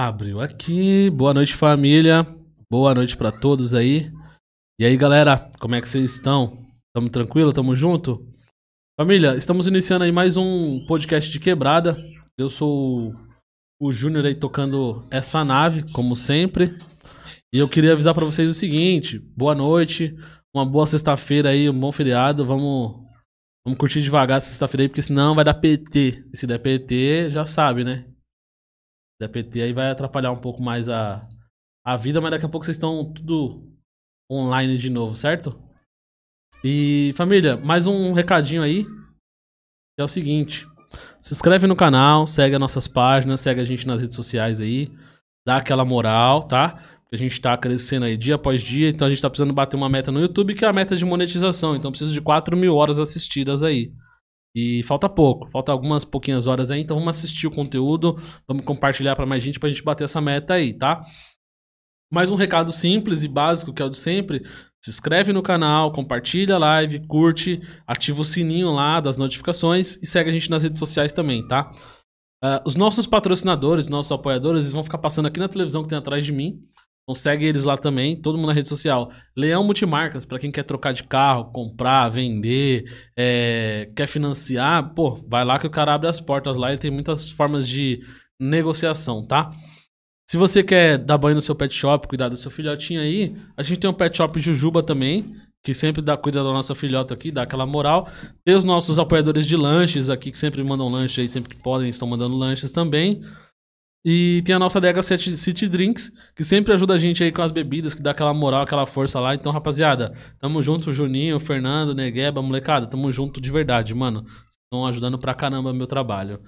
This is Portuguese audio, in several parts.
Abriu aqui. Boa noite, família. Boa noite pra todos aí. E aí, galera, como é que vocês estão? Tamo tranquilo? Tamo junto? Família, estamos iniciando aí mais um podcast de quebrada. Eu sou o Júnior aí tocando essa nave, como sempre. E eu queria avisar pra vocês o seguinte: boa noite, uma boa sexta-feira aí, um bom feriado. Vamos, vamos curtir devagar essa sexta-feira aí, porque senão vai dar PT. E se der PT, já sabe, né? Der PT aí vai atrapalhar um pouco mais a, a vida, mas daqui a pouco vocês estão tudo online de novo, certo? E família, mais um recadinho aí. É o seguinte: se inscreve no canal, segue as nossas páginas, segue a gente nas redes sociais aí, dá aquela moral, tá? A gente tá crescendo aí dia após dia, então a gente tá precisando bater uma meta no YouTube, que é a meta de monetização. Então precisa de 4 mil horas assistidas aí. E falta pouco, falta algumas pouquinhas horas aí, então vamos assistir o conteúdo, vamos compartilhar para mais gente pra gente bater essa meta aí, tá? Mais um recado simples e básico, que é o de sempre. Se inscreve no canal, compartilha a live, curte, ativa o sininho lá das notificações e segue a gente nas redes sociais também, tá? Uh, os nossos patrocinadores, nossos apoiadores, eles vão ficar passando aqui na televisão que tem atrás de mim. Então segue eles lá também, todo mundo na rede social. Leão Multimarcas, para quem quer trocar de carro, comprar, vender, é, quer financiar, pô, vai lá que o cara abre as portas lá, ele tem muitas formas de negociação, tá? Se você quer dar banho no seu pet shop, cuidar do seu filhotinho aí, a gente tem um pet shop Jujuba também, que sempre dá cuida da nossa filhota aqui, dá aquela moral. Tem os nossos apoiadores de lanches aqui, que sempre mandam lanche aí, sempre que podem, estão mandando lanches também. E tem a nossa DH City Drinks, que sempre ajuda a gente aí com as bebidas, que dá aquela moral, aquela força lá. Então, rapaziada, tamo junto, Juninho, Fernando, Negueba, molecada, tamo junto de verdade, mano. Estão ajudando pra caramba meu trabalho.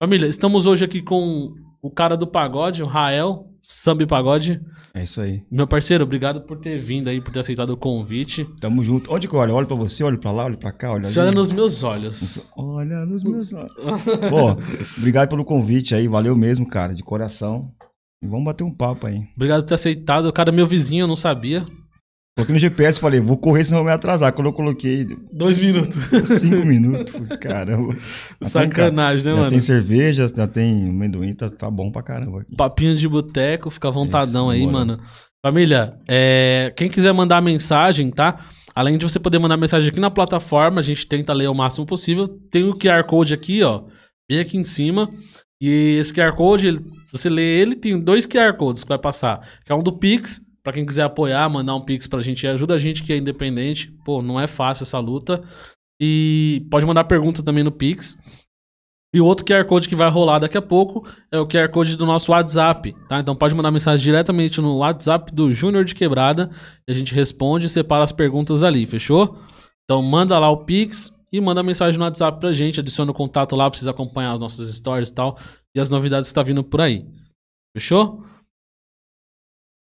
Família, estamos hoje aqui com o cara do pagode, o Rael, Samba e Pagode. É isso aí. Meu parceiro, obrigado por ter vindo aí, por ter aceitado o convite. Tamo junto. Onde que eu olho? Olho pra você, olho pra lá, olho pra cá, olho Você olha nos meus olhos. Olha nos meus olhos. Bom, obrigado pelo convite aí, valeu mesmo, cara, de coração. E vamos bater um papo aí. Obrigado por ter aceitado. O cara é meu vizinho, eu não sabia. Coloquei no GPS e falei, vou correr senão eu me atrasar. Quando eu coloquei. Dois minutos. Cinco minutos. Caramba. Sacanagem, né, já mano? tem cerveja, já tem amendoim, tá, tá bom pra caramba. Aqui. Papinho de boteco, fica vontadão Isso, aí, bora. mano. Família, é, quem quiser mandar mensagem, tá? Além de você poder mandar mensagem aqui na plataforma, a gente tenta ler o máximo possível. Tem o QR Code aqui, ó. Bem aqui em cima. E esse QR Code, ele- se você ler ele, tem dois QR Codes que vai passar. Que é um do Pix, pra quem quiser apoiar, mandar um Pix pra gente. Ajuda a gente que é independente. Pô, não é fácil essa luta. E pode mandar pergunta também no Pix. E o outro QR Code que vai rolar daqui a pouco é o QR Code do nosso WhatsApp, tá? Então pode mandar mensagem diretamente no WhatsApp do Júnior de Quebrada a gente responde e separa as perguntas ali, fechou? Então manda lá o Pix e manda mensagem no WhatsApp pra gente, adiciona o contato lá pra vocês acompanhar as nossas stories e tal e as novidades que tá vindo por aí. Fechou?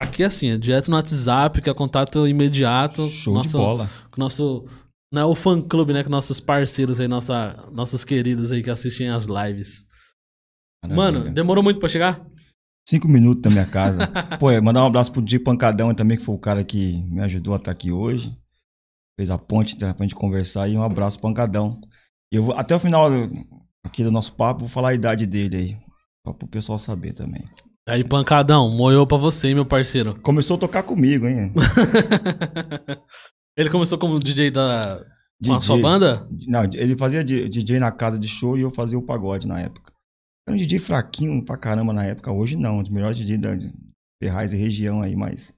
Aqui assim, é direto no WhatsApp, que é contato imediato. Show nosso, de bola. com o nosso. Não é o fã clube, né? Com nossos parceiros aí, nossa, nossos queridos aí que assistem as lives. Mano, Maravilha. demorou muito pra chegar? Cinco minutos da minha casa. Pô, é, mandar um abraço pro Di Pancadão também, que foi o cara que me ajudou a estar aqui hoje. Fez a ponte tá, pra gente conversar e um abraço pro Pancadão. E eu vou, até o final aqui do nosso papo, vou falar a idade dele aí. Pra o pessoal saber também. Aí, pancadão, moiou pra você, meu parceiro. Começou a tocar comigo, hein? Ele começou como DJ da. DJ. sua banda? Não, ele fazia DJ na casa de show e eu fazia o pagode na época. Era um DJ fraquinho pra caramba na época. Hoje não, um dos melhores DJ da Ferraz e região aí, mas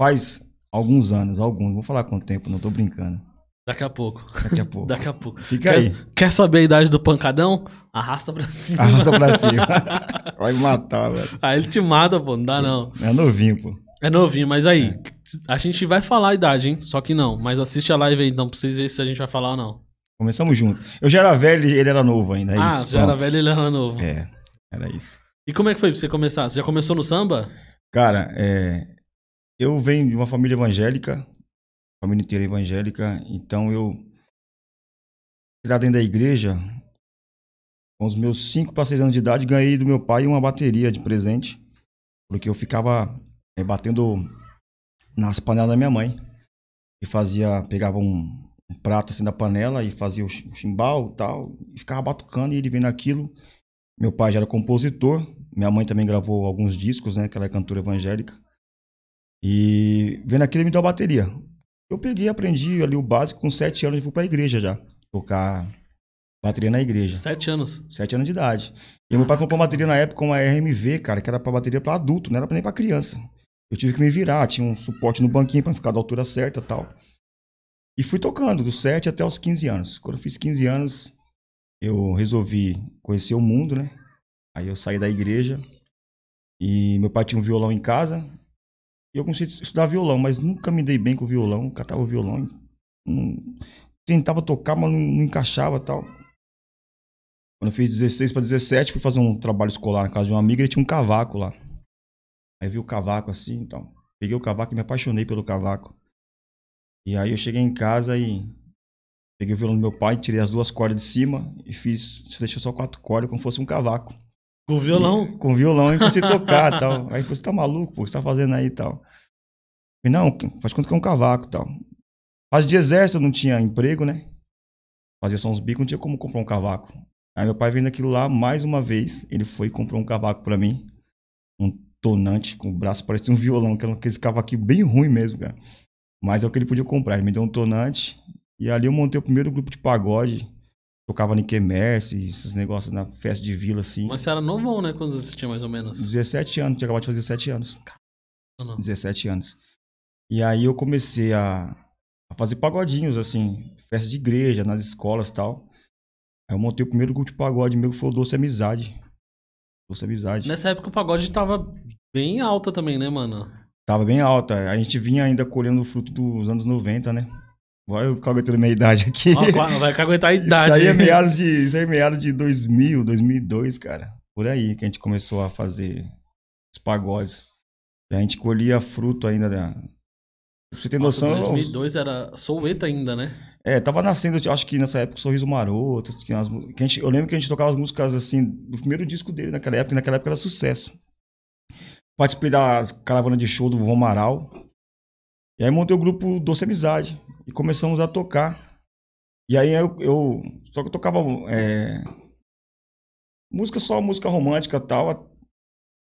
faz alguns anos, alguns. Vou falar quanto tempo, não tô brincando. Daqui a pouco. Daqui a pouco. Daqui a pouco. Fica quer, aí. quer saber a idade do pancadão? Arrasta pra cima. Arrasta pra cima. Vai me matar, velho. Aí ele te mata, pô. Não dá, não. É novinho, pô. É novinho, mas aí, É. a gente vai falar a idade, hein? Só que não. Mas assiste a live aí, então, pra vocês verem se a gente vai falar ou não. Começamos junto. Eu já era velho e ele era novo ainda. É ah, isso. você já era pronto. velho e ele era novo. É, era isso. E como é que foi pra você começar? Você já começou no samba? Cara, é, eu venho de uma família evangélica, família inteira evangélica, então eu, criado dentro da igreja, com os meus 5 para 6 anos de idade, ganhei do meu pai uma bateria de presente, porque eu ficava é, batendo nas panelas da minha mãe, e fazia, pegava um, um prato assim da panela e fazia o chimbal e tal, e ficava batucando e ele vendo aquilo. Meu pai já era compositor, Minha mãe também gravou alguns discos, né? Que ela é cantora evangélica. E vendo aquilo, ele me deu a bateria. Eu peguei, aprendi ali o básico, com sete anos eu fui pra igreja já. Tocar bateria na igreja. Sete anos. Sete anos de idade. E meu pai comprou uma bateria na época, uma RMV, cara, que era pra bateria pra adulto, não era pra nem pra criança. Eu tive que me virar, tinha um suporte no banquinho pra ficar da altura certa e tal. E fui tocando, dos 7 até os 15 anos. Quando eu fiz 15 anos, eu resolvi conhecer o mundo, né? Aí eu saí da igreja e meu pai tinha um violão em casa. E eu comecei a estudar violão, mas nunca me dei bem com o violão. Catava o violão, não, tentava tocar, mas não, não encaixava tal. Quando eu fiz 16 para 17, fui fazer um trabalho escolar na casa de um amigo, ele tinha um cavaco lá. Aí vi o cavaco assim, então. Peguei o cavaco e me apaixonei pelo cavaco. E aí eu cheguei em casa e peguei o violão do meu pai, tirei as duas cordas de cima e fiz, deixou só quatro cordas como fosse um cavaco. Com violão? E, com violão e comecei a tocar e tal. Aí você tá maluco, pô, você tá fazendo aí e tal. E não, faz conta que é um cavaco e tal. Faz de exército, eu não tinha emprego, né? Fazia só uns bicos, não tinha como comprar um cavaco. Aí meu pai vendo aquilo lá, mais uma vez, ele foi e comprou um cavaco para mim. Um tonante com o braço parecia um violão, que era aquele cavaco bem ruim mesmo, cara. Mas é o que ele podia comprar. Ele me deu um tonante. E ali eu montei o primeiro grupo de pagode. Tocava no Quemerce, esses negócios na festa de vila, assim. Mas você era novão, né? Quando você tinha mais ou menos? 17 anos, tinha acabado de fazer 17 anos. Não. 17 anos. E aí eu comecei a, a fazer pagodinhos, assim, festa de igreja, nas escolas e tal. Aí eu montei o primeiro grupo de pagode meu, que foi o Doce Amizade. Doce Amizade. Nessa época o pagode tava bem alta também, né, mano? Tava bem alta. A gente vinha ainda colhendo o fruto dos anos 90, né? Vai eu caguetando minha idade aqui. Ó, vai caguetar a idade. Isso aí é meados de, isso aí é meados de 2000, 2002, cara. Por aí que a gente começou a fazer os pagodes. A gente colhia fruto ainda. Né? Pra você ter Nossa, noção. 2002 era Soueta ainda, né? É, tava nascendo, acho que nessa época, Sorriso Maroto. Que umas, que gente, eu lembro que a gente tocava as músicas assim, do primeiro disco dele naquela época, e naquela época era sucesso. Participei da caravana de show do Vovô Amaral. E aí montei o grupo Doce Amizade. E começamos a tocar. E aí eu. eu só que eu tocava. É, música só, música romântica tal.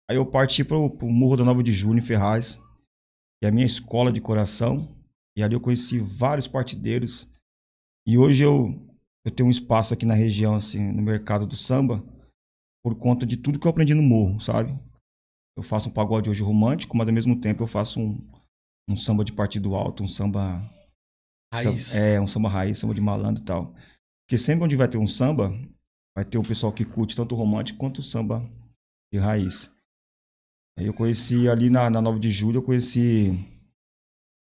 Aí eu parti pro, pro Morro da Nova de Julho, em Ferraz. Que é a minha escola de coração. E ali eu conheci vários partideiros. E hoje eu, eu tenho um espaço aqui na região, assim, no mercado do samba, por conta de tudo que eu aprendi no morro, sabe? Eu faço um pagode hoje romântico, mas ao mesmo tempo eu faço um, um samba de partido alto, um samba. Raiz. É, um samba raiz, samba de malandro e tal. Porque sempre onde vai ter um samba, vai ter o pessoal que curte tanto o romântico quanto o samba de raiz. Aí eu conheci ali na, na 9 de julho, eu conheci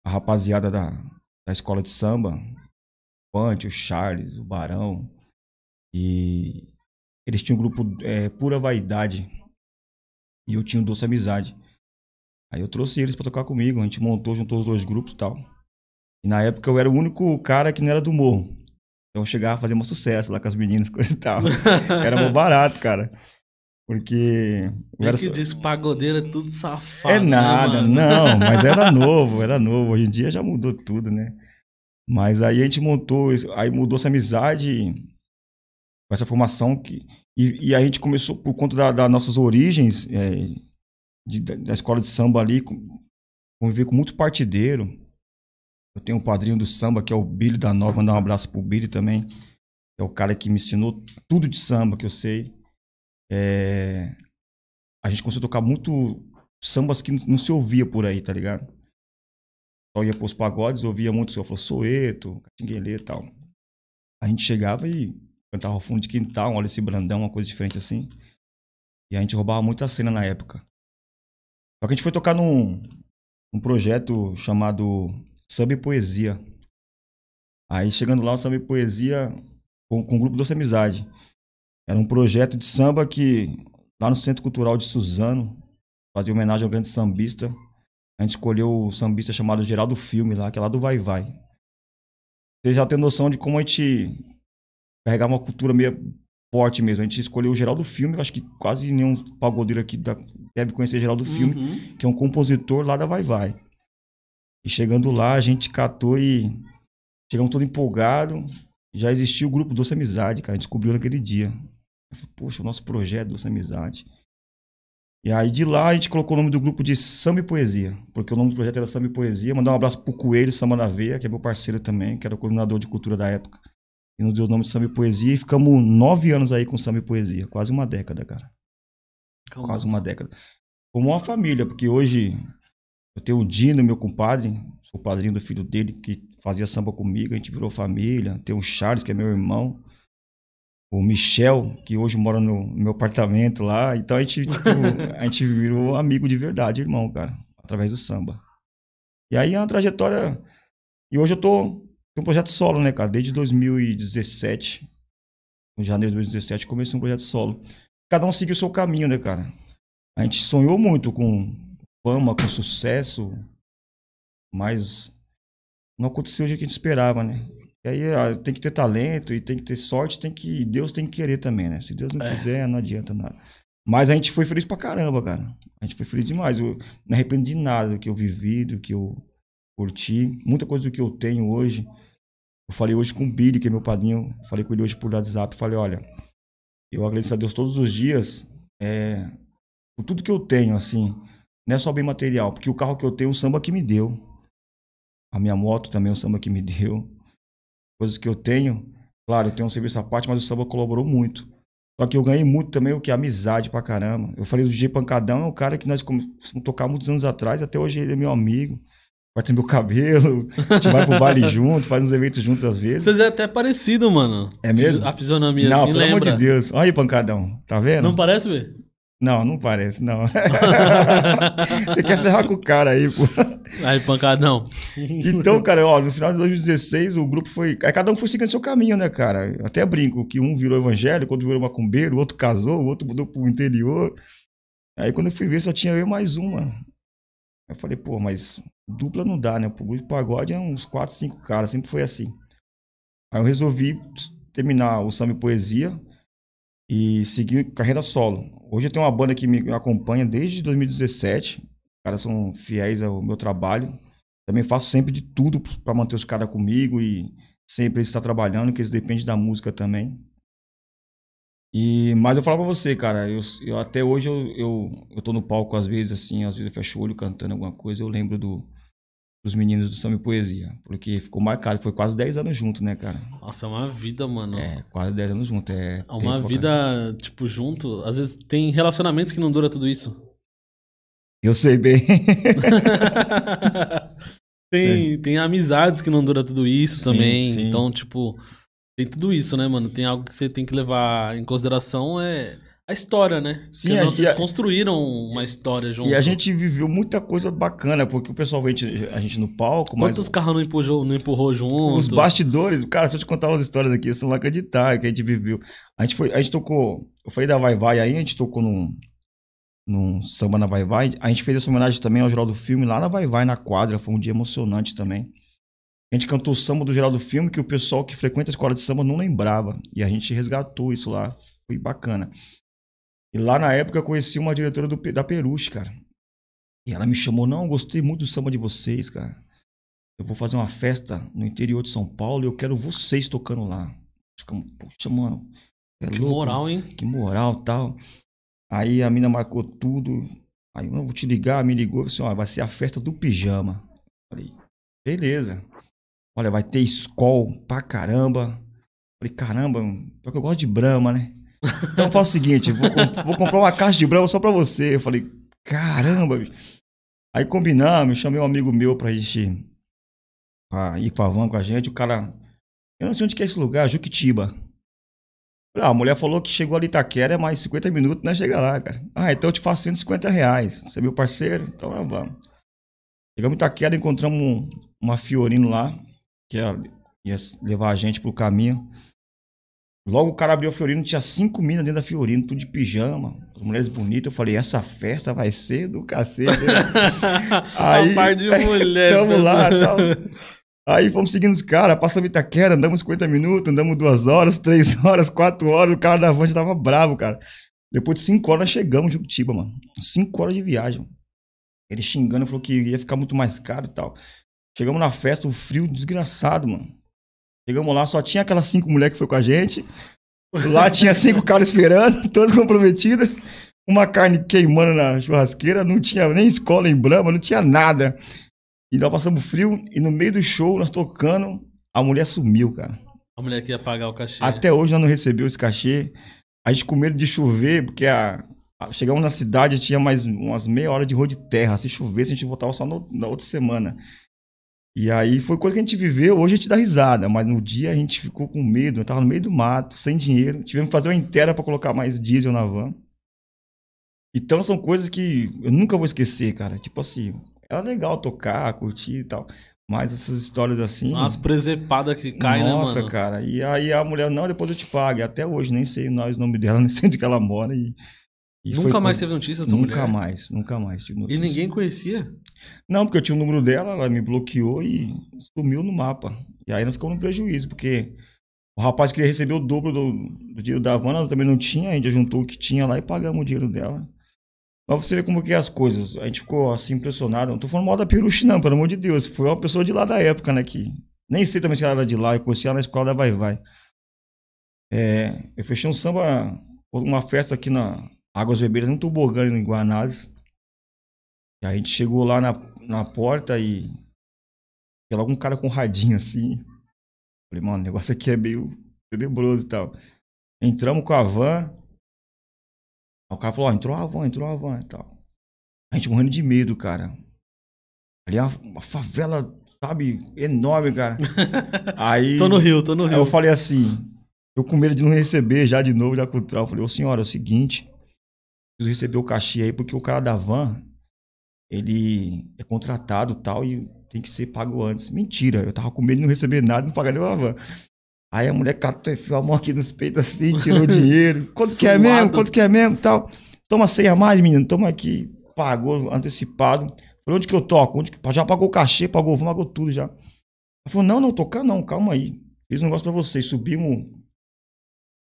a rapaziada da, da escola de samba, o Pante, o Charles, o Barão. E eles tinham um grupo é, Pura Vaidade, e eu tinha um Doce Amizade. Aí eu trouxe eles para tocar comigo, a gente montou, juntou os dois grupos e tal. E na época eu era o único cara que não era do morro. Então eu chegava a fazer um sucesso lá com as meninas, coisa e tal. era mó barato, cara. Porque. Tem era... que diz pagodeiro é tudo safado. É nada, né, não, mas era novo, era novo. Hoje em dia já mudou tudo, né? Mas aí a gente montou, aí mudou essa amizade com essa formação que e, e a gente começou por conta das da nossas origens é, de, da escola de samba ali conviver com muito partideiro eu tenho um padrinho do samba que é o Billy da Nova mandar um abraço pro Billy também é o cara que me ensinou tudo de samba que eu sei é, a gente a tocar muito sambas que não se ouvia por aí tá ligado só ia pros pagodes ouvia muito se eu fosse Soeto Catinguelê e tal a gente chegava e cantava ao fundo de quintal, olha esse brandão, uma coisa diferente assim. E a gente roubava muita cena na época. Só que a gente foi tocar num, num projeto chamado Samba Poesia. Aí chegando lá, o Samba Poesia com, com o grupo Doce Amizade. Era um projeto de samba que lá no Centro Cultural de Suzano fazia homenagem ao grande sambista. A gente escolheu o sambista chamado Geraldo Filme lá, que é lá do Vai Vai. Você já tem noção de como a gente carregar uma cultura meio forte mesmo. A gente escolheu o Geraldo Filme, eu acho que quase nenhum pagodeiro aqui deve conhecer Geraldo Filme, uhum. que é um compositor lá da Vai Vai. E chegando lá, a gente catou e chegamos todo empolgado. Já existia o grupo Doce Amizade, cara. A gente descobriu naquele dia. Falei, Poxa, o nosso projeto Doce Amizade. E aí de lá a gente colocou o nome do grupo de Samba e Poesia, porque o nome do projeto era Samba e Poesia. Mandar um abraço pro Coelho Samba na Veia, que é meu parceiro também, que era o coordenador de cultura da época. E nos deu o nome de Samba e Poesia e ficamos nove anos aí com Samba e Poesia. Quase uma década, cara. Calma. Quase uma década. Como uma família, porque hoje eu tenho o Dino, meu compadre, sou padrinho do filho dele, que fazia samba comigo, a gente virou família. Tem o Charles, que é meu irmão. O Michel, que hoje mora no meu apartamento lá. Então a gente, tipo, a gente virou amigo de verdade, irmão, cara, através do samba. E aí é uma trajetória. E hoje eu tô. Um projeto solo, né, cara? Desde 2017. Em janeiro de 2017, comecei um projeto solo. Cada um seguiu o seu caminho, né, cara? A gente sonhou muito com fama, com sucesso, mas não aconteceu o jeito que a gente esperava, né? E aí ah, tem que ter talento e tem que ter sorte, tem que Deus tem que querer também, né? Se Deus não É. quiser, não adianta nada. Mas a gente foi feliz pra caramba, cara. A gente foi feliz demais. Eu não arrependo de nada do que eu vivi, do que eu curti. Muita coisa do que eu tenho hoje. Eu falei hoje com o Billy, que é meu padrinho. Falei com ele hoje por WhatsApp. Falei, olha, eu agradeço a Deus todos os dias é, por tudo que eu tenho, assim. Não é só bem material, porque o carro que eu tenho, o samba que me deu. A minha moto também, o samba que me deu. Coisas que eu tenho. Claro, eu tenho um serviço à parte, mas o samba colaborou muito. Só que eu ganhei muito também o que? Amizade pra caramba. Eu falei do DJ Pancadão, é um cara que nós começamos a tocar muitos anos atrás, até hoje ele é meu amigo. Corta meu cabelo, a gente vai pro baile junto, faz uns eventos juntos às vezes. Vocês é até parecido, mano. É mesmo? A fisionomia não, assim, pelo amor lembra. de Deus. Olha aí, Pancadão, tá vendo? Não parece, velho? Não, não parece, não. Você quer ferrar com o cara aí, pô. Aí, pancadão. Então, cara, ó, no final de 2016, o grupo foi. Aí cada um foi seguindo seu caminho, né, cara? Eu até brinco que um virou evangélico, outro virou macumbeiro, o outro casou, o outro mudou pro interior. Aí quando eu fui ver, só tinha eu mais uma. Aí eu falei, pô, mas dupla não dá, né? O grupo de pagode é uns 4, 5 caras, sempre foi assim. Aí eu resolvi terminar o samba e poesia e seguir carreira solo. Hoje eu tenho uma banda que me acompanha desde 2017. Os caras são fiéis ao meu trabalho. Também faço sempre de tudo para manter os caras comigo e sempre eles estão trabalhando, que eles dependem da música também. E, mas eu falo pra você, cara, eu, eu- até hoje eu, eu, eu tô no palco às vezes, assim, às vezes eu fecho o olho cantando alguma coisa, eu lembro do, dos meninos do Samba e Poesia, porque ficou marcado, foi quase 10 anos junto, né, cara? Nossa, é uma vida, mano. É, quase 10 anos junto, é... É uma vida, tipo, junto. Às vezes tem relacionamentos que não dura tudo isso. Eu sei bem. tem, tem amizades que não dura tudo isso Sim, também. sim. Então, tipo, tem tudo isso, né, mano? Tem algo que você tem que levar em consideração é a história, né? Sim, Porque a- vocês a- construíram uma história junto. E a gente viveu muita coisa bacana, porque o pessoal vê a gente, a gente no palco, mas Quantos carros não empurrou, não empurrou junto? os bastidores, cara, se eu te contar umas histórias aqui, você não vai acreditar que a gente viveu. A gente foi, a gente tocou, eu falei da Vai Vai aí, a gente tocou num, num samba na Vai Vai, a gente fez essa homenagem também ao Geraldo Filme lá na Vai Vai, na quadra, foi um dia emocionante também. A gente cantou o samba do Geraldo Filme que o pessoal que frequenta a escola de samba não lembrava, e a gente resgatou isso lá, foi bacana. E lá na época eu conheci uma diretora do, da Peruche, cara. E ela me chamou, não, gostei muito do samba de vocês, cara. Eu vou fazer uma festa no interior de São Paulo e eu quero vocês tocando lá. Ficamos, poxa, mano. é Que louco, moral, hein? Que moral tal. Aí a mina marcou tudo. Aí eu vou te ligar, me ligou, falou assim, ó, vai ser a festa do pijama. Falei, beleza. Olha, vai ter escol pra caramba. Falei, caramba, pior que eu gosto de Brahma, né? Então faz o seguinte, vou, vou comprar uma caixa de Brahma só pra você. Eu falei, caramba, bicho. Aí combinamos, chamei um amigo meu pra gente pra ir pra van com a gente. O cara, eu não sei onde que é esse lugar, Juquitiba. Ah, a mulher falou que chegou ali Itaquera, é mais 50 minutos, né? Chega lá, cara. Ah, então eu te faço 150 reais. Você é meu parceiro? Então vamos. Chegamos em Itaquera, encontramos um- uma Fiorino lá, que ia levar a gente pro caminho. Logo o cara abriu a Fiorino, tinha cinco minas dentro da Fiorino, tudo de pijama, as mulheres bonitas. Eu falei, essa festa vai ser do cacete. né? Aí- Uma par de mulheres. Tamo lá, pessoal. tal. Aí fomos seguindo os caras, passamos Itaquera, andamos 50 minutos, andamos duas horas, três horas, quatro horas, o cara da van já tava bravo, cara. Depois de cinco horas nós chegamos em Juquitiba, mano. Cinco horas de viagem. Ele xingando, falou que ia ficar muito mais caro e tal. Chegamos na festa, um frio desgraçado, mano. Chegamos lá, só tinha aquelas cinco mulheres que foi com a gente. Lá tinha cinco caras esperando, todas comprometidas. uma carne queimando na churrasqueira, não tinha nem escola em Brahma, não tinha nada. E nós passamos frio e no meio do show, nós tocando, a mulher sumiu, cara. A mulher que ia pagar o cachê. Até hoje nós não recebeu esse cachê. A gente com medo de chover, porque a, a- chegamos na cidade, tinha mais umas meia hora de rua de terra. Se chovesse, a gente voltava só no- na outra semana. E aí foi coisa que a gente viveu. Hoje a gente dá risada, mas no dia a gente ficou com medo. Eu tava no meio do mato, sem dinheiro. Tivemos que fazer uma inteira para colocar mais diesel na van. Então são coisas que eu nunca vou esquecer, cara. Tipo assim, era legal tocar, curtir e tal. Mas essas histórias assim. Umas presepadas que caem, Nossa, né, mano? cara. E aí a mulher, não, depois eu te pago. E até hoje nem sei mais o nome dela, nem sei onde que ela mora. E, e Nunca foi mais teve notícia dessa Nunca mulher? mais, nunca mais. tive E notícia. ninguém conhecia? Não, porque eu tinha o número dela, ela me bloqueou e sumiu no mapa. E aí nós ficamos no prejuízo, porque o rapaz queria receber o dobro do, do dinheiro da van, ela também não tinha, a gente juntou o que tinha lá e pagamos o dinheiro dela. Mas você vê como que é as coisas. A gente ficou assim impressionado. Não tô falando mal da Peruche, não, pelo amor de Deus. Foi uma pessoa de lá da época, né? Que nem sei também se ela era de lá, eu conheci ela na escola da Vai Vai. É, eu fechei um samba, uma festa aqui na Águas Vermelhas, num tobogã em Guanás. E a gente chegou lá na, na porta e tinha logo um cara com um radinho assim. Falei, mano, o negócio aqui é meio tenebroso e tal. Entramos com a van. Aí o cara falou, ó, entrou a van, entrou a van e tal. A gente morrendo de medo, cara. Ali é uma, uma favela, sabe, enorme, cara. Aí, Tô no Rio, tô no aí Rio. eu falei assim, eu com medo de não receber já de novo, já com o trau. Falei, ô senhora, é o seguinte, preciso receber o cachê aí, porque o cara da van, ele é contratado e tal, e tem que ser pago antes. Mentira, eu tava com medo de não receber nada não pagar nenhuma van. Aí a mulher catou, enfiou a mão aqui nos peitos assim, tirou o dinheiro. Quanto que é mesmo? Quanto que é mesmo? Tal. Toma 100 a mais, menino. Toma aqui. Pagou antecipado. Falei, onde que eu toco? Onde que... Já pagou o cachê, pagou o van, pagou tudo já. Ela falou, não, não, tocar não, calma aí. Fiz um negócio pra vocês. Subimos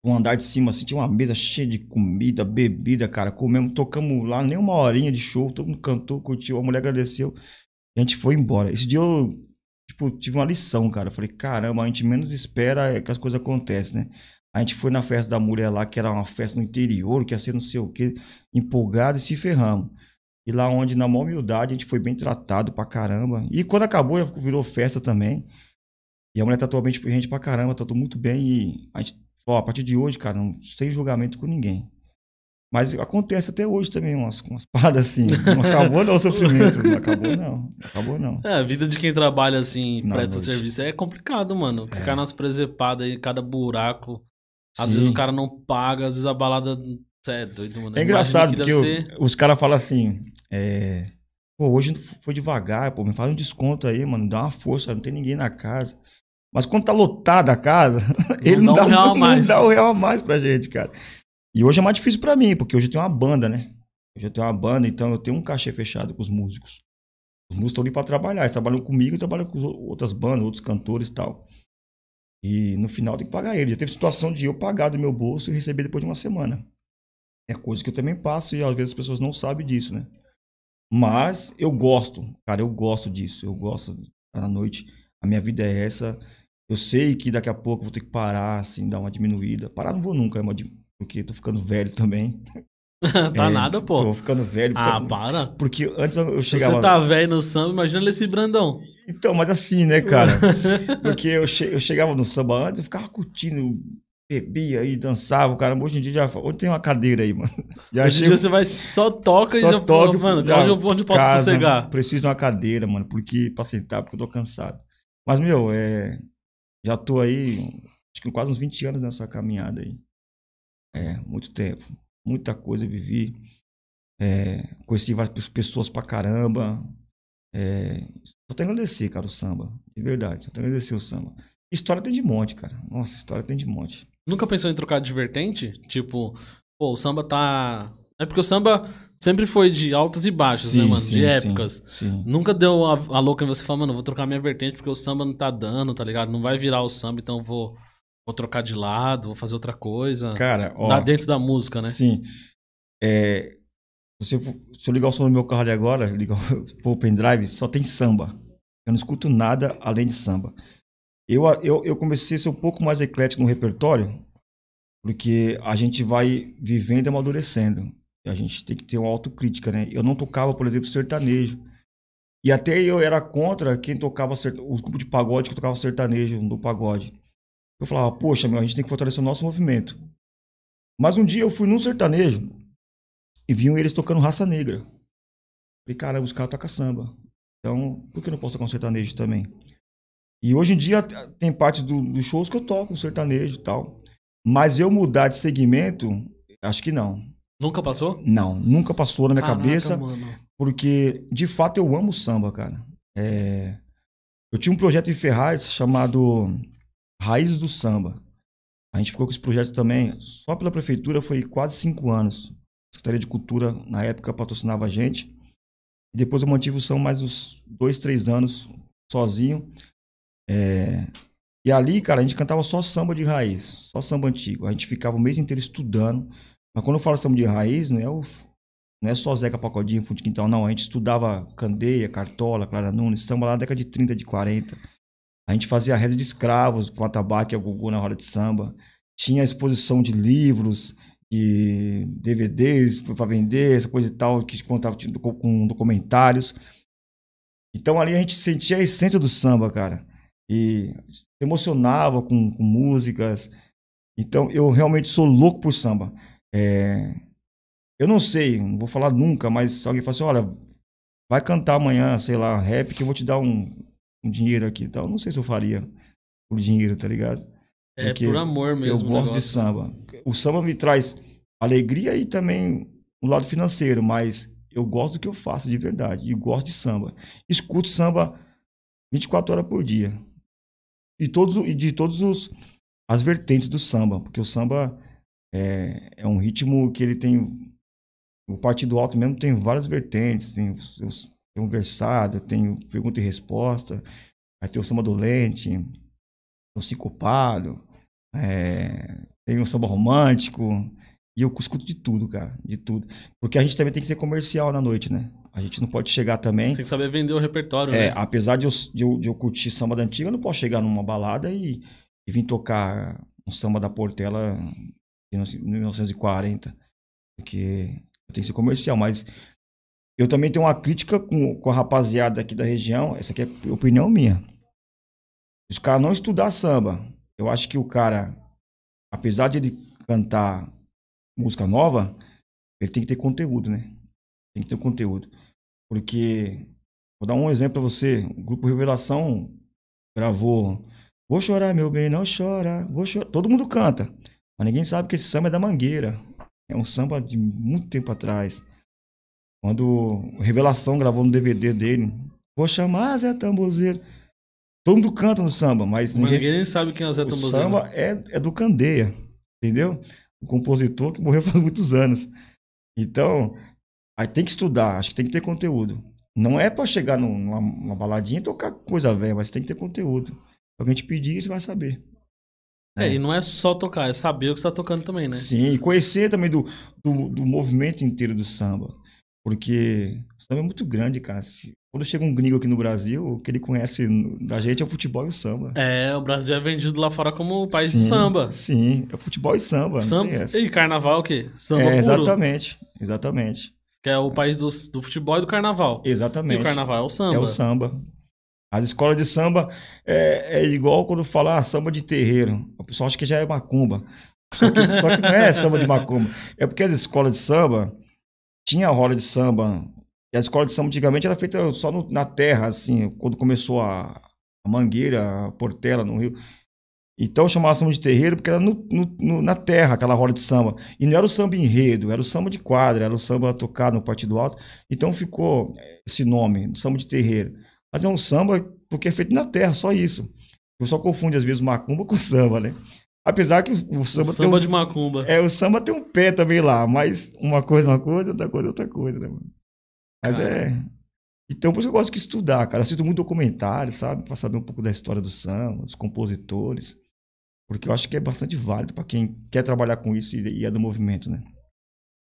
um andar de cima, assim, tinha uma mesa cheia de comida, bebida, cara. Comemos, tocamos lá nem uma horinha de show, todo mundo cantou, curtiu, a mulher agradeceu. E a gente foi embora. Esse dia eu, tipo, tive uma lição, cara. Eu falei, caramba, a gente menos espera é que as coisas acontecem, né? A gente foi na festa da mulher lá, que era uma festa no interior, que ia ser não sei o quê, empolgado e se ferramos. E lá onde, na maior humildade, a gente foi bem tratado pra caramba. E quando acabou, virou festa também. E a mulher tratou a gente, pra caramba, tratou muito bem. E a gente ó, a partir de hoje, cara, não, sem julgamento com ninguém. Mas acontece até hoje também umas, umas paradas assim. Não acabou não o sofrimento. Não acabou não. Não acabou não. É, a vida de quem trabalha assim, Na presta noite. serviço, é complicado, mano. É. Ficar nas presepadas aí, cada buraco. Às Sim. vezes o cara não paga, às vezes a balada. Cê é doido, mano. É engraçado, porque ser- os caras falam assim, é, pô, hoje foi devagar, pô, me faz um desconto aí, mano, dá uma força, não tem ninguém na casa. Mas quando tá lotada a casa, ele não, dá um real não mais. dá um real a mais pra gente, cara. E hoje é mais difícil pra mim, porque hoje eu tenho uma banda, né? Hoje eu tenho uma banda, então eu tenho um cachê fechado com os músicos. Os músicos estão ali pra trabalhar, eles trabalham comigo e trabalham com outras bandas, outros cantores e tal. E no final tem que pagar ele. Já teve situação de eu pagar do meu bolso e receber depois de uma semana. É coisa que eu também passo e às vezes as pessoas não sabem disso, né? Mas eu gosto, cara, eu gosto disso. Eu gosto estar na noite. A minha vida é essa. Eu sei que daqui a pouco eu vou ter que parar, assim, dar uma diminuída. Parar não vou nunca, porque eu tô ficando velho também. tá É, nada, pô. Tô ficando velho. Ah, porque- para. Porque antes eu chegava. você tá velho no samba, imagina ele esse Brandão. Então, mas assim, né, cara? Porque eu, che- eu chegava no samba antes, eu ficava curtindo, bebia e dançava, cara. Hoje em dia já. Onde tem uma cadeira aí, mano? Já Hoje em dia você vai só toca e só já toque, pô, Mano, já onde onde eu posso casa, sossegar? Preciso de uma cadeira, mano, porque pra sentar, porque eu tô cansado. Mas, meu, é. Já tô aí, acho que quase uns 20 anos nessa caminhada aí. É, muito tempo. Muita coisa vivi. É, conheci várias pessoas pra caramba. É, só tenho a agradecer, cara, o samba. De verdade, só tenho a agradecer o samba. História tem de monte, cara. Nossa, história tem de monte. Nunca pensou em trocar de vertente? Tipo, pô, o samba tá. É porque o samba sempre foi de altos e baixos, né, mano? de épocas. Sim. Nunca deu a, a louca em você falar, mano, vou trocar minha vertente porque o samba não tá dando, tá ligado? Não vai virar o samba, então vou, vou trocar de lado, vou fazer outra coisa. Cara, ó. Dá dentro da música, né? Sim. É, se, eu, se eu ligar o som do meu carro ali agora, ligar o pendrive, só tem samba. Eu não escuto nada além de samba. Eu, eu, eu comecei a ser um pouco mais eclético no repertório, porque a gente vai vivendo e amadurecendo. A gente tem que ter uma autocrítica, né? Eu não tocava, por exemplo, sertanejo. E até eu era contra quem tocava sertanejo, os grupos de pagode que tocavam sertanejo do pagode. Eu falava, poxa, meu, a gente tem que fortalecer o nosso movimento. Mas um dia eu fui num sertanejo e viam eles tocando raça negra. Falei, caramba, os caras tocam samba. Então, por que eu não posso tocar um sertanejo também? E hoje em dia tem parte dos do shows que eu toco, um sertanejo e tal. Mas eu mudar de segmento, acho que não. Nunca passou? Não, nunca passou na minha Caraca, cabeça. mano. Porque, de fato, eu amo samba, cara. É, Eu tinha um projeto em Ferraz chamado Raízes do Samba. A gente ficou com esse projeto também, só pela prefeitura, foi quase cinco anos. A Secretaria de Cultura, na época, patrocinava a gente. E depois eu mantive o samba mais uns dois, três anos sozinho. É, E ali, cara, a gente cantava só samba de raiz, só samba antigo. A gente ficava o mês inteiro estudando. Mas quando eu falo samba de raiz, não é, o... não é só Zeca Pagodinho, Fundo de Quintal, não. A gente estudava Candeia, Cartola, Clara Nunes, samba lá na década de 30, de 40. A gente fazia reza de escravos com atabaque e gugu na roda de samba. Tinha exposição de livros, de DVDs para vender, essa coisa e tal, que contava com documentários. Então ali a gente sentia a essência do samba, cara. E se emocionava com, com músicas. Então eu realmente sou louco por samba. É, Eu não sei, não vou falar nunca, mas se alguém fala assim, olha, vai cantar amanhã, sei lá, rap, que eu vou te dar um, um dinheiro aqui. Então, eu não sei se eu faria por dinheiro, tá ligado? É Porque por amor mesmo. eu o gosto de samba. O samba me traz alegria e também o lado financeiro, mas eu gosto do que eu faço de verdade e gosto de samba. Escuto samba 24 horas por dia. E todos e de todos os as vertentes do samba, porque o samba é, é um ritmo que ele tem o partido alto mesmo tem várias vertentes, tem, os tem um versado, tem o pergunta e resposta, aí tem o samba dolente, o sincopado, é, tem o samba romântico, e eu escuto de tudo, cara, de tudo. Porque a gente também tem que ser comercial na noite, né? A gente não pode chegar também. Tem que saber vender o repertório, É, né? apesar de eu, de, eu, de eu curtir samba da antiga, eu não posso chegar numa balada e, e vir tocar um samba da Portela de 1940. Porque tenho que ser comercial, mas eu também tenho uma crítica com, com a rapaziada aqui da região. Essa aqui é opinião minha. Os caras não estudar samba, eu acho que o cara, apesar de ele cantar música nova, ele tem que ter conteúdo, né? Tem que ter conteúdo. Porque, vou dar um exemplo pra você. O grupo Revelação gravou Vou chorar, meu bem, não chora. Vou chorar. Todo mundo canta. Mas ninguém sabe que esse samba é da Mangueira. É um samba de muito tempo atrás. Quando o Revelação gravou no DVD dele. Vou chamar Zé Tambozeiro. Todo mundo canta no samba, mas Mas ninguém, ninguém nem sabe quem é o Zé o Tambozeiro. samba é, é do Candeia, entendeu? O compositor que morreu faz muitos anos. Então, aí tem que estudar, acho que tem que ter conteúdo. Não é pra chegar num- numa, numa baladinha e tocar coisa velha, mas tem que ter conteúdo. Se alguém te pedir, você vai saber. É, e não é só tocar, é saber o que você tá tocando também, né? Sim, e conhecer também do, do, do movimento inteiro do samba. Porque o samba é muito grande, cara. Se- quando chega um gringo aqui no Brasil, o que ele conhece da gente é o futebol e o samba. É, o Brasil é vendido lá fora como o país de Sim, samba. Sim, é futebol e samba. Samba. E carnaval o quê? Samba É, puro. exatamente, exatamente. Que é o país do, do futebol e do carnaval. E Exatamente. o carnaval é o samba. É o samba. As escolas de samba é, é igual quando fala ah, samba de terreiro. O pessoal acha que já é macumba. Só que, só que não é samba de macumba. É porque as escolas de samba tinha a roda de samba. E a escola de samba antigamente era feita só no- na terra, assim, quando começou a, a Mangueira, a Portela no Rio. Então chamava samba de terreiro porque era no- no- no- na terra aquela roda de samba. E não era o samba enredo, era o samba de quadra, era o samba tocado no Partido Alto. Então ficou esse nome, samba de terreiro. Mas é um samba porque é feito na terra, só isso. O pessoal confunde às vezes macumba com samba, né? Apesar que o, o samba, Samba, tem um, de macumba. é, o samba tem um pé também lá, mas uma coisa é uma coisa, outra coisa é outra coisa, né, mano? Mas é. Então, por isso eu gosto de estudar, cara. Assisto muito documentário, sabe? Pra saber um pouco da história do samba, dos compositores. Porque eu acho que é bastante válido pra quem quer trabalhar com isso e é do movimento, né?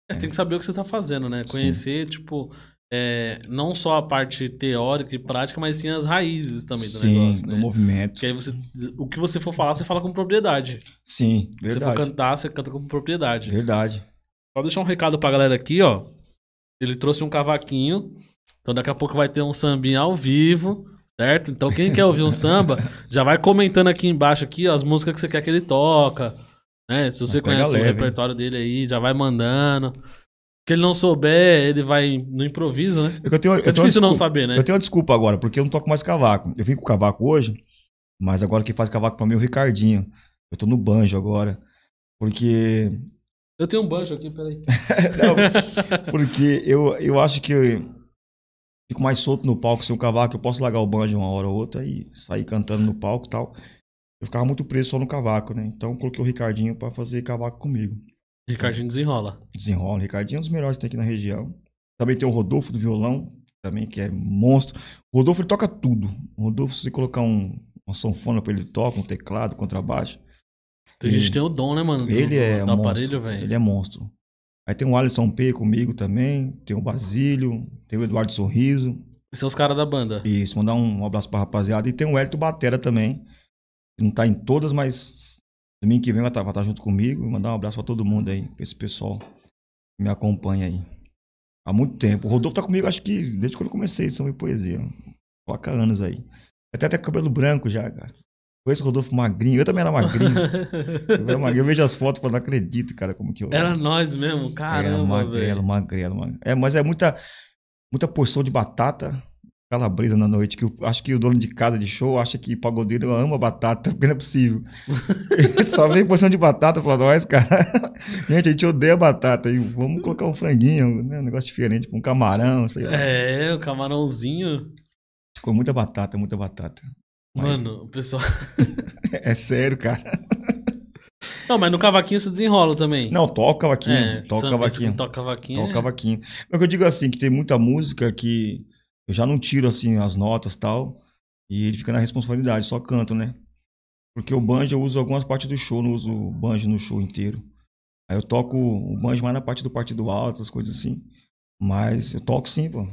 É, tem que saber o que você tá fazendo, né? Conhecer, tipo, é, não só a parte teórica e prática, mas sim as raízes também do Sim, negócio, do né? movimento. Porque aí você, o que você for falar, você fala com propriedade. Sim, Se você for verdade. cantar, você canta com propriedade. Verdade. Só deixar um recado pra galera aqui, ó. Ele trouxe um cavaquinho. Então daqui a pouco vai ter um sambinha ao vivo, certo? Então quem quer ouvir um samba, já vai comentando aqui embaixo aqui ó, as músicas que você quer que ele toca. Né? Se você Pega conhece o leve, hein? repertório dele aí, já vai mandando. Se ele não souber, ele vai no improviso, né? É eu tenho, eu É tenho uma difícil não saber, né? Eu tenho uma desculpa agora, porque eu não toco mais cavaco. Eu vim com cavaco hoje, mas agora quem faz cavaco pra mim é o Ricardinho. Eu tô no banjo agora. Porque. Eu tenho um banjo aqui, peraí. Não, porque eu, eu acho que eu fico mais solto no palco sem o cavaco. Eu posso largar o banjo uma hora ou outra e sair cantando no palco e tal. Eu ficava muito preso só no cavaco, né? Então eu coloquei o Ricardinho pra fazer cavaco comigo. Ricardinho desenrola. Desenrola. Ricardinho é um dos melhores que tem aqui na região. Também tem o Rodolfo do violão, também, que é monstro. O Rodolfo ele toca tudo. O Rodolfo, se você colocar um, uma sanfona pra ele, toca, um teclado, contrabaixo. Tem gente que tem o dom, né, mano? do- Ele é do monstro. aparelho, velho. Ele é monstro. Aí tem o Alisson P comigo também, tem o Basílio, tem o Eduardo Sorriso. São os caras da banda. Isso, mandar um abraço pra rapaziada. E tem o Hélito Batera também. Não tá em todas, mas domingo que vem vai estar vai tá junto comigo. Mandar um abraço pra todo mundo aí, pra esse pessoal que me acompanha aí. Há muito tempo. O Rodolfo tá comigo, acho que desde quando eu comecei sobre poesia. Coloca anos aí. Até até cabelo branco já, cara. Conheço o Rodolfo magrinho. Eu também era magrinho. eu, era magrinho. eu vejo as fotos e falo, não acredito, cara, como que eu Era nós mesmo, era caramba, magrelo, velho. magrelo, magrelo. É, mas é muita, muita porção de batata, calabresa na noite, que eu acho que o dono de casa de show acha que pagodeiro ama batata, porque não é possível. Só vem porção de batata pra nós, cara. Gente, a gente odeia batata. E vamos colocar um franguinho, né? um negócio diferente, um camarão, sei lá. É, o camarãozinho. Ficou muita batata, muita batata. Mas- Mano, o pessoal. É sério, cara. Não, mas no cavaquinho você desenrola também. Não, toca cavaquinho, é, toca samba- cavaquinho. Toca cavaquinho. Toca é- cavaquinho. Mas o que eu digo assim, que tem muita música que eu já não tiro assim as notas tal, e ele fica na responsabilidade, só canto, né? Porque o banjo eu uso algumas partes do show, não uso o banjo no show inteiro. Aí eu toco o banjo mais na parte do partido alto, essas coisas assim. Mas eu toco sim, pô.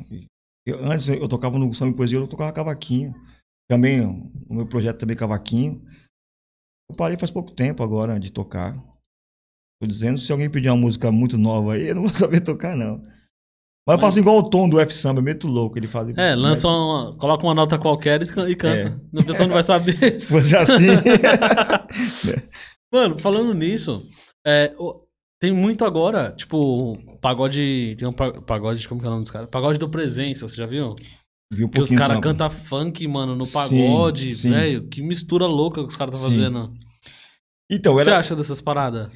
Eu- antes eu tocava no samba e poesia, eu tocava cavaquinho. Também, no meu projeto também cavaquinho. Eu parei faz pouco tempo agora de tocar. Tô dizendo, se alguém pedir uma música muito nova aí, eu não vou saber tocar, não. Mas eu faço igual o tom do F-Samba, meto louco, ele faz. É, lança uma. Coloca uma nota qualquer e can- canta. É. A pessoa não vai saber. Se fosse assim. Mano, falando nisso, é, tem muito agora, tipo, pagode. Tem um pa- pagode, como que é o nome dos caras? Pagode do Presença, você já viu? Vi um Que os caras cantam funk, mano, no pagode, velho. Que mistura louca que os caras estão Sim. fazendo. Então, O que você era. acha dessas paradas?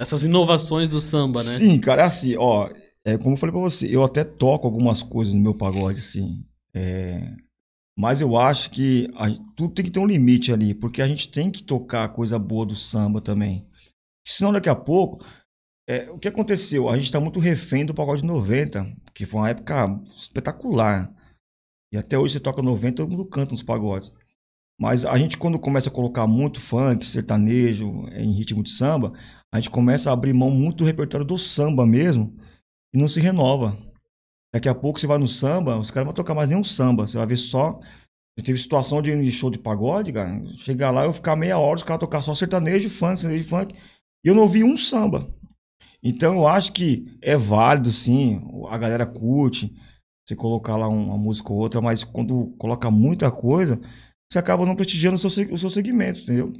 Essas inovações do samba, né? Sim, cara, é assim, ó. É como eu falei pra você, eu até toco algumas coisas no meu pagode, assim. É, Mas eu acho que a- tudo tem que ter um limite ali, porque a gente tem que tocar a coisa boa do samba também. Senão daqui a pouco. é, o que aconteceu? A gente tá muito refém do pagode 90, que foi uma época espetacular. E até hoje você toca 90, todo mundo canta nos pagodes. Mas a gente, quando começa a colocar muito funk, sertanejo, é, em ritmo de samba, a gente começa a abrir mão muito do repertório do samba mesmo e não se renova. Daqui a pouco você vai no samba, os caras não vão tocar mais nenhum samba. Você vai ver só. Já teve situação de show de pagode, cara. Chegar lá eu ficar meia hora, os caras tocar só sertanejo, funk, sertanejo, funk. E eu não ouvi um samba. Então eu acho que é válido, sim. A galera curte. Você colocar lá uma música ou outra, mas quando coloca muita coisa, você acaba não prestigiando o seu, se- o seu segmento, entendeu?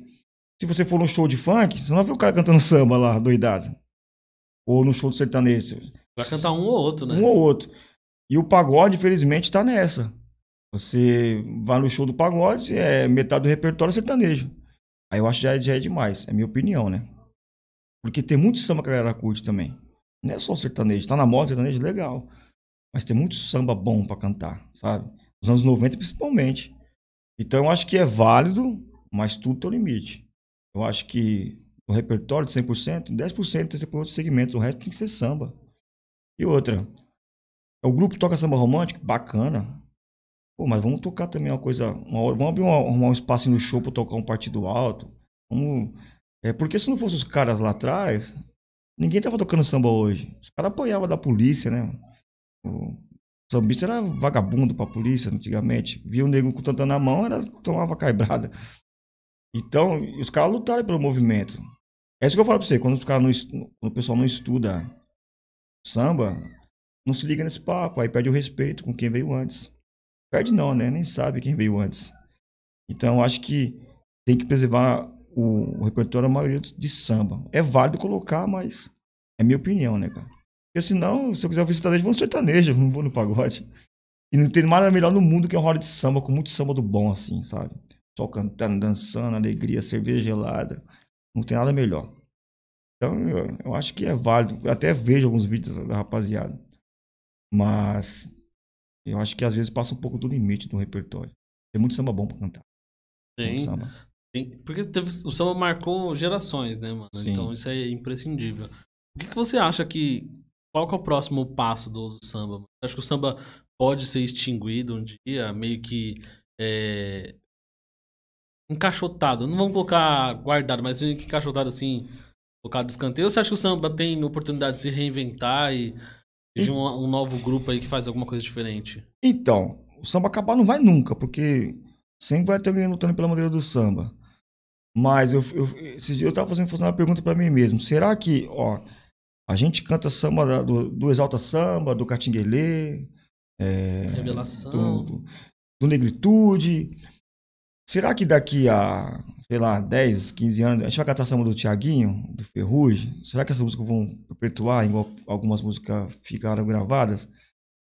Se você for num show de funk, você não vai ver o cara cantando samba lá, doidado. Ou no show de sertanejo. Vai cantar um ou outro, né? Um ou outro. E o pagode, infelizmente, tá nessa. Você vai no show do pagode, é metade do repertório é sertanejo. Aí eu acho que já, é- já é demais, é minha opinião, né? Porque tem muito samba que a galera curte também. Não é só sertanejo. Tá na moda sertanejo, legal. Mas tem muito samba bom pra cantar, sabe? Nos anos 90, principalmente. Então eu acho que é válido, mas tudo tem um limite. Eu acho que o repertório de 100%, 10% tem que ser para outros segmentos, o resto tem que ser samba. E outra, o grupo toca samba romântico, bacana. Pô, mas vamos tocar também uma coisa, uma vamos abrir uma, arrumar um espaço no show para tocar um partido alto. Vamos, é, porque se não fossem os caras lá atrás, ninguém tava tocando samba hoje. Os caras apoiavam da polícia, né? O sambista era vagabundo pra polícia antigamente. Via o nego com tanta na mão, era tomava caibrada. Então, os caras lutaram pelo movimento. É isso que eu falo pra você, quando, os caras não, quando o pessoal não estuda samba não se liga nesse papo, aí perde o respeito com quem veio antes. Perde não, né? Nem sabe quem veio antes. Então, acho que tem que preservar o, o repertório da maioria de samba. É válido colocar, mas é minha opinião, né, cara? Porque senão, se eu quiser ouvir sertanejo, vou no sertanejo, não vou no pagode. E não tem nada melhor no mundo que uma roda de samba, com muito samba do bom, assim, sabe? Só cantando, dançando, alegria, cerveja gelada. Não tem nada melhor. Então, eu, eu acho que é válido. Eu até vejo alguns vídeos da rapaziada. Mas eu acho que às vezes passa um pouco do limite do repertório. Tem muito samba bom pra cantar. Tem. Samba. Tem, porque teve, o samba marcou gerações, né, mano? Sim. Então isso é imprescindível. O que, que você acha que. Qual que é o próximo passo do, do samba? Você acha que o samba pode ser extinguido um dia, meio que. É, encaixotado. Não vamos colocar guardado, mas encaixotado assim, colocado de escanteio. Ou você acha que o samba tem oportunidade de se reinventar e de um, um, novo grupo aí que faz alguma coisa diferente? Então, o samba acabar não vai nunca, porque sempre vai ter alguém lutando pela maneira do samba. Mas eu, eu, esses dias eu tava fazendo, uma pergunta para mim mesmo. Será que, ó, a gente canta samba do, do Exalta Samba, do Catinguelê, é, Revelação, do, do Negritude. Será que daqui a, sei lá, 10, 15 anos, a gente vai cantar samba do Tiaguinho, do Ferrugem? Será que essas músicas vão perpetuar, igual algumas músicas ficaram gravadas?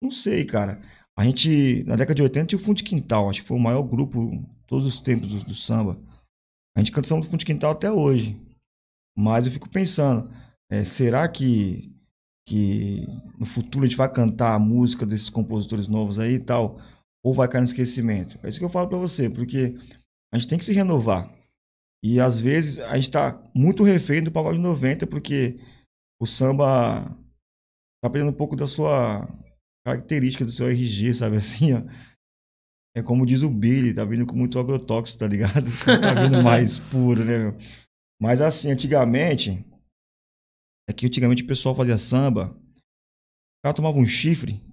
Não sei, cara. A gente, na década de 80, tinha o Fundo de Quintal, acho que foi o maior grupo todos os tempos do, do samba. A gente canta do Fundo de Quintal até hoje. Mas eu fico pensando, é, será que, que no futuro a gente vai cantar a música desses compositores novos aí e tal? Ou vai cair no esquecimento? É isso que eu falo para você, porque a gente tem que se renovar. E às vezes a gente está muito refém do pagode 90, porque o samba tá perdendo um pouco da sua característica, do seu RG, sabe assim, ó. É como diz o Billy, tá vindo com muito agrotóxico, tá ligado? tá vindo mais puro, né, meu? Mas assim, antigamente, é que antigamente o pessoal fazia samba, o cara tomava um chifre,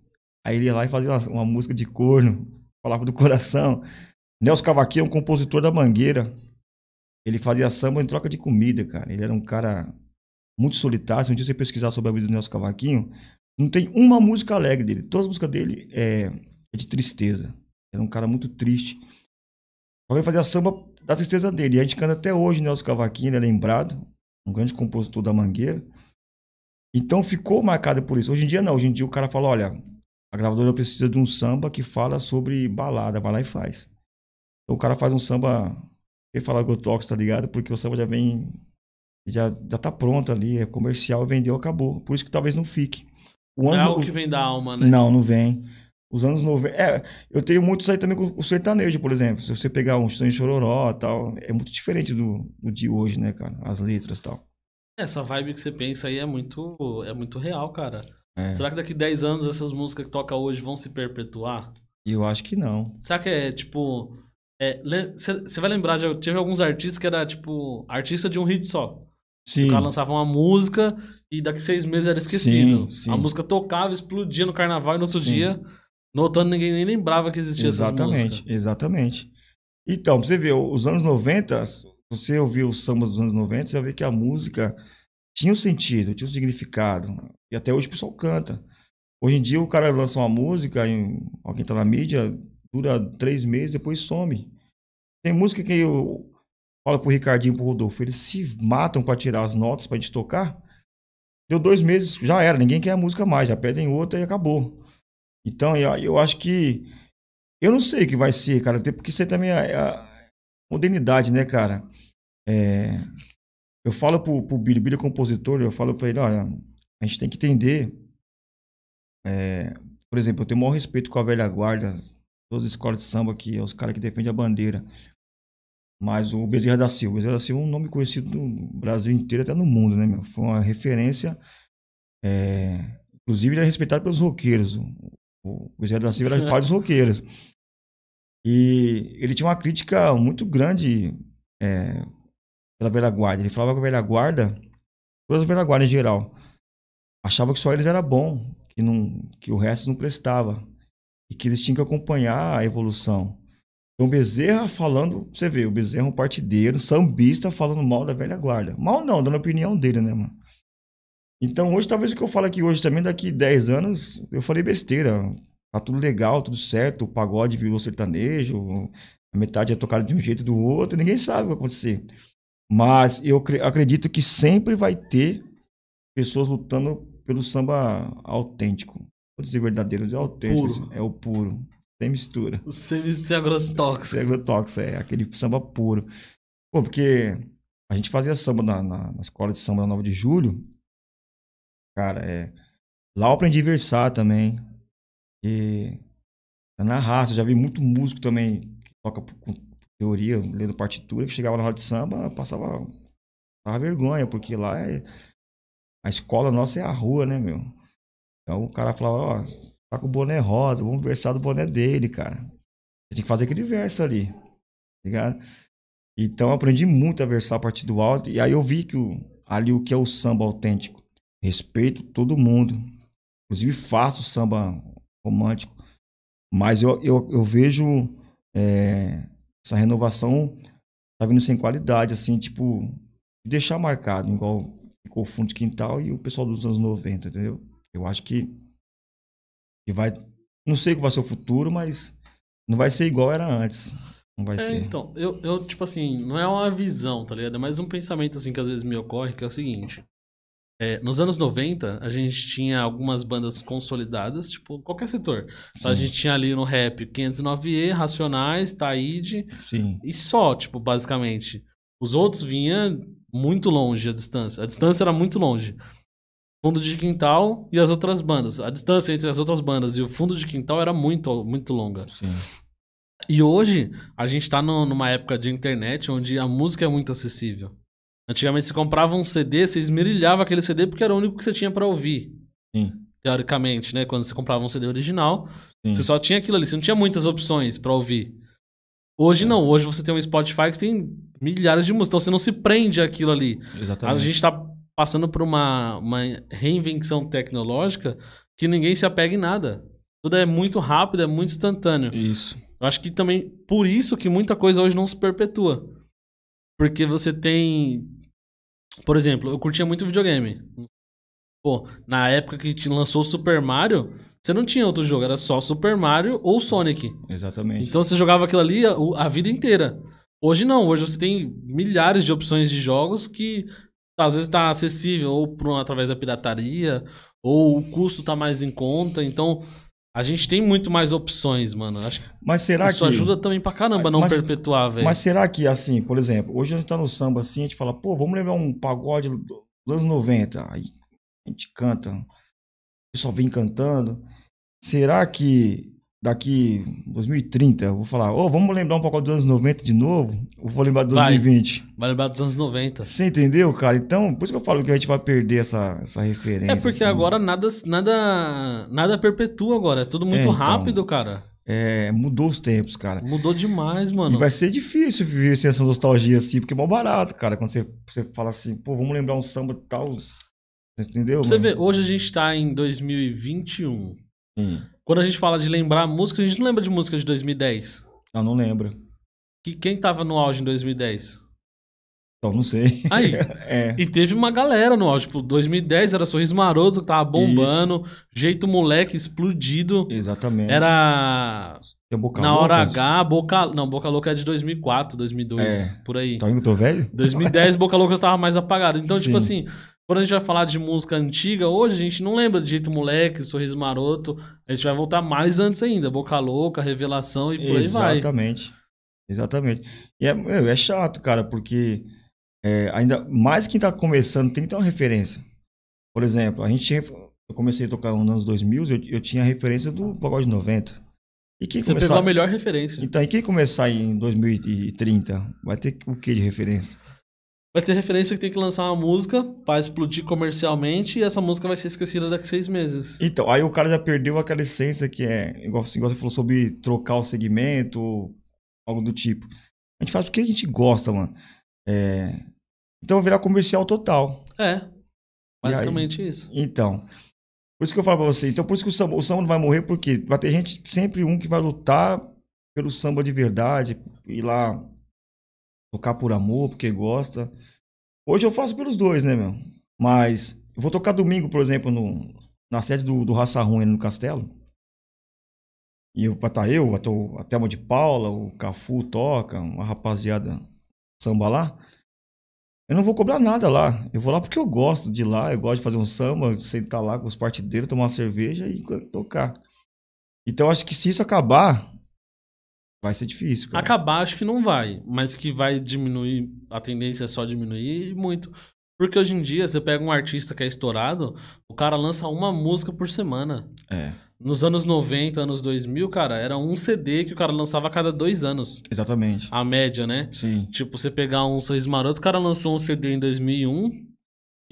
Aí ele ia lá e fazia uma, uma música de corno, falava do coração. Nelson Cavaquinho é um compositor da Mangueira. Ele fazia samba em troca de comida, cara. Ele era um cara muito solitário. Se um dia você pesquisar sobre a vida do Nelson Cavaquinho, não tem uma música alegre dele. Todas as músicas dele é, é de tristeza. Era um cara muito triste. Só ele fazia samba da tristeza dele. E a gente canta até hoje Nelson Cavaquinho, é lembrado. Um grande compositor da Mangueira. Então ficou marcado por isso. Hoje em dia não. Hoje em dia o cara fala, olha, a gravadora precisa de um samba que fala sobre balada, vai lá e faz. Então o cara faz um samba, ele fala agrotóxico, tá ligado? Porque o samba já vem, já, já tá pronto ali, é comercial, vendeu, acabou. Por isso que talvez não fique. O não é algo que vem da alma, né? Não, não vem. Os anos 90. É, eu tenho muito isso aí também com o sertanejo, por exemplo. Se você pegar um de chororó e tal, é muito diferente do, do de hoje, né, cara? As letras e tal. Essa vibe que você pensa aí é muito, é muito real, cara. É. Será que daqui 10 anos essas músicas que toca hoje vão se perpetuar? Eu acho que não. Será que é tipo. Você é, vai lembrar, já teve alguns artistas que era tipo artista de um hit só. Sim. O cara lançava uma música e daqui seis meses era esquecido. Sim, sim. A música tocava, explodia no carnaval e no outro sim. dia, no outono ninguém nem lembrava que existia exatamente, essas músicas. Exatamente. Então, pra você ver, os anos 90, você ouviu os sambas dos anos 90, você vai ver que a música tinha um sentido, tinha um significado. E até hoje o pessoal canta. Hoje em dia o cara lança uma música, alguém tá na mídia, dura três meses, depois some. Tem música que eu falo pro Ricardinho pro Rodolfo, eles se matam para tirar as notas pra gente tocar. Deu dois meses, já era, ninguém quer a música mais, já pedem outra e acabou. Então eu, acho que. Eu não sei o que vai ser, cara, porque isso aí também é a modernidade, né, cara? É, eu falo pro, pro Billy, Billy é compositor, eu falo pra ele, olha, a gente tem que entender. É, por exemplo, eu tenho o maior respeito com a velha guarda, todas as escolas de samba que é os caras que defendem a bandeira. Mas o Bezerra da Silva, Bezerra da Silva é um nome conhecido no Brasil inteiro, até no mundo, né, meu? Foi uma referência. É, inclusive, ele era respeitado pelos roqueiros. O Bezerra da Silva era pai dos roqueiros. E ele tinha uma crítica muito grande é, pela velha guarda. Ele falava que a velha guarda, todas as velha guarda em geral, achava que só eles era bom, que, não, que o resto não prestava. E que eles tinham que acompanhar a evolução. Então, Bezerra falando, você vê, o Bezerra é um partideiro, sambista, falando mal da velha guarda. Mal não, dando a opinião dele, né, mano? Então hoje, talvez o que eu falo aqui hoje também, daqui 10 anos, eu falei besteira. Tá tudo legal, tudo certo, o pagode virou sertanejo, a metade é tocada de um jeito do outro, ninguém sabe o que vai acontecer. Mas eu cre- acredito que sempre vai ter pessoas lutando pelo samba autêntico. Vou dizer verdadeiro, vou dizer autêntico. Puro. É o puro, sem mistura. Sem agrotóxico. Sem agrotóxico, é aquele samba puro. Pô, porque a gente fazia samba na, na, na escola de samba da 9 de julho. Cara, é. Lá eu aprendi a versar também. E na raça, já vi muito músico também que toca com teoria, lendo partitura, que chegava na hora de samba, passava, passava vergonha, porque lá é. A escola nossa é a rua, né, meu? Então o cara falava, ó, tá com o boné rosa, vamos versar do boné dele, cara. Tem que fazer aquele verso ali, tá ligado? Então eu aprendi muito a versar a partir do alto, e aí eu vi que o, ali o que é o samba autêntico. Respeito todo mundo. Inclusive faço samba romântico. Mas eu, eu, eu vejo é, essa renovação tá vindo sem qualidade, assim, tipo, de deixar marcado, igual ficou o fundo de quintal e o pessoal dos anos 90, entendeu? Eu acho que, que vai. Não sei qual vai ser o futuro, mas não vai ser igual era antes. Não vai É, ser. então, eu, eu, tipo assim, não é uma visão, tá ligado? É mais um pensamento, assim, que às vezes me ocorre, que é o seguinte. É, nos anos 90, a gente tinha algumas bandas consolidadas, tipo, qualquer setor. Então, a gente tinha ali no rap 509E, Racionais, Taíde, Sim. e só, tipo, basicamente. Os outros vinham muito longe a distância. A distância era muito longe. Fundo de quintal e as outras bandas. A distância entre as outras bandas e o fundo de quintal era muito, muito longa. Sim. E hoje, a gente tá no- numa época de internet onde a música é muito acessível. Antigamente, você comprava um CD, você esmerilhava aquele CD porque era o único que você tinha pra ouvir. Sim. Teoricamente, né? Quando você comprava um CD original, Sim. você só tinha aquilo ali, você não tinha muitas opções pra ouvir. Hoje É. não, hoje você tem um Spotify que tem milhares de músicas, então você não se prende àquilo ali. A Exatamente. gente tá passando por uma, uma reinvenção tecnológica que ninguém se apega em nada. Tudo é muito rápido, é muito instantâneo. Isso. Eu acho que também por isso que muita coisa hoje não se perpetua. Porque você tem. Por exemplo, eu curtia muito videogame. Pô, na época que te lançou o Super Mario, você não tinha outro jogo, era só Super Mario ou Sonic. Exatamente. Então você jogava aquilo ali a, a vida inteira. Hoje não, hoje você tem milhares de opções de jogos que às vezes tá acessível ou por, através da pirataria, ou o custo tá mais em conta. Então a gente tem muito mais opções, mano. Acho que mas será isso que. ajuda também pra caramba Mas- não mas- perpetuar, velho. Mas será que, assim, por exemplo, hoje a gente tá no samba assim, a gente fala, pô, vamos lembrar um pagode dos anos 90. Aí a gente canta, o pessoal vem cantando. Será que daqui 2030 eu vou falar, ô, vamos lembrar um pagode dos anos 90 de novo? Ou vou lembrar de Vai. 2020? Vai lembrar dos anos 90. Você entendeu, cara? Então, por isso que eu falo que a gente vai perder essa, essa referência. É porque assim. agora nada, nada, nada perpetua agora. É tudo muito É, então. rápido, cara. É, mudou os tempos, cara. Mudou demais, mano. E vai ser difícil viver sem essa nostalgia assim, porque é mó barato, cara. Quando você, você fala assim, pô, vamos lembrar um samba e tal. Você entendeu? Você mano? vê, hoje a gente tá em 2021. Sim. Quando a gente fala de lembrar música, a gente não lembra de música de 2010. Não, não lembro. Que, quem tava no auge em 2010? Então, não sei. Aí. é. E teve uma galera no auge. Tipo, 2010 era Sorriso Maroto que tava bombando. Jeito Moleque explodido. Exatamente. Era na hora Loucas? H, Boca... Não, Boca Louca é de 2004, 2002, É. por aí. Tá vendo que eu tô velho? 2010, Boca Louca tava mais apagado. Então, tipo Sim. assim, quando a gente vai falar de música antiga, hoje a gente não lembra de Jeito Moleque, Sorriso Maroto. A gente vai voltar mais antes ainda. Boca Louca, Revelação e por aí vai. Exatamente. Exatamente. E é, meu, é chato, cara, porque é, ainda mais quem tá começando tem que ter uma referência. Por exemplo, a gente tinha. Eu comecei a tocar nos anos 2000, eu, eu tinha a referência do pagode 90. E quem Você começar... pegou a melhor referência. Então, e quem começar em 2030 vai ter o que de referência? Vai ter referência que tem que lançar uma música pra explodir comercialmente e essa música vai ser esquecida daqui a seis meses. Então, aí o cara já perdeu aquela essência que é, igual, igual você falou sobre trocar o segmento, algo do tipo. A gente faz porque a gente gosta, mano. É, Então vai virar comercial total. É. Basicamente isso. Então, por isso que eu falo pra você. Então, por isso que o samba, o samba não vai morrer, porque vai ter gente, sempre um que vai lutar pelo samba de verdade, ir lá tocar por amor, porque gosta. Hoje eu faço pelos dois, né, meu? Mas eu vou tocar domingo, por exemplo, no, na sede do, do Raça Ruim no Castelo. E eu, vai estar eu, vai estar o- a Thelma de Paula, o Cafu toca, uma rapaziada samba lá. Eu não vou cobrar nada lá. Eu vou lá porque eu gosto de lá, eu gosto de fazer um samba, sentar lá com os partideiros, tomar uma cerveja e tocar. Então acho que se isso acabar, vai ser difícil, cara. Acabar, acho que não vai, mas que vai diminuir, a tendência é só diminuir muito. Porque hoje em dia, você pega um artista que é estourado, o cara lança uma música por semana. É, Nos anos 90, anos 2000, cara, era um CD que o cara lançava a cada dois anos. exatamente. A média, né? Sim. Tipo, você pegar um Seis Maroto, o cara lançou um CD em 2001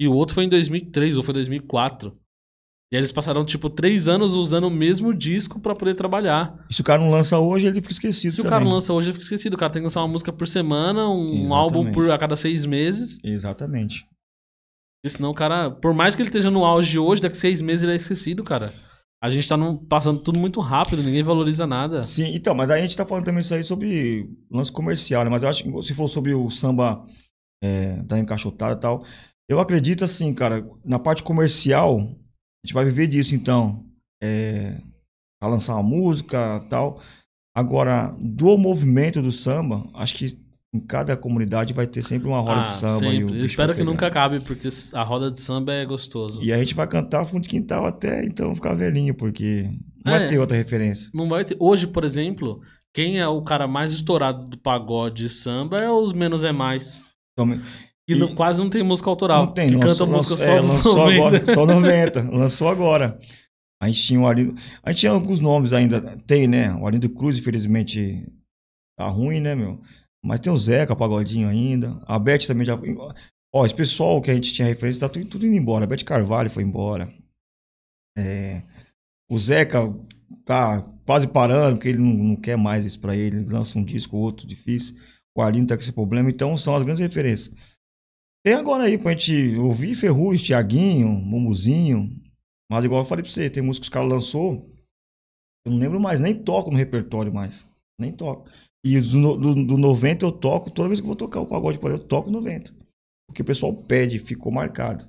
e o outro foi em 2003 ou foi 2004. E aí eles passaram, tipo, três anos usando o mesmo disco pra poder trabalhar. E se o cara não lança hoje, ele fica esquecido Se o também. cara lança hoje, ele fica esquecido. O cara tem que lançar uma música por semana, um Exatamente. álbum por a cada seis meses. Exatamente. Porque senão o cara, por mais que ele esteja no auge hoje, daqui a seis meses ele é esquecido, cara. A gente tá num- passando tudo muito rápido, ninguém valoriza nada. Sim, então, mas aí a gente tá falando também isso aí sobre lance comercial, né? Mas eu acho que você falou sobre o samba é, da encaixotada e tal. Eu acredito assim, cara, na parte comercial, a gente vai viver disso então. É, pra lançar uma música tal. Agora, do movimento do samba, acho que em cada comunidade vai ter sempre uma roda Ah, de samba. e o sempre. Espero que nunca acabe, porque a roda de samba é gostoso. E a gente vai cantar fundo de quintal até então ficar velhinho, porque não É. vai ter outra referência. Não vai ter. Hoje, por exemplo, quem é o cara mais estourado do pagode samba é os Menos é Mais. Então, E- não- quase não tem música autoral. Não tem, que lançou, canta música lançou- só é, lançou 90. agora, só 90, lançou agora. A gente tinha o Arlindo, a gente tinha alguns nomes ainda, tem, né? O Arlindo Cruz, infelizmente, tá ruim, né, meu? Mas tem o Zeca, Pagodinho ainda, a Beth também já... Ó, esse pessoal que a gente tinha referência, tá tudo, tudo indo embora, a Beth Carvalho foi embora. É, o Zeca tá quase parando, porque ele não, não quer mais isso pra ele, ele lança um disco, outro, difícil. O Arlindo tá com esse problema, então são as grandes referências. Tem agora aí pra gente ouvir Ferrugem, Tiaguinho, Mumuzinho. Mas igual eu falei pra você, tem música que os caras lançou. Eu não lembro mais, nem toco no repertório mais. Nem toco. E do, do, do 90 eu toco, toda vez que eu vou tocar o pagode por aí, eu toco 90. Porque o pessoal pede, ficou marcado.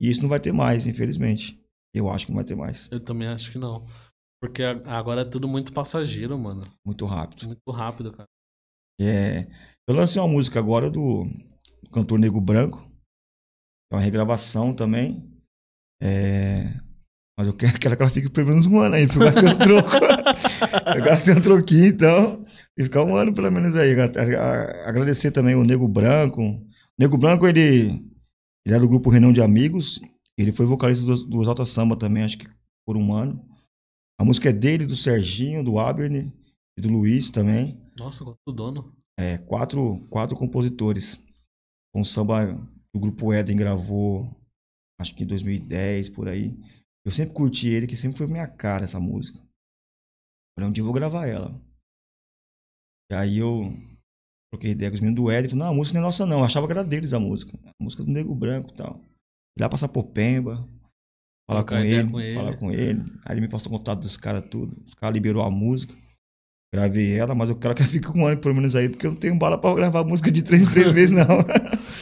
E isso não vai ter mais, infelizmente. Eu acho que não vai ter mais. Eu também acho que não. Porque agora é tudo muito passageiro, mano. Muito rápido. Muito rápido, cara. É, eu lancei uma música agora do cantor Nego Branco. É uma regravação também. É, mas eu quero, quero que ela fique pelo menos um ano aí, porque eu gastei um troco. eu gastei um troquinho, então. E ficar um ano pelo menos aí. Agradecer também o Nego Branco. O Nego Branco, ele, ele era do grupo Renão de Amigos. Ele foi vocalista do, do Exalta Samba também, acho que por um ano. A música é dele, do Serginho, do Abner e do Luiz também. Nossa, quanto dono. É, quatro, quatro compositores. Um samba que o grupo Eden gravou, acho que em 2010, por aí. Eu sempre curti ele, que sempre foi minha cara essa música. Falei, um dia eu vou gravar ela. E aí eu troquei ideia com os meninos do Eden. Falei, não, a música não é nossa não. Eu achava que era deles a música. A música do Nego Branco e tal. Fui lá pra Sapopemba. Falar com ele, com ele. falar com ele. Aí ele me passou contato dos caras tudo. Os caras liberou a música. Gravei ela, mas eu quero que ela fique com um ano pelo menos aí, porque eu não tenho bala pra gravar música de três em três meses, não.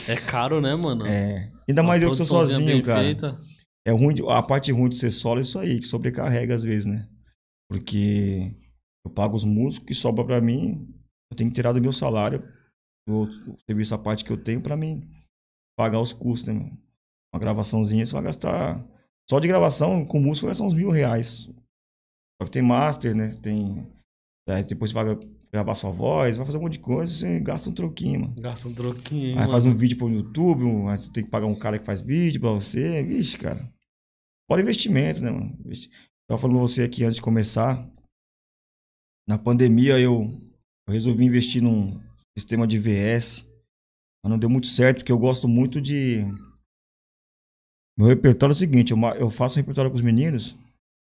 É caro, né, mano? É. Ainda Uma mais eu que sou sozinho, cara. feita. É ruim, de- a parte ruim de ser solo é isso aí, que sobrecarrega às vezes, né? Porque eu pago os músicos que sobra pra mim, eu tenho que tirar do meu salário, do do serviço à parte que eu tenho pra mim pagar os custos, né, mano? Uma gravaçãozinha você vai gastar. Só de gravação com música vai gastar uns mil reais. Só que tem master, né? Tem. Aí depois você vai gravar sua voz, vai fazer um monte de coisa, você gasta um troquinho, mano. Gasta um troquinho, Aí faz um mano. vídeo pro YouTube, aí você tem que pagar um cara que faz vídeo pra você. Vixe, cara. Fora investimento, né, mano? Tava falando pra você aqui antes de começar. Na pandemia eu, eu resolvi investir num sistema de VS. Mas não deu muito certo, porque eu gosto muito de. Meu repertório é o seguinte: eu, eu faço um repertório com os meninos,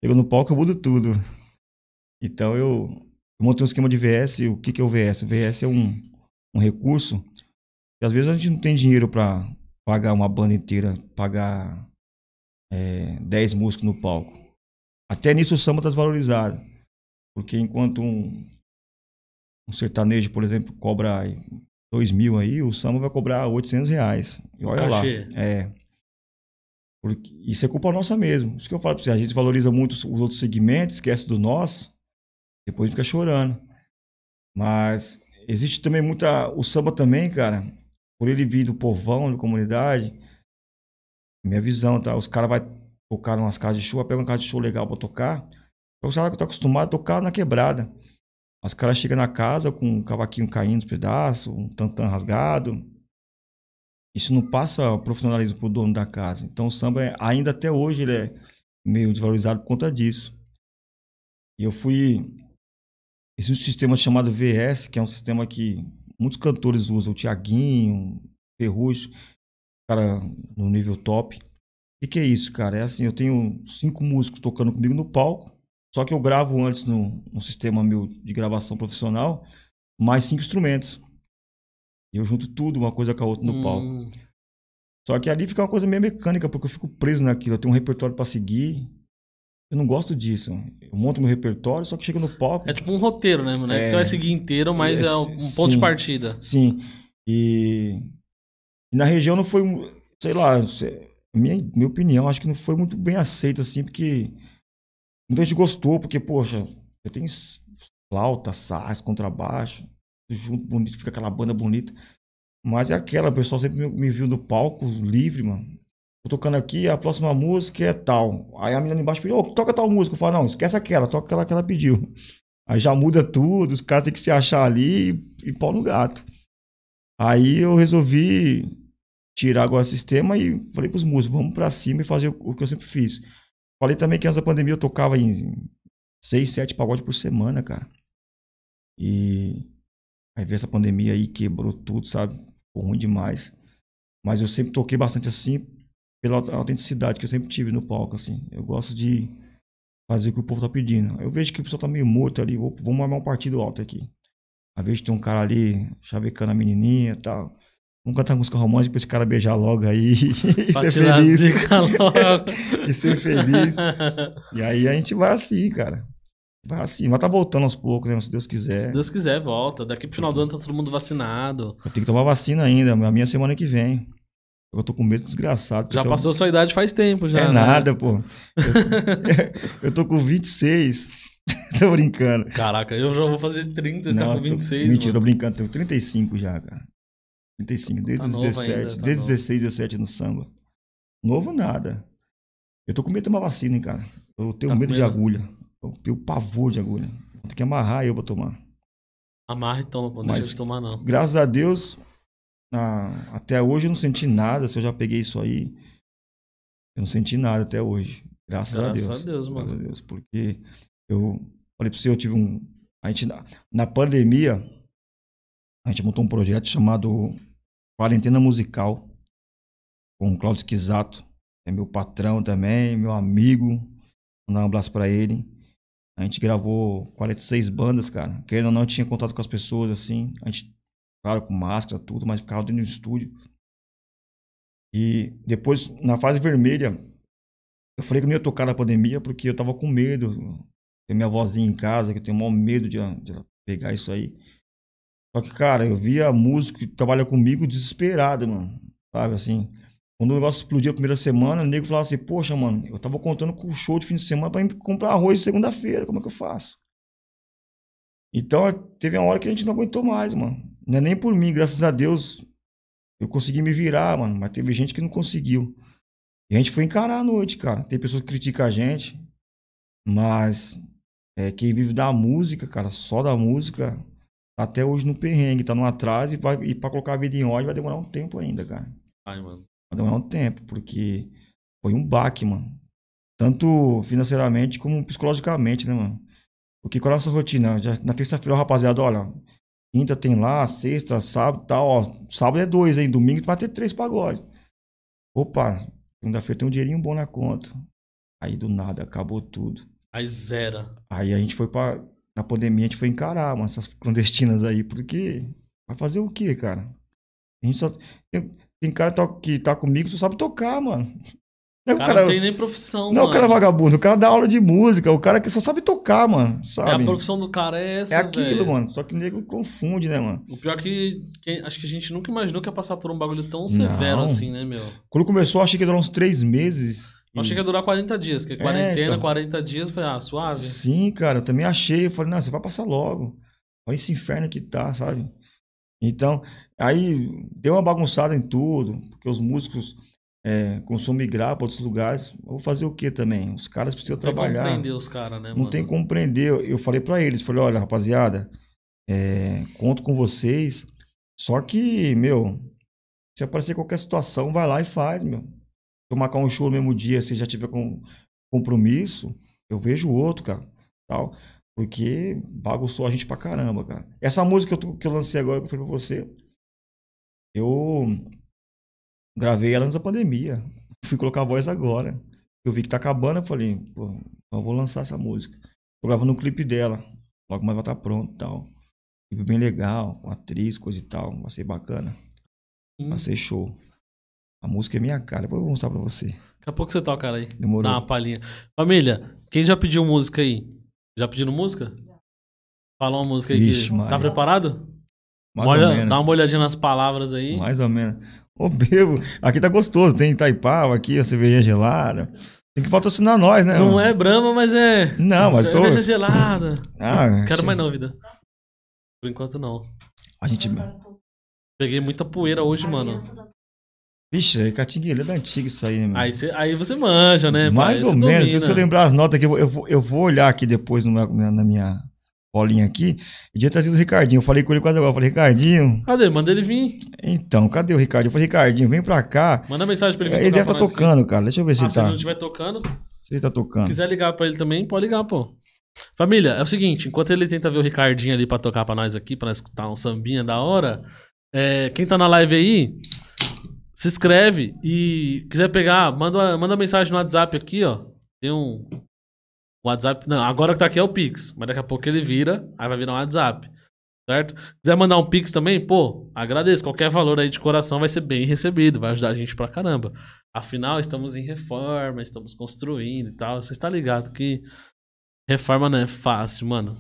chego no palco eu mudo tudo. Então eu, eu montei um esquema de VS. O que, que é o VS? O VS é um, um recurso e às vezes a gente não tem dinheiro pra pagar uma banda inteira, pagar é, 10 músicos no palco. Até nisso o samba tá desvalorizado. Porque enquanto um, um sertanejo, por exemplo, cobra 2 mil aí, o samba vai cobrar 800 reais. E olha lá. cachê. É. Porque isso é culpa nossa mesmo. Isso que eu falo pra você. A gente valoriza muito os outros segmentos, esquece do nosso, depois fica chorando. Mas existe também muita. O samba também, cara, por ele vir do povão, da comunidade, minha visão, tá? Os caras vão tocar umas casas de show, pegam uma casa de show legal pra tocar. Os caras que estão acostumados a tocar na quebrada. Os caras chegam na casa com um cavaquinho caindo nos pedaços, um tantã rasgado. Isso não passa profissionalismo pro dono da casa. Então o samba, é, ainda até hoje, ele é meio desvalorizado por conta disso. E eu fui. Existe um sistema chamado VS, que é um sistema que muitos cantores usam. O Tiaguinho, Ferrugem, cara no nível top. O que, que é isso, cara? É assim, eu tenho cinco músicos tocando comigo no palco. Só que eu gravo antes no, no sistema meu de gravação profissional mais cinco instrumentos. E eu junto tudo, uma coisa com a outra no Hum, palco. Só que ali fica uma coisa meio mecânica, porque eu fico preso naquilo. Eu tenho um repertório pra seguir. Eu não gosto disso. Eu monto meu repertório, só que chega no palco. É tipo um roteiro, né, mano? É, que É. você vai seguir inteiro, mas É, é, um ponto de sim. partida. Sim. E, e na região não foi, sei lá, minha, minha opinião, acho que não foi muito bem aceito, assim, porque muita gente gostou, porque, poxa, eu tenho flauta, sax, contrabaixo, junto bonito, fica aquela banda bonita. Mas é aquela, o pessoal sempre me, me viu no palco, livre, mano. Tocando aqui, a próxima música é tal. Aí a menina embaixo pediu, toca tal música. Eu falo, não, esquece aquela, toca aquela que ela pediu. Aí já muda tudo, os caras têm que se achar ali e, e pau no gato. Aí eu resolvi tirar agora o sistema e falei pros músicos, vamos pra cima e fazer o, que eu sempre fiz. Falei também que antes da pandemia eu tocava em seis, sete pagodes por semana, cara. E aí veio essa pandemia aí, quebrou tudo, sabe? Ficou ruim demais. Mas eu sempre toquei bastante assim, pela aut- autenticidade que eu sempre tive no palco, assim. Eu gosto de fazer o que o povo tá pedindo. Eu vejo que o pessoal tá meio morto ali, vou- vamos armar um partido alto aqui. Às vezes tem um cara ali chavecando a menininha e tal. Vamos cantar música romântica pra esse cara beijar logo aí e Pra ser feliz. e ser feliz. E aí a gente vai assim, cara. Vai assim. Mas tá voltando aos poucos, né? Se Deus quiser. Se Deus quiser, volta. Daqui pro final do ano tá todo mundo vacinado. Eu tenho que tomar vacina ainda. A minha semana que vem. Eu tô com medo desgraçado. Já tô- passou sua idade faz tempo, já. É né? nada, pô. Eu, eu tô com 26. tô brincando. Caraca, eu já vou fazer 30, você tá com eu tô- 26. Mentira, tô mano. brincando. Tenho 35 já, cara. 35, desde Tá os novo 17. ainda, tá desde novo. 16, 17 no samba. Novo nada. Eu tô com medo de tomar vacina, hein, cara. Eu tenho Tá com medo de medo? agulha. Eu tenho pavor de agulha. Vou ter que amarrar eu pra tomar. Amarra e toma, pô. Não deixa de tomar, não. Graças a Deus, na- até hoje eu não senti nada. Se eu já peguei isso aí, eu não senti nada até hoje. Graças, a Graças Deus. a Deus, Graças mano. a Deus, porque eu falei pra você, eu tive um. A gente, na, na pandemia, a gente montou um projeto chamado Quarentena Musical com o Claudio Esquisato, é meu patrão também, meu amigo. Mandar um abraço pra ele. A gente gravou 46 bandas, cara. Querendo ou não, tinha contato com as pessoas, assim. A gente, claro, com máscara, tudo, mas ficava dentro do estúdio. E depois, na fase vermelha, eu falei que não ia tocar na pandemia porque eu tava com medo. Tem minha vozinha em casa, que eu tenho o maior medo de, de pegar isso aí. Só que, cara, eu via músico que trabalha comigo desesperado, mano. Sabe, assim. Quando o negócio explodiu a primeira semana, o nego falava assim, poxa, mano, eu tava contando com o show de fim de semana pra comprar arroz segunda-feira, como é que eu faço? Então, teve uma hora que a gente não aguentou mais, mano. Não é nem por mim, graças a Deus, eu consegui me virar, mano. Mas teve gente que não conseguiu. E a gente foi encarar a noite, cara. Tem pessoas que criticam a gente, mas é, quem vive da música, cara, só da música, tá até hoje no perrengue, tá no atraso e, vai, e pra colocar a vida em ordem vai demorar um tempo ainda, cara. Ai, mano. Vai demorar um tempo, porque foi um baque, mano. Tanto financeiramente como psicologicamente, né, mano? Porque com a nossa rotina, já, na terça-feira, rapaziada, olha, quinta tem lá, sexta, sábado, tal, ó. Sábado é dois, hein? Domingo tu vai ter três pagodes. Opa, segunda-feira tem um dinheirinho bom na conta. Aí do nada, acabou tudo. Aí zera. Aí a gente foi pra. Na pandemia a gente foi encarar, mano, essas clandestinas aí, porque. Vai fazer o quê, cara? A gente só. Tem, tem cara que tá comigo só sabe tocar, mano. O cara, cara, não tem nem profissão, Não, mano. o cara é vagabundo. O cara dá aula de música. O cara que só sabe tocar, mano. Sabe? É a profissão do cara é essa, É aquilo, velho. mano. Só que o nego confunde, né, mano? O pior é que, que acho que a gente nunca imaginou que ia passar por um bagulho tão severo Não. assim, né, meu? Quando começou, achei que ia durar uns três meses. Eu achei que ia durar 40 dias, que quarentena, então. 40 dias, eu falei, ah, suave. Sim, cara, eu também achei. Eu falei, não, você vai passar logo. Olha esse inferno que tá, sabe? Então, aí deu uma bagunçada em tudo, porque os músicos é, a migrar para outros lugares. Eu vou fazer o quê também? Os caras precisam Não tem trabalhar. prender os caras, né, Não mano? tem como prender. Eu- falei pra eles, falei, olha, rapaziada, é, conto com vocês. Só que, meu, se aparecer qualquer situação, vai lá e faz, meu. Se eu marcar um show no mesmo dia, se já tiver com compromisso, eu vejo outro, cara, tal. Porque bagunçou a gente pra caramba, cara. Essa música que eu, que eu lancei agora, que eu falei pra você, eu gravei ela antes da pandemia. Fui colocar a voz agora. Eu vi que tá acabando, eu falei, pô, eu vou lançar essa música. Tô gravando um clipe dela. Logo mais vai estar pronto e tal. Clipe bem legal, com atriz, coisa e tal. Vai ser bacana. Hum, Vai ser show. A música é minha cara. Depois eu vou mostrar pra você. Daqui a pouco você toca ela aí. Demorou. Dá uma palhinha. Família, quem já pediu música aí? Já pediram música? Fala uma música aí. Vixe, que... Tá preparado? Mais Olha, ou menos. dá uma olhadinha nas palavras aí. Mais ou menos. Ô, bebo. Aqui tá gostoso. Tem Itaipava aqui, a cervejinha gelada. Tem que patrocinar nós, né? Não mano? é Brahma, mas é. Não, mas tô... Cerveja gelada. Ah, Quero sim. mais não, vida. Por enquanto não. A gente... Peguei muita poeira hoje, mano. Vixe, é catingueira da antiga isso aí, né, meu? Aí você, aí você manja, né? pai? Mais Aí ou você menos. domina. Se eu lembrar as notas aqui, eu vou, eu vou, eu vou olhar aqui depois no meu- na, na minha colinha aqui. E tinha trazido o Ricardinho. Eu falei com ele quase agora. Eu falei, Ricardinho, Cadê? Manda ele vir. então, cadê o Ricardinho? Eu falei, Ricardinho, vem pra cá. Manda mensagem pra ele Ele deve estar pra nós aqui. tocando, cara. Deixa eu ver se Ah, ele se ele tá. não estiver tocando, Se ele tá tocando. quiser ligar pra ele também, pode ligar, pô. Família, é o seguinte, enquanto ele tenta ver o Ricardinho ali pra tocar pra nós aqui, pra nós escutar um sambinha da hora, é, quem tá na live aí, se inscreve e quiser pegar, manda, manda mensagem no WhatsApp aqui, ó. Tem um WhatsApp, não, agora que tá aqui é o Pix, mas daqui a pouco ele vira, aí vai virar um WhatsApp. Certo? Quiser mandar um Pix também, pô, agradeço. Qualquer valor aí de coração vai ser bem recebido, vai ajudar a gente pra caramba. Afinal, estamos em reforma, estamos construindo e tal. Você está ligado que reforma não é fácil, mano.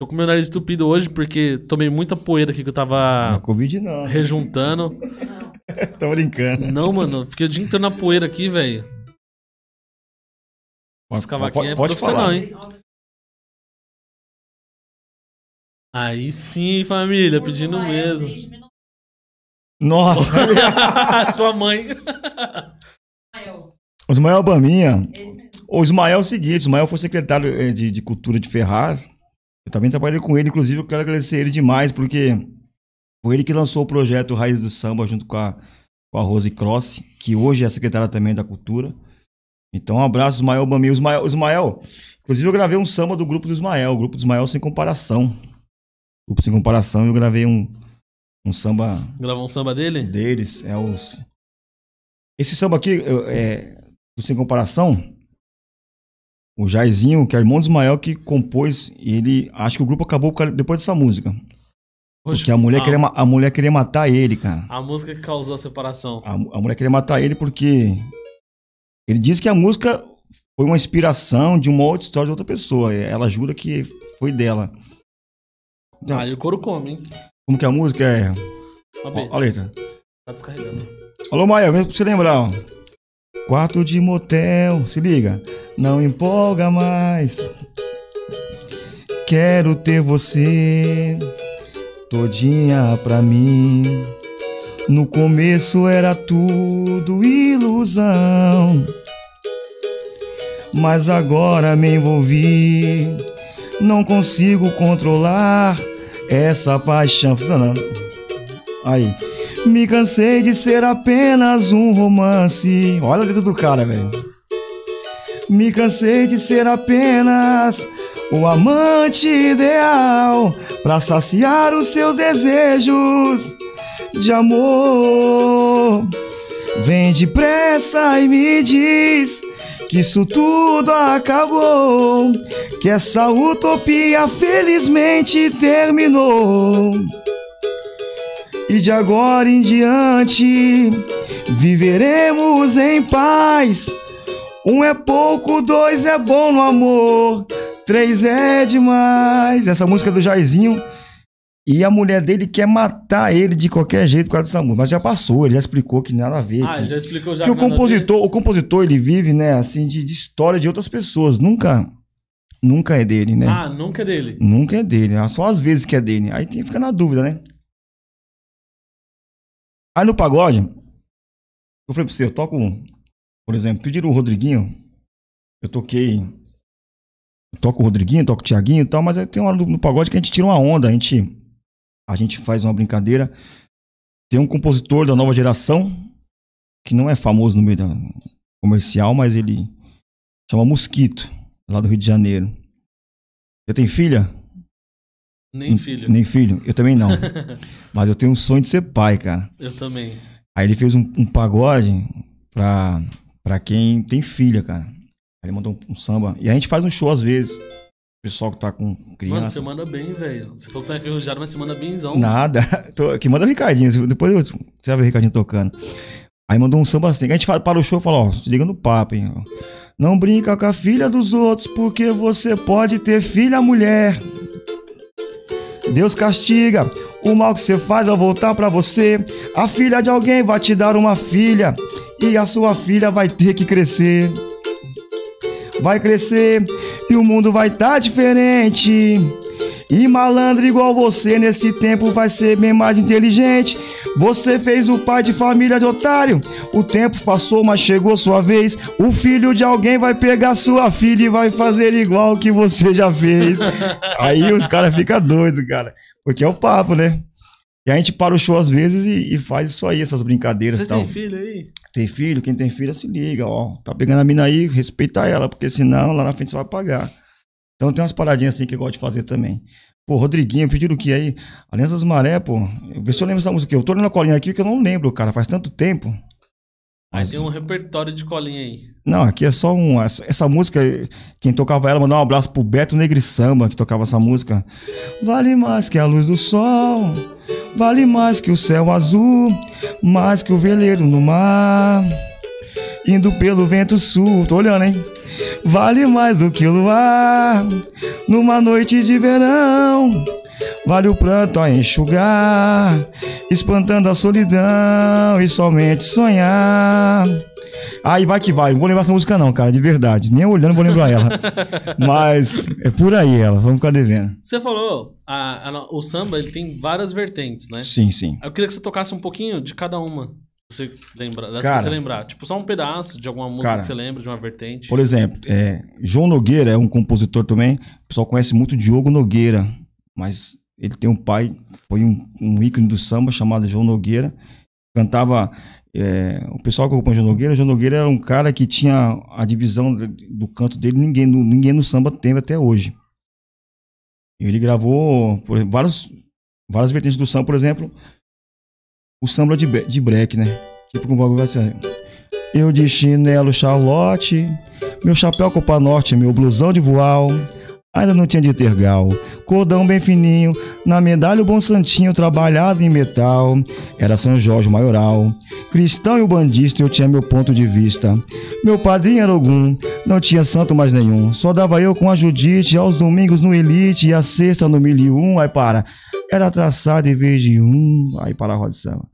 Tô com meu nariz estupido hoje porque tomei muita poeira aqui que eu Não, tava Covid não. rejuntando. Tô brincando. Não, mano, fiquei o dia inteiro na poeira aqui, velho. Esse cavaquinho é pode profissional, falar. hein? Aí sim, família, pedindo mesmo. Nossa. Sua mãe. o Ismael Baminha. O Ismael é o seguinte, o Ismael foi secretário eh, de, de Cultura de Ferraz. Eu também trabalhei com ele, inclusive eu quero agradecer ele demais, porque foi ele que lançou o projeto Raiz do Samba junto com a, com a Rose Cross, que hoje é secretária também da Cultura. Então, um abraço, Ismael Baminha. O Ismael, Ismael, inclusive eu gravei um samba do grupo do Ismael, o grupo do Ismael sem comparação. Grupo sem comparação, eu gravei um, um samba Gravou um samba dele? deles é os. Esse samba aqui, é, do sem comparação, o Jairzinho, que é irmão do Ismael, que compôs, ele. Acho que o grupo acabou depois dessa música. Oxe, Porque a mulher, a, queria, a mulher queria matar ele, cara. a música que causou a separação. A, a mulher queria matar ele porque. Ele disse que a música foi uma inspiração de uma outra história de outra pessoa. Ela jura que foi dela. Então, Ah, e o couro come, hein? Como que a música é? Ó a letra. Tá descarregando. Alô, Maia, vem pra você lembrar, ó. Quarto de motel, se liga. Não empolga mais. Quero ter você todinha pra mim. No começo era tudo ilusão. Mas agora me envolvi. Não consigo controlar essa paixão. Não. Aí. Me cansei de ser apenas um romance. Olha a letra do cara, velho. Me cansei de ser apenas o amante ideal pra saciar os seus desejos de amor. Vem depressa e me diz que isso tudo acabou, que essa utopia felizmente terminou. E de agora em diante viveremos em paz, Um é pouco, dois é bom no amor, três é demais. Essa música é do Jairzinho. E a mulher dele quer matar ele de qualquer jeito por causa dessa música. Mas já passou, ele já explicou que nada a ver. Ah, que, já explicou já. que o compositor, o compositor, ele vive, né, assim, de, de história de outras pessoas. Nunca, nunca é dele, né? Ah, nunca é dele. Nunca é dele, é só às vezes que é dele. Aí tem que ficar na dúvida, né? Aí no pagode, eu falei pra você, eu toco, por exemplo, pediram o Rodriguinho, eu toquei, eu toco o Rodriguinho, toco o Thiaguinho e tal, mas aí tem uma hora no pagode que a gente tira uma onda, a gente, a gente faz uma brincadeira. Tem um compositor da nova geração, que não é famoso no meio da comercial, mas ele chama Mosquito, lá do Rio de Janeiro. Você tem filha? Nem filho. Nem filho? Eu também não. Mas eu tenho um sonho de ser pai, cara. Eu também. Aí ele fez um, um pagode pra, pra quem tem filha, cara. Aí ele mandou um, um samba. E a gente faz um show às vezes. Pessoal que tá com Mano, criança. você manda bem, velho. Você falou que tá enferrujado, mas você manda bemzão. Nada. Tô, que manda o Ricardinho. Depois eu, você vai ver o Ricardinho tocando. Aí mandou um samba assim. A gente fala, para o show e fala, ó, se liga no papo, hein. ó. Não brinca com a filha dos outros, porque você pode ter filha mulher. Deus castiga o mal que você faz ao voltar pra você. A filha de alguém vai te dar uma filha e a sua filha vai ter que crescer. Vai crescer e o mundo vai estar diferente. E malandro igual você nesse tempo vai ser bem mais inteligente. Você fez o pai de família de otário. O tempo passou, mas chegou sua vez. O filho de alguém vai pegar sua filha e vai fazer igual que você já fez. Aí os caras ficam doidos, cara. Porque é o papo, né? E a gente para o show às vezes e, e faz isso aí, essas brincadeiras Você e tal. tem filho aí? Tem filho, quem tem filha se liga, ó. Tá pegando a mina aí, respeita ela, porque senão lá na frente você vai pagar. Então tem umas paradinhas assim que eu gosto de fazer também. Pô, Rodriguinho, pediram o que aí? Aliança das Maré, pô. Vê se eu lembro essa música aqui. Eu tô olhando a colinha aqui que eu não lembro, cara. Faz tanto tempo. Aí Mas- tem um repertório de colinha aí. Não, aqui é só um. Essa, essa música, quem tocava ela, mandar um abraço pro Beto Negri Samba, que tocava essa música. Vale mais que a luz do sol, vale mais que o céu azul, mais que o veleiro no mar, indo pelo vento sul. Tô olhando, hein? Vale mais do que o luar, numa noite de verão. Vale o pranto a enxugar, espantando a solidão e somente sonhar. Aí vai que vai, não vou lembrar essa música não, cara, de verdade. Nem olhando vou lembrar ela. Mas é por aí ela, vamos ficar devendo. Você falou, a- a- o samba ele tem várias vertentes, né? Sim, sim. Eu queria que você tocasse um pouquinho de cada uma. Você lembra, das Cara. que você lembrar. Tipo, só um pedaço de alguma música Cara. que você lembra, de uma vertente. Por exemplo, é, João Nogueira é um compositor também. O pessoal conhece muito Diogo Nogueira, mas ele tem um pai, foi um, um ícone do samba chamado João Nogueira. Cantava. é, o pessoal que acompanha o João Nogueira, o João Nogueira era um cara que tinha a divisão do, canto dele, ninguém no, ninguém no samba tem até hoje. Ele gravou por vários, várias vertentes do samba, por exemplo, o samba de, de break, né? Tipo com o bagulho ser. Eu de chinelo Charlotte, meu chapéu Copa Norte, meu blusão de voal. Ainda não tinha de tergal, cordão bem fininho, na medalha o bom santinho trabalhado em metal. Era São Jorge maioral, cristão e o bandista eu tinha meu ponto de vista. Meu padrinho era Ogum, não tinha santo mais nenhum, só dava eu com a Judite, aos domingos no Elite e a sexta no mil e um. Aí para, era traçado em vez de um, aí para a roda de samba.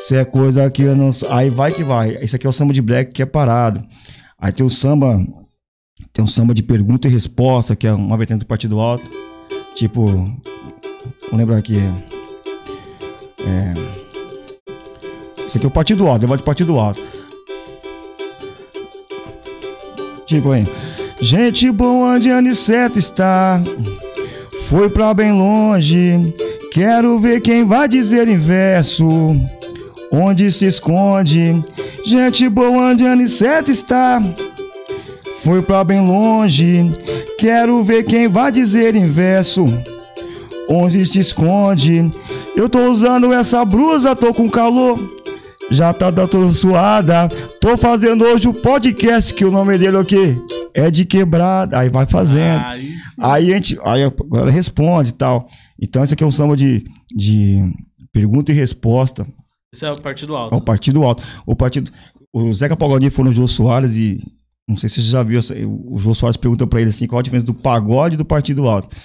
Se é coisa que eu não. Aí vai que vai. Esse aqui é o samba de black que é parado. Aí tem o samba. Tem um samba de pergunta e resposta, que é uma vertente do Partido Alto. Tipo. Vou lembrar aqui. É. Esse aqui é o Partido Alto, debate do Partido Alto. Tipo aí. Gente boa onde Aniceto está. Foi pra bem longe. Quero ver quem vai dizer em verso. Onde se esconde. Gente boa onde Aniceto está. Foi pra bem longe. Quero ver quem vai dizer em verso. Onde se esconde. Eu tô usando essa blusa, tô com calor. Já tá dando suada. Tô fazendo hoje o podcast, que o nome dele é o quê? É de quebrada. Aí vai fazendo. Aí sim. Aí a gente. Aí agora responde e tal. Então, esse aqui é um samba de, de pergunta e resposta Esse é o Partido Alto. Partido Alto. O partido. O Zeca Pagodinho foi no Jô Soares e Não sei se você já viu, essa- o João Soares pergunta pra ele assim, qual a diferença do pagode e do partido alto.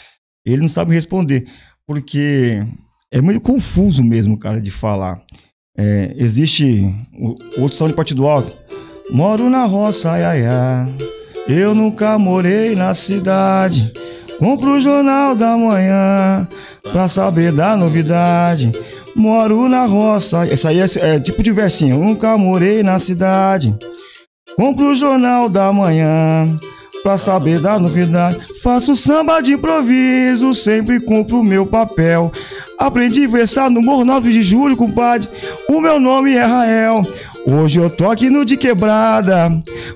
Ele não sabe responder, porque é muito confuso mesmo, cara, de falar. É, existe outro som de partido alto. Moro na roça, ai, ai, ai. Eu nunca morei na cidade. Compro o jornal da manhã pra saber da novidade. Moro na roça. Esse aí é, é tipo de versinho. Nunca morei na cidade. Compro o jornal da manhã pra saber da novidade. Faço samba de improviso, sempre cumpro o meu papel. Aprendi a versar no Morro 9 de Julho, compadre. O meu nome é Rael. Hoje eu tô aqui no de quebrada,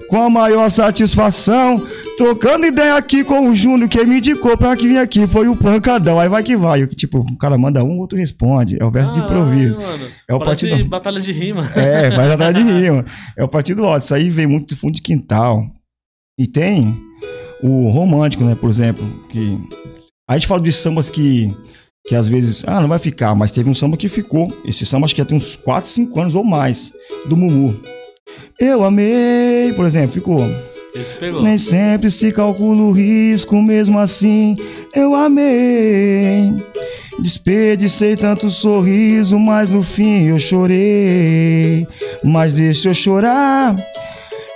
com a maior satisfação. Trocando ideia aqui com o Júnior, que me indicou pra que vir aqui foi o pancadão. Aí vai que vai. Tipo, o cara manda um, o outro responde. É o verso de improviso. Mano. É o Parece partido- batalha de rima. É, vai atrás de rima. É o partido alto. Isso aí vem muito do fundo de quintal. E tem o romântico, né? Por exemplo, que a gente fala de sambas que, que às vezes, ah, não vai ficar, mas teve um samba que ficou. Esse samba acho que já tem uns 4, 5 anos ou mais, do Mumu. Eu amei, por exemplo, ficou. Esse pegou. Nem sempre se calcula o risco, mesmo assim eu amei. Desperdicei tanto sorriso, mas no fim eu chorei. Mas deixa eu chorar,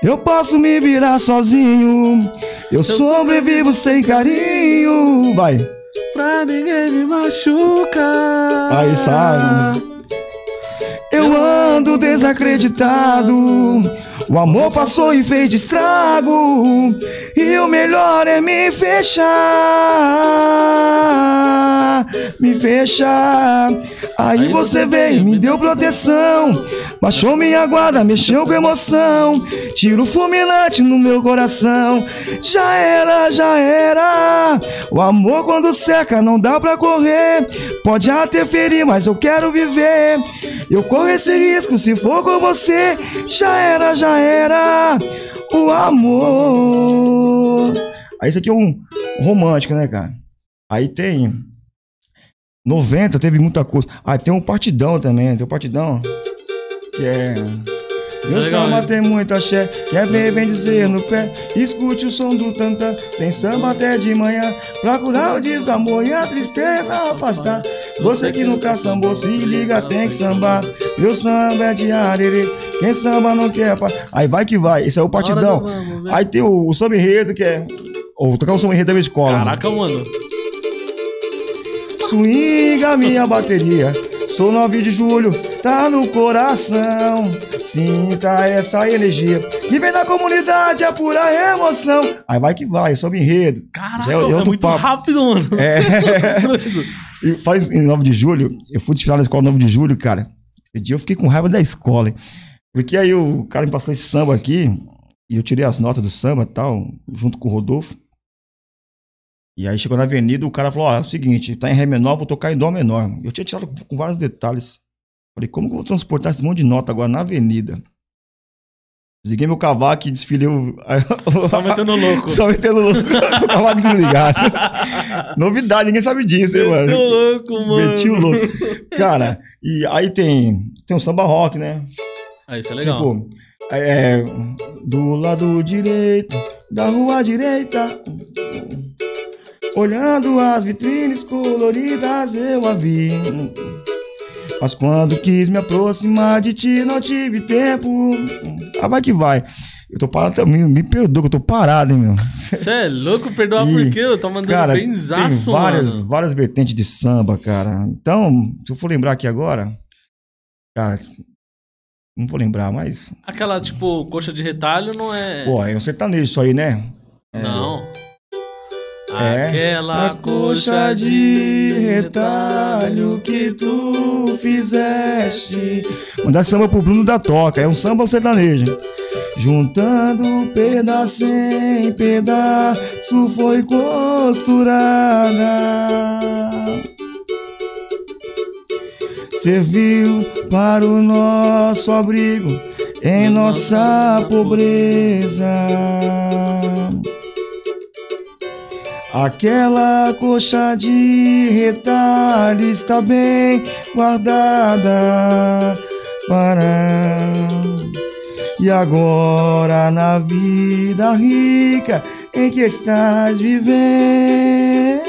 eu posso me virar sozinho. Eu sobrevivo sem carinho. Vai. Pra ninguém me machucar. Aí, sabe? Eu ando desacreditado. O amor passou e fez de estrago. E o melhor é me fechar. Me fechar. Aí você veio, me deu proteção. Baixou minha guarda, mexeu com emoção. Tiro fulminante no meu coração. Já era, já era. O amor quando seca não dá pra correr. Pode até ferir, mas eu quero viver. Eu corro esse risco se for com você. Já era, já era. O amor. Aí isso aqui é um romântico, né, cara? Aí tem 90, teve muita coisa. Aí tem um partidão também, tem um partidão que é meu é samba né? tem muita axé, quer ver, vem dizer no pé. Escute o som do tantã, tem samba até de manhã. Pra curar o desamor e a tristeza afastar. Você que nunca sambou, se liga, tem que sambar. Meu samba é de arerê, quem samba não quer. Pa... Aí vai que vai, esse é o partidão. Vamos ver. Aí tem o, o samba enredo que é. Ou vou tocar o samba enredo da minha escola. Caraca, mano. Swinga minha bateria. Sou 9 de julho, tá no coração. Sinta essa energia que vem da comunidade, é pura emoção. Aí vai que vai, sobe enredo. Caraca, Já é é, muito papo. rápido, mano. É. É doido. E faz em 9 de julho, eu fui desfilar na escola 9 de julho, cara. Esse dia eu fiquei com raiva da escola. hein? Porque aí o cara me passou esse samba aqui, e eu tirei as notas do samba e tal, junto com o Rodolfo. E aí chegou na avenida, o cara falou: Ó, é o seguinte, tá em Ré menor, vou tocar em Dó menor. Eu tinha tirado com vários detalhes. Falei, como que eu vou transportar esse monte de nota agora na avenida? Desliguei meu cavaco e desfilei o. Só metendo louco. Só metendo louco. com o cavaco desligado. Novidade, ninguém sabe disso, hein, mano? Meteu louco, mano. Meti o louco. Cara, e aí tem, tem um samba rock, né? Ah, isso é legal. Tipo, é, do lado direito da rua direita, olhando as vitrines coloridas, eu a vi. Mas quando quis me aproximar de ti, não tive tempo. Ah, vai que vai. Eu tô parado também, me perdoa que eu tô parado, hein, meu. Você é louco? Perdoar E, por quê? Eu tô mandando Cara, bem tem várias, mano. várias vertentes de samba, cara. Então, se eu for lembrar aqui agora, cara, não vou lembrar, mas, Aquela, tipo, coxa de retalho não é... pô, é um sertanejo isso aí, né? Não. É. Aquela coxa de retalho que tu fizeste. Mandar samba pro Bruno da Toca, é um samba sertanejo. Juntando pedaço em pedaço foi costurada. Serviu para o nosso abrigo em nossa pobreza. Aquela coxa de retalho está bem guardada para E agora na vida rica em que estás vivendo.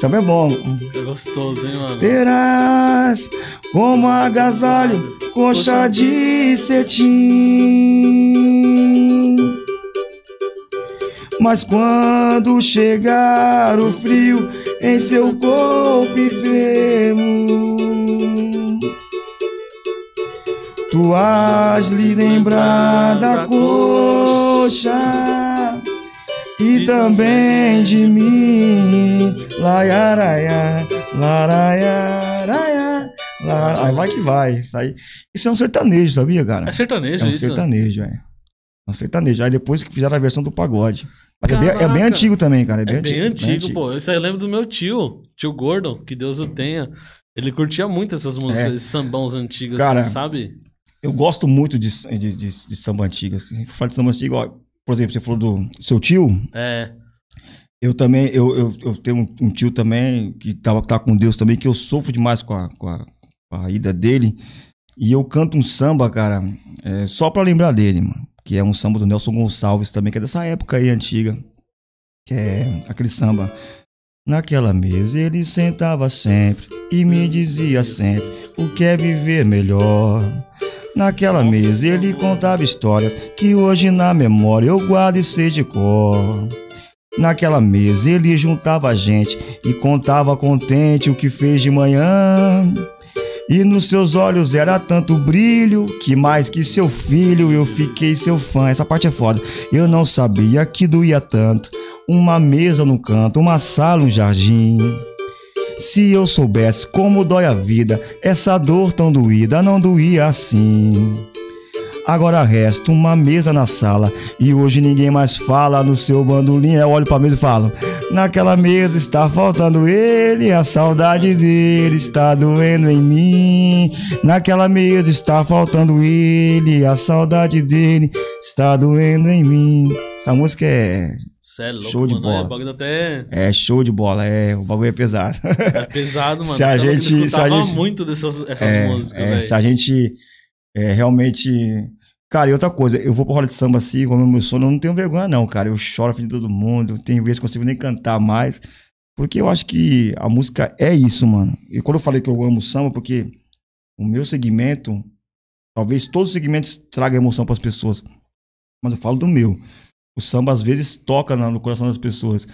Samba é bom. É gostoso, hein, mano? Terás como agasalho coxa de cetim. Mas quando chegar o frio em seu corpo enfermo, tu has lhe lembrar da coxa e também de mim. Laiaraia, laraiaraia, lara- Aí vai que vai. Isso, aí, isso é um sertanejo, sabia, cara? É sertanejo É um isso? sertanejo, é. Um sertanejo. Aí depois que fizeram a versão do pagode. É bem, é bem antigo também, cara. É bem, É bem antigo, antigo, pô. Isso aí eu lembro do meu tio, tio Gordon, que Deus o tenha. Ele curtia muito essas músicas, É. esses sambãos antigos, Cara, assim, sabe? Eu gosto muito de, de, de, de samba antigo. Assim. Falar de samba antigo, ó, por exemplo, você falou do seu tio. É. Eu também, eu, eu, eu tenho um, um tio também que tava, tá com Deus também, que eu sofro demais com a, com a, com a ida dele. E eu canto um samba, cara, é, só pra lembrar dele, mano. Que é um samba do Nelson Gonçalves também, que é dessa época aí antiga. Que é aquele samba. Naquela mesa ele sentava sempre e me dizia sempre o que é viver melhor. Naquela mesa ele contava histórias que hoje na memória eu guardo e sei de cor. Naquela mesa ele juntava a gente e contava contente o que fez de manhã. E nos seus olhos era tanto brilho que mais que seu filho eu fiquei seu fã. Essa parte é foda. Eu não sabia que doía tanto. Uma mesa no canto, uma sala, um jardim. Se eu soubesse como dói a vida, essa dor tão doída não doía assim. Agora resta uma mesa na sala e hoje ninguém mais fala no seu bandolim. Eu olho pra mesa e falo: Naquela mesa está faltando ele, a saudade dele está doendo em mim. Naquela mesa está faltando ele, a saudade dele está doendo em mim. Essa música é, é louco, Show de mano. bola. É, o bagulho até é show de bola, é, o bagulho é pesado. é pesado, mano. Se a é gente- se a gente- muito dessas essas É, músicas, é, se a gente é, realmente. Cara, e outra coisa, eu vou pra roda de samba assim, como é meu sono, eu não tenho vergonha, não, cara. Eu choro frente de todo mundo, tem vezes que eu consigo nem cantar mais. Porque eu acho que a música é isso, mano. E quando eu falei que eu amo samba, porque o meu segmento, talvez todos os segmentos tragam emoção pras pessoas. Mas eu falo do meu. O samba às vezes toca no coração das pessoas.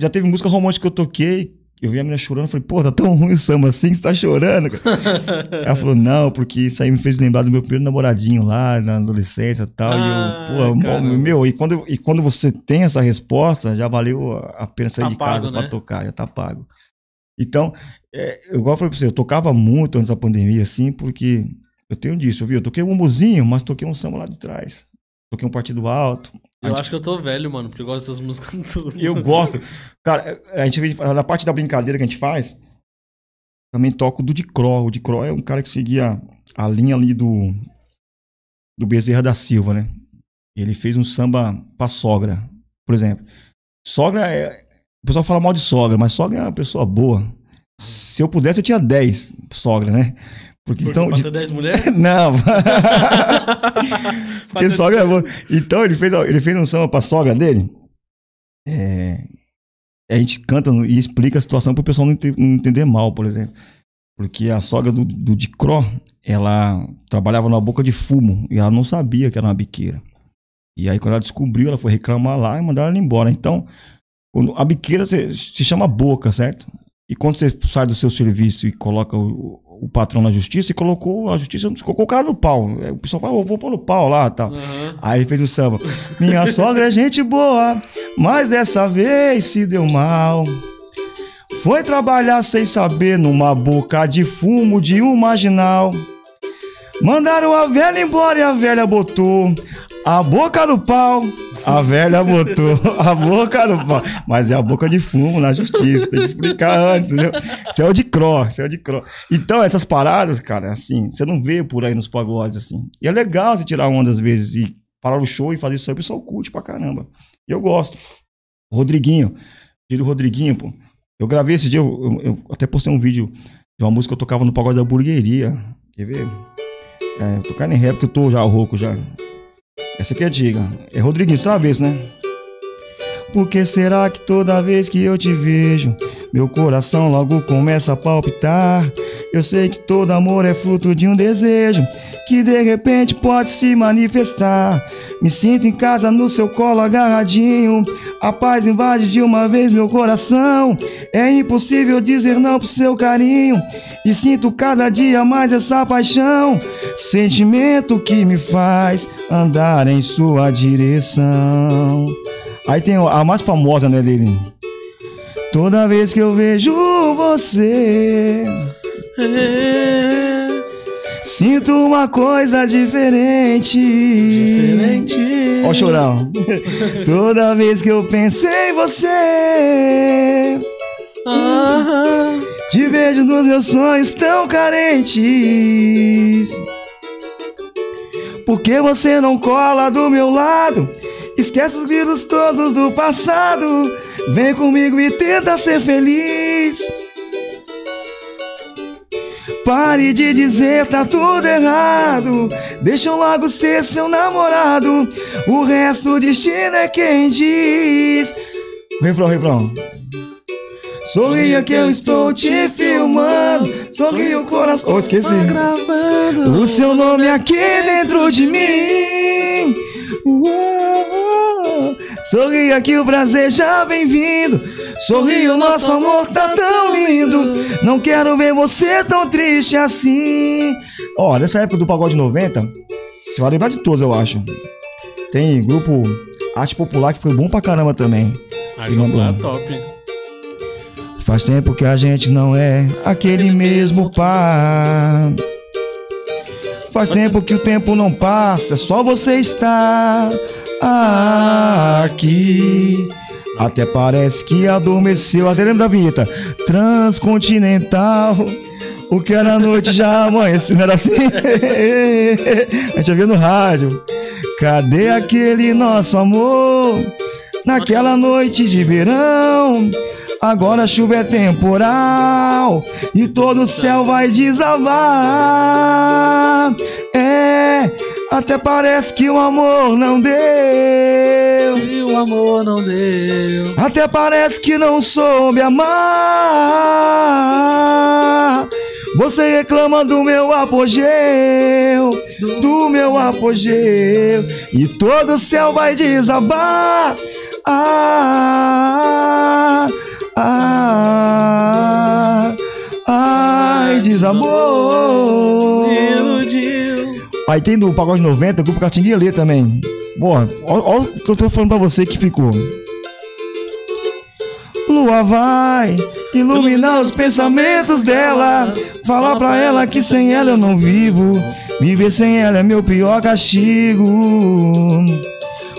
Já teve música romântica que eu toquei, eu vi a menina chorando, falei, pô, tá tão ruim o samba assim, você tá chorando. Ela falou, não, porque isso aí me fez lembrar do meu primeiro namoradinho lá na adolescência e tal. Ah, e eu, pô, caramba. meu, e quando, e quando você tem essa resposta, já valeu a pena sair Tá de casa pago, pra né? tocar, já tá pago. Então, é, igual eu falei pra você, eu tocava muito antes da pandemia, assim, porque eu tenho disso, viu? Eu toquei um muzinho, mas toquei um samba lá de trás. Toquei um partido alto. Eu acho que eu tô velho, mano, porque eu gosto dessas músicas tudo. Eu gosto. Cara, a gente vê- na parte da brincadeira que a gente faz, também toco do Dicró. O Dicró é um cara que seguia a linha ali do do Bezerra da Silva, né? Ele fez um samba pra sogra, por exemplo. Sogra é. O pessoal fala mal de sogra, mas sogra é uma pessoa boa. Se eu pudesse, eu tinha 10 sogra, né? Porque, Porque então. pra de- ter 10 mulheres? Não. Porque sogra boa. Então ele fez, ele fez um samba pra sogra dele. É, a gente canta e explica a situação pro pessoal não, ente- não entender mal, por exemplo. Porque a sogra do, do Dicró, ela trabalhava na boca de fumo e ela não sabia que era uma biqueira. E aí, quando ela descobriu, ela foi reclamar lá e mandaram ela embora. Então, quando, a biqueira se, se chama boca, certo? E quando você sai do seu serviço e coloca o, o patrão na justiça, e colocou a justiça, colocou o cara no pau. Aí O pessoal fala, "Eu vou pôr no pau lá tal. Aham. Aí ele fez o samba. Minha sogra é gente boa, mas dessa vez se deu mal. Foi trabalhar sem saber numa boca de fumo de um marginal. Mandaram a velha embora e a velha botou a boca no pau. A velha botou a boca no pau. Mas é a boca de fumo na justiça. Tem que explicar antes, entendeu? É o de cro, isso é o de cro. Então, essas paradas, cara, assim, você não vê por aí nos pagodes, assim. E é legal você tirar onda às vezes e parar o show e fazer isso aí, o pessoal curte pra caramba. E eu gosto. O Rodriguinho, filho do Rodriguinho, pô. Eu gravei esse dia, eu, eu- eu até postei um vídeo de uma música que eu tocava no pagode da burgueria. Quer ver? É, caindo em ré porque eu tô já rouco já. Essa aqui é antiga. É Rodriguinho, Travesso, né? Por que será que toda vez que eu te vejo, meu coração logo começa a palpitar? Eu sei que todo amor é fruto de um desejo que de repente pode se manifestar. Me sinto em casa no seu colo agarradinho. A paz invade de uma vez meu coração. É impossível dizer não pro seu carinho. E sinto cada dia mais essa paixão. Sentimento que me faz andar em sua direção. Aí tem a mais famosa, né, dele? Toda vez que eu vejo você. É, Sinto uma coisa diferente. diferente. Ó, o chorão. Toda vez que eu penso em você, Ah, te vejo nos meus sonhos tão carentes. Por que você não cola do meu lado? Esquece os gritos todos do passado. Vem comigo e tenta ser feliz. Pare de dizer tá tudo errado. Deixa eu logo ser seu namorado. O resto o destino é quem diz. Refrão, refrão. Sorria que eu estou te filmando. Sorria o coração. Oh, esqueci. gravando. O seu nome aqui dentro de mim. Uou. Sorria que o prazer já vem vindo. Sorria, o nosso amor tá tão lindo. Não quero ver você tão triste assim. Ó, nessa época do pagode 90, você vai lembrar de todos, eu acho. Tem grupo Arte Popular que foi bom pra caramba também. Ah, jogo lá, top. Faz tempo que a gente não é aquele mesmo par. Faz tempo que o tempo não passa, é só você estar aqui. Até parece que adormeceu. Até lembra da vinheta? Transcontinental. O que era noite já amanhece, não era assim? A gente ouvia no rádio. Cadê aquele nosso amor? Naquela noite de verão. Agora a chuva é temporal e todo o céu vai desabar. É, até parece que o amor não deu. E o amor não deu. Até parece que não soube amar. Você reclama do meu apogeu, do meu apogeu, e todo o céu vai desabar. Ah, ah, ai, desabou. Iludiu. Aí tem do Pagode 90, grupo Catinguele também. Porra, olha o que eu tô falando pra você que ficou. Lua vai iluminar os pensamentos dela. Falar pra ela que sem ela eu não vivo. Viver sem ela é meu pior castigo.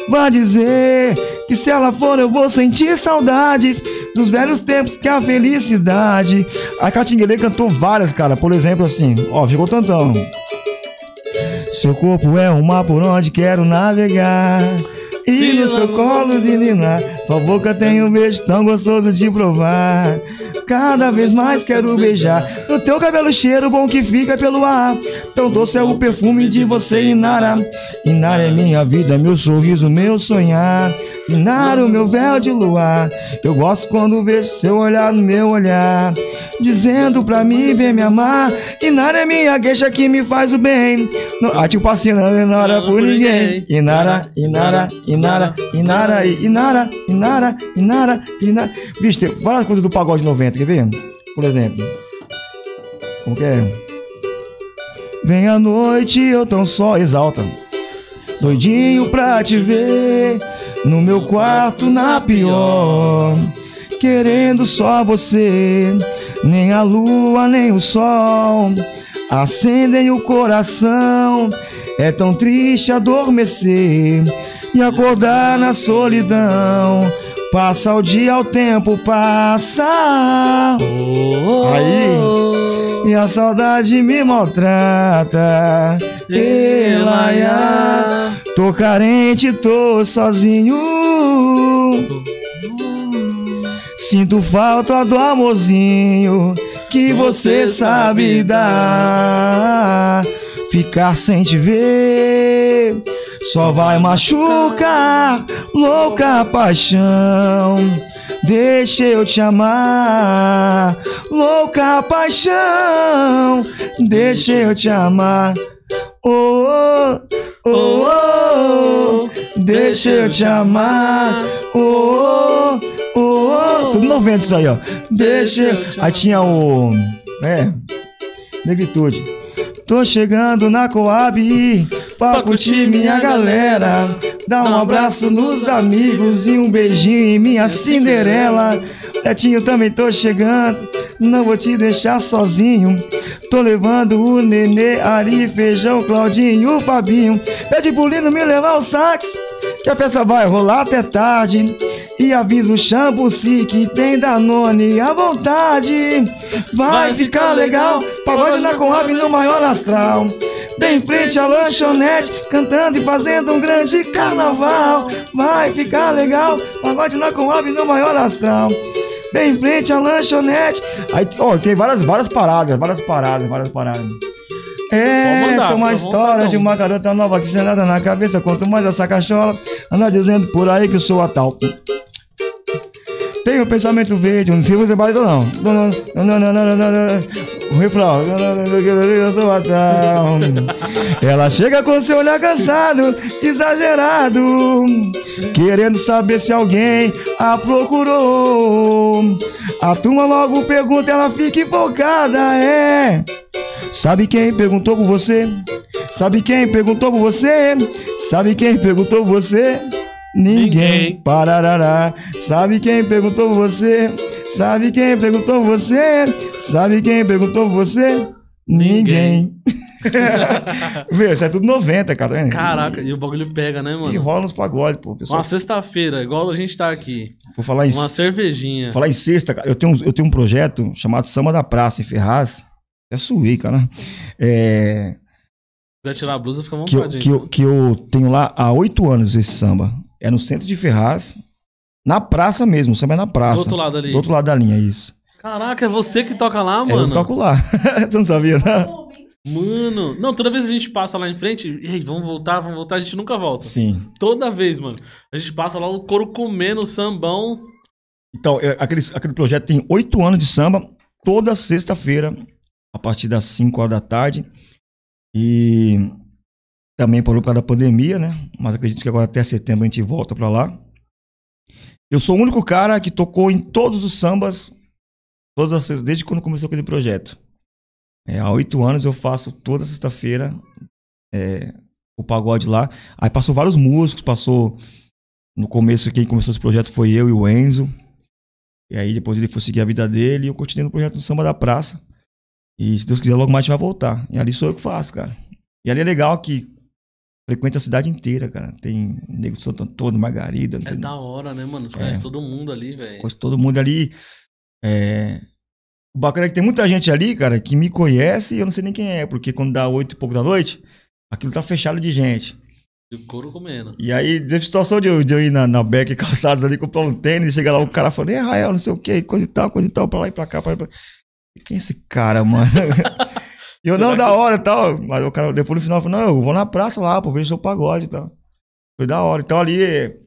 Vai dizer que se ela for eu vou sentir saudades dos velhos tempos que a felicidade. A Catinguele cantou várias, cara. Por exemplo, assim, ó, ficou tantão. Seu corpo é um mar por onde quero navegar. E no seu colo de ninar, sua boca tem um beijo tão gostoso de provar. Cada vez mais quero beijar. No teu cabelo cheiro bom que fica pelo ar. Tão doce é o perfume de você, Inara. Inara é minha vida, meu sorriso, meu sonhar. Inara, o meu véu de luar. Eu gosto quando vejo seu olhar no meu olhar. Dizendo pra mim, vem me amar. Inara é minha queixa que me faz o bem. Não, ah, tipo assim, não Inara por ninguém. Inara, Inara, Inara, Inara, Inara, Inara, Inara, Inara. Bicho, tem várias coisas do pagode 90, quer ver? Por exemplo. Como que é? Vem a noite, eu tão só exalta. Doidinho pra te ver no meu quarto na pior, querendo só você. Nem a lua, nem o sol acendem o coração. É tão triste adormecer e acordar na solidão. Passa o dia, o tempo passa. Aí. E a saudade me maltrata. Elaia. Tô carente, tô sozinho. Sinto falta do amorzinho que você sabe dar. Ficar sem te ver só vai machucar, louca paixão. Deixa eu te amar, louca paixão. Deixa eu te amar. Oh, oh, oh, oh, deixa eu te amar. Oh, oh, oh, oh. Tudo 90 isso aí, ó. Deixa eu. Aí tinha o. É. Negritude. Tô chegando na Coab pra curtir minha galera. Dá um abraço nos amigos e um beijinho em minha Cinderela. Netinho, também tô chegando, não vou te deixar sozinho. Tô levando o Nenê, Ari, Feijão, Claudinho, o Fabinho. Pede pro Lino me levar o sax, que a festa vai rolar até tarde. E avisa o Chambuci que tem Danone à vontade. Vai ficar legal, pagode na Coab no maior astral. Bem em frente à lanchonete, cantando e fazendo um grande carnaval. Vai ficar legal, pagode na Coab no maior astral. Bem em frente à lanchonete. Aí, ó, tem várias, várias paradas, várias paradas, várias paradas. Essa mandar, é uma história vontade, de uma garota nova que sem nada na cabeça. Quanto mais essa cachola, anda dizendo por aí que eu sou a tal. Tenho um pensamento verde, não sei se você vai não. O refrão. Ela chega com seu olhar cansado, exagerado, querendo saber se alguém a procurou. A turma logo pergunta, ela fica empolgada, é. Sabe quem perguntou por você? Sabe quem perguntou por você? Sabe quem perguntou por você? Ninguém. Pararará. Sabe quem perguntou você? Sabe quem perguntou você? Sabe quem perguntou você? Ninguém. Meu, isso é tudo 90, cara. tá? Caraca, e o bagulho pega, né, E mano? rola nos pagodes, pô. Pessoal, Uma sexta-feira, igual a gente tá aqui. vou falar em, Uma cervejinha. falar em sexta, cara. Eu tenho, um- eu tenho um projeto chamado Samba da Praça, em Ferraz. É suí, cara. É, Se quiser tirar a blusa, fica à que, eu, vontade. que, eu, que eu tenho lá há oito anos esse samba. É no centro de Ferraz. Na praça mesmo, o samba é na praça. Do outro lado ali. Do outro lado da linha, isso. Caraca, é você que toca lá, É, eu mano? toco lá. Você não sabia, não? Mano. Não, toda vez que a gente passa lá em frente, ei, vamos voltar, vamos voltar, a gente nunca volta. Sim. Toda vez, mano. A gente passa lá o couro comendo, o sambão. Então, é, aquele, aquele projeto tem oito anos de samba, toda sexta-feira, a partir das 5 horas da tarde. E também por causa da pandemia, né? Mas acredito que agora até setembro a gente volta pra lá. Eu sou o único cara que tocou em todos os sambas, todas as desde quando começou aquele projeto. É, há oito anos eu faço toda sexta-feira é, o pagode lá. Aí passou vários músicos, passou. No começo, quem começou esse projeto foi eu e o Enzo. E aí depois ele foi seguir a vida dele e eu continuei no projeto do Samba da Praça. E se Deus quiser, logo mais a gente vai voltar. E ali sou eu que faço, cara. E ali é legal que frequenta a cidade inteira, cara. Tem nego de Santo Antônio, Margarida, É da hora, né, mano? Os É. caras, todo mundo ali, velho. conheço todo mundo ali. É... O bacana é que tem muita gente ali, cara, que me conhece e eu não sei nem quem é, porque quando dá oito e pouco da noite, aquilo tá fechado de gente. E o couro comendo. E aí, teve situação de eu, de eu ir na, na Beck Calçados ali comprar um tênis, chega lá o cara falando, é Rael, não sei o que, coisa e tal, coisa e tal, pra lá e pra cá, pra lá e pra Quem é esse cara, mano? E eu, Será não, que- da hora e tal. Mas o cara, depois no final, falou, não, eu vou na praça lá, pô, ver seu pagode e tal. Foi da hora. Então ali é,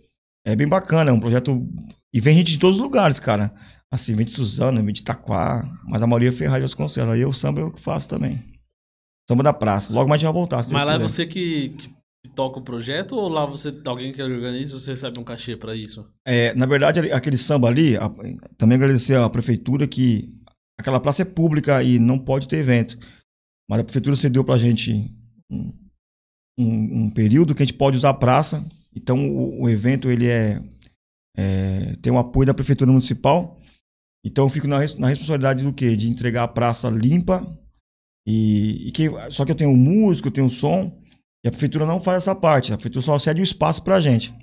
é bem bacana, é um projeto. E vem gente de todos os lugares, cara. Assim, vem de Suzano, vem de Itaquá, mas a maioria é Ferraz de Vasconcelos. Aí o samba eu que faço também. Samba da praça. Logo mais a gente vai voltar. Mas lá é quiser. você que, que toca o projeto ou lá você alguém que organiza e você recebe um cachê pra isso? É, na verdade, aquele samba ali, a- também agradecer à prefeitura que aquela praça é pública e não pode ter evento. Mas a prefeitura cedeu pra gente um, um- um período que a gente pode usar a praça. Então o, o evento ele é, é, tem o apoio da prefeitura municipal. Então eu fico na, na responsabilidade do quê? De entregar a praça limpa. E, e quem- só que eu tenho músico, eu tenho som. E a prefeitura não faz essa parte. A prefeitura só cede o espaço pra gente.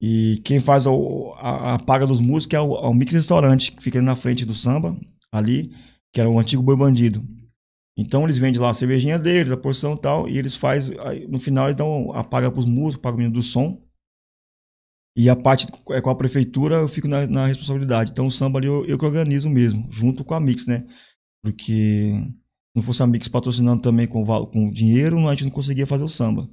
E quem faz o- a, a paga dos músicos é o, é o Mix Restaurante, que fica na frente do samba, ali, que era o antigo Boi Bandido. Então eles vendem lá a cervejinha deles, a porção e tal, e eles fazem, no final eles dão a paga pros músicos, paga o menino do som. E a parte é com a prefeitura, eu fico na, na responsabilidade. Então o samba ali eu, eu que organizo mesmo, junto com a Mix, né? Porque se não fosse a Mix patrocinando também com, com dinheiro, a gente não conseguia fazer o samba.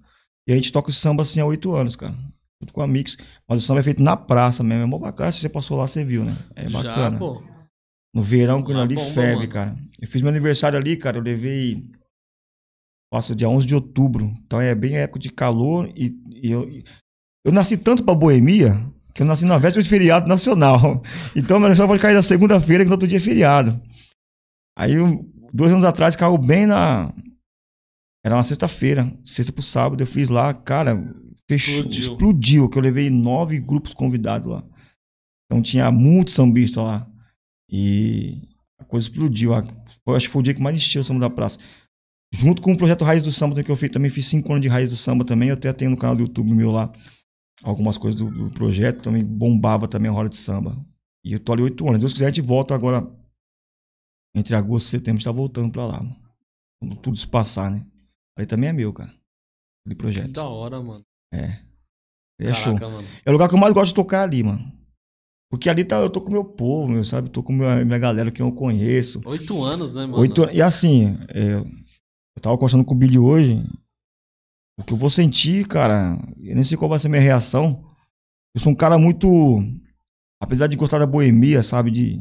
E a gente toca o samba assim há oito anos, cara. Junto com a Mix. Mas o samba é feito na praça mesmo. É mó bacana. Se você passou lá, você viu, né? É bacana. Já, pô. No verão, quando Lá ali bomba, ferve, mano. cara. Eu fiz meu aniversário ali, cara. Eu levei. Faço dia 11 de outubro. Então é bem época de calor. E, e eu, eu nasci tanto pra boemia que eu nasci na véspera de feriado nacional. Então meu aniversário pode cair na segunda-feira, que no outro dia é feriado. Aí, dois anos atrás, caiu bem na. Era uma sexta-feira, sexta pro sábado. Eu fiz lá, cara. Fechou, Explodiu. explodiu. Que eu levei nove grupos convidados lá. Então tinha muitos sambistas lá. E a coisa explodiu. Eu acho que foi o dia que mais encheu o samba da praça. Junto com o projeto Raiz do Samba que eu fiz, também fiz cinco anos de Raiz do Samba também. Eu até tenho no canal do YouTube meu lá algumas coisas do, do projeto. Também bombava também a roda de samba. E eu tô ali oito anos. Se Deus quiser, a gente volta agora. Entre agosto e setembro, a gente tá voltando pra lá. mano. Quando tudo se passar, né? Ali também é meu, cara. Aquele Que projeto. da hora, mano. É. É show. Caraca, mano. É o lugar que eu mais gosto de tocar ali, mano. Porque ali tá, eu tô com o meu povo, meu, sabe? Tô com minha, minha galera que eu conheço. Oito anos, né, mano? Oito, e assim, é, eu tava conversando com o Billy hoje. O que eu vou sentir, cara, eu nem sei qual vai ser a minha reação. Eu sou um cara muito. Apesar de gostar da boemia, sabe? De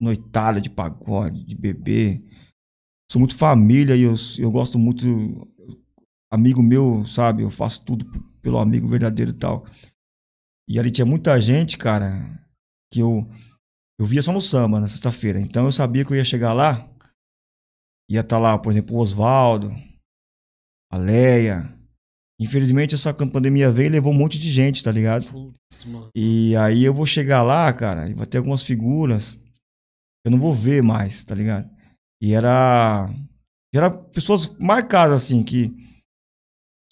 noitada, de pagode, de beber. Sou muito família e eu, eu gosto muito. Amigo meu, sabe? Eu faço tudo pelo amigo verdadeiro e tal. E ali tinha muita gente, cara, que eu. Eu via só no samba na sexta-feira. Então eu sabia que eu ia chegar lá. Ia estar lá, por exemplo, o Oswaldo, a Leia. Infelizmente, essa pandemia veio e levou um monte de gente, tá ligado? Putz. E aí eu vou chegar lá, cara, e vai ter algumas figuras que eu não vou ver mais, tá ligado? E era. Era pessoas marcadas, assim, que.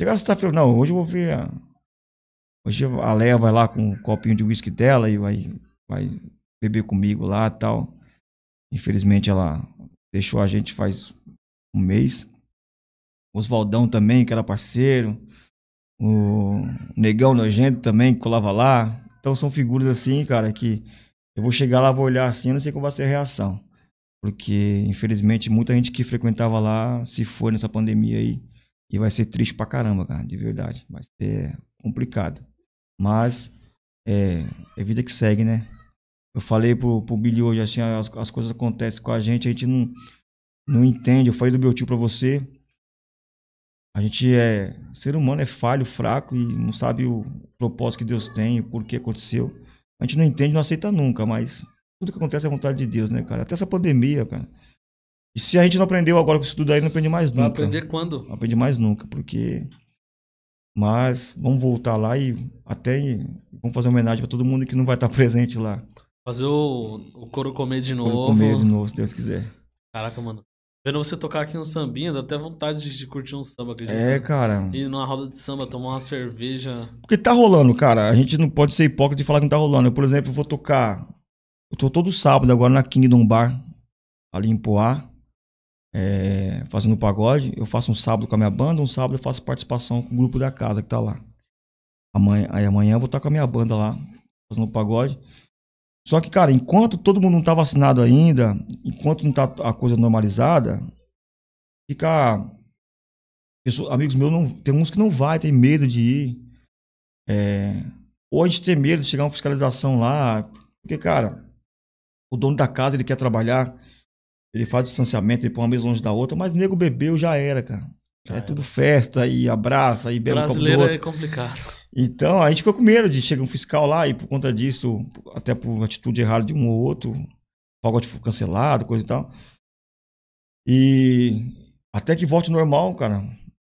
Chegar sexta-feira, não, hoje eu vou ver a. Hoje a Leia vai lá com um copinho de uísque dela e vai, vai beber comigo lá tal. Infelizmente ela deixou a gente faz um mês. Oswaldão também, que era parceiro. O Negão Nojento também, que colava lá. Então são figuras assim, cara, que eu vou chegar lá, vou olhar assim, não sei qual vai ser a reação. Porque, infelizmente, muita gente que frequentava lá se foi nessa pandemia aí. E vai ser triste pra caramba, cara, de verdade. Vai ser complicado. Mas é, é vida que segue, né? Eu falei pro, pro Billy hoje, assim, as, as coisas acontecem com a gente, a gente não, não entende. Eu falei do meu tio pra você. A gente é. Ser humano é falho, fraco e não sabe o propósito que Deus tem, o porquê aconteceu. A gente não entende, não aceita nunca, mas tudo que acontece é vontade de Deus, né, cara? Até essa pandemia, cara. E se a gente não aprendeu agora com isso tudo aí, não aprende mais Vai nunca. aprender quando? Não aprende mais nunca, porque. Mas vamos voltar lá e até vamos fazer homenagem pra todo mundo que não vai estar presente lá. Fazer o, o couro comer de novo. comer de novo, se Deus quiser. Caraca, mano. Vendo você tocar aqui um sambinha, dá até vontade de, curtir um samba, acredita? É, cara. Ir numa roda de samba, tomar uma cerveja. Porque tá rolando, cara. A gente não pode ser hipócrita e falar que não tá rolando. Eu, por exemplo, vou tocar. Eu tô todo sábado agora na Kingdom Bar, ali em Poá, é, fazendo pagode. Eu faço um sábado com a minha banda, um sábado eu faço participação com o grupo da casa que tá lá. Amanhã, aí amanhã eu vou estar com a minha banda lá, fazendo pagode. Só que, cara, enquanto todo mundo não tá vacinado ainda, enquanto não tá a coisa normalizada, fica. pessoa- amigos meus, não, tem uns que não vai, tem medo de ir. É, ou a gente tem medo de chegar uma fiscalização lá. Porque, cara, o dono da casa ele quer trabalhar, ele faz distanciamento, ele põe uma mesa longe da outra, mas nego bebeu já era, cara. Já é era. tudo festa e abraça e do Brasileiro é complicado. Então, a gente ficou com medo de chegar um fiscal lá e por conta disso, até por atitude errada de um ou outro, o pagode foi cancelado, coisa e tal. E até que volte normal, cara.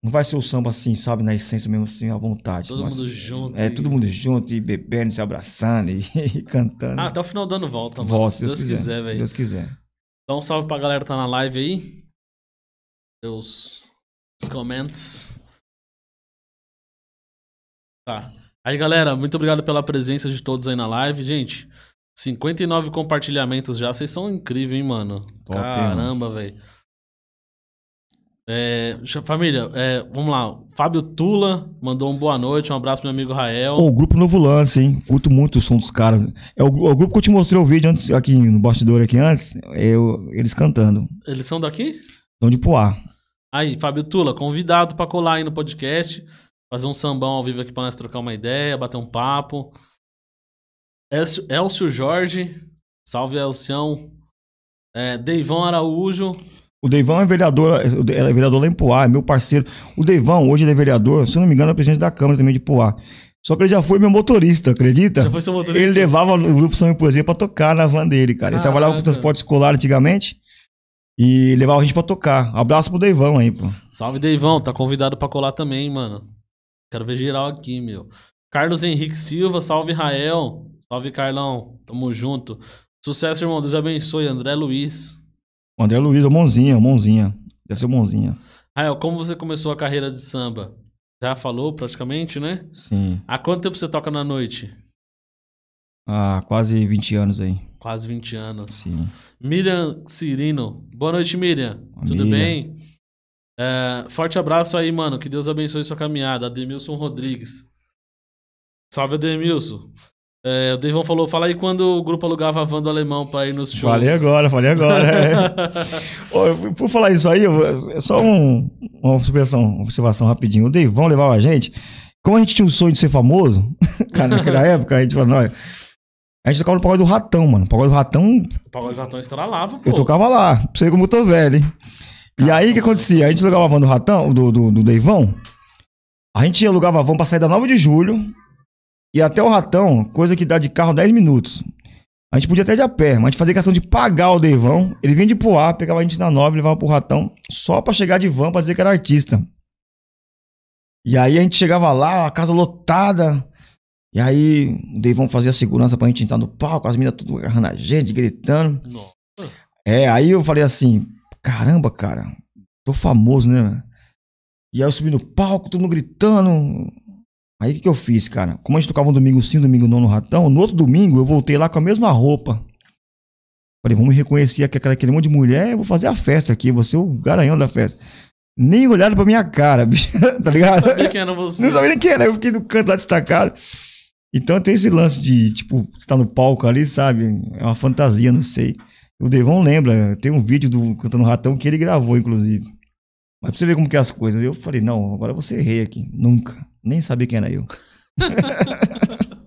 Não vai ser o samba assim, sabe, na essência mesmo assim, à vontade. Todo Mas- mundo junto. É, e- todo mundo junto e bebendo, se abraçando e, e cantando. Ah, até o final do ano volta, mano. Volta, se Deus, quiser, se velho. Deus quiser. Dá um salve pra galera que tá na live aí. Deus. Os comentários. Tá. Aí, galera, muito obrigado pela presença de todos aí na live. Gente, 59 compartilhamentos já. Vocês são incríveis, hein, mano? Top, Caramba, velho. É, família, é, vamos lá. Fábio Tula mandou um boa noite, um abraço pro meu amigo Rael. O grupo Novo Lance, hein? Curto muito o som dos caras. É o, o grupo que eu te mostrei o vídeo antes, aqui no bastidor aqui antes, eu, eles cantando. Eles são daqui? Então de Poá. Aí, Fábio Tula, convidado pra colar aí no podcast, fazer um sambão ao vivo aqui pra nós trocar uma ideia, bater um papo. Elcio, Elcio Jorge, salve Elcião. É, Deivão Araújo, O Deivão é vereador, é vereador lá em Poá, é meu parceiro. O Deivão hoje ele é vereador, se eu não me engano, é presidente da Câmara também de Poá. Só que ele já foi meu motorista, acredita? já foi seu motorista? Ele levava o grupo São Poesia pra tocar na van dele, cara. Ele trabalhava com transporte escolar antigamente e levava a gente pra tocar. Abraço pro Deivão aí, pô. Salve, Deivão. Tá convidado pra colar também, mano. Quero ver geral aqui, meu. Carlos Henrique Silva, salve, Rael. Salve, Carlão. Tamo junto. Sucesso, irmão. Deus abençoe. André Luiz. O André Luiz, o Monzinha, o Monzinha. Deve ser o Monzinha. Rael, como você começou a carreira de samba? Já falou praticamente, né? Sim. Há quanto tempo você toca na noite? Há quase 20 anos aí. Quase 20 anos. Sim. Miriam Cirino. Boa noite, Miriam. Tudo Miriam. bem? É, forte abraço aí, mano. Que Deus abençoe sua caminhada. Ademilson Rodrigues. Salve, Ademilson. É, o Deivão falou, fala aí quando o grupo alugava a van do alemão pra ir nos shows. Falei agora, falei agora. é. Ô, por falar isso aí, é só um- uma observação, uma observação rapidinho. O Deivão levava a gente. Como a gente tinha um sonho de ser famoso, cara, naquela época, a gente falou, "Não, a gente tocava no pagode do ratão, mano. O pagode do ratão, O Pagode Ratão estralava, pô. eu tocava lá. Pra você como eu tô velho, hein? E aí o que acontecia? A gente alugava a van do ratão, do, do, do Deivão. A gente alugava a van pra sair da 9 de julho e até o ratão, coisa que dá de carro 10 minutos. A gente podia até de a pé, mas a gente fazia questão de pagar o Deivão. Ele vinha de Poá, pegava a gente na 9, levava pro ratão, só pra chegar de van pra dizer que era artista. E aí a gente chegava lá, a casa lotada. E aí o Deivão fazia segurança pra gente entrar no palco, as meninas tudo agarrando a gente, gritando. Nossa. É, aí eu falei assim, caramba, cara, tô famoso, né? E aí eu subi no palco, todo mundo gritando. Aí o que, que eu fiz, cara? Como a gente tocava um domingo sim, um domingo não no Ratão, no outro domingo eu voltei lá com a mesma roupa. Falei, vamos reconhecer aquela- aquele monte de mulher, eu vou fazer a festa aqui, ser o garanhão da festa. Nem olharam pra minha cara, bicho, tá ligado? Não sabia quem era você. Não sabia nem quem era, eu fiquei no canto lá destacado. Então tem esse lance de, tipo, você tá no palco ali, sabe? É uma fantasia, não sei. O Devon lembra, tem um vídeo do Cantando Ratão que ele gravou, inclusive. Mas pra você ver como que é as coisas. Eu falei, não, agora eu vou ser rei aqui. Nunca. Nem sabia quem era eu.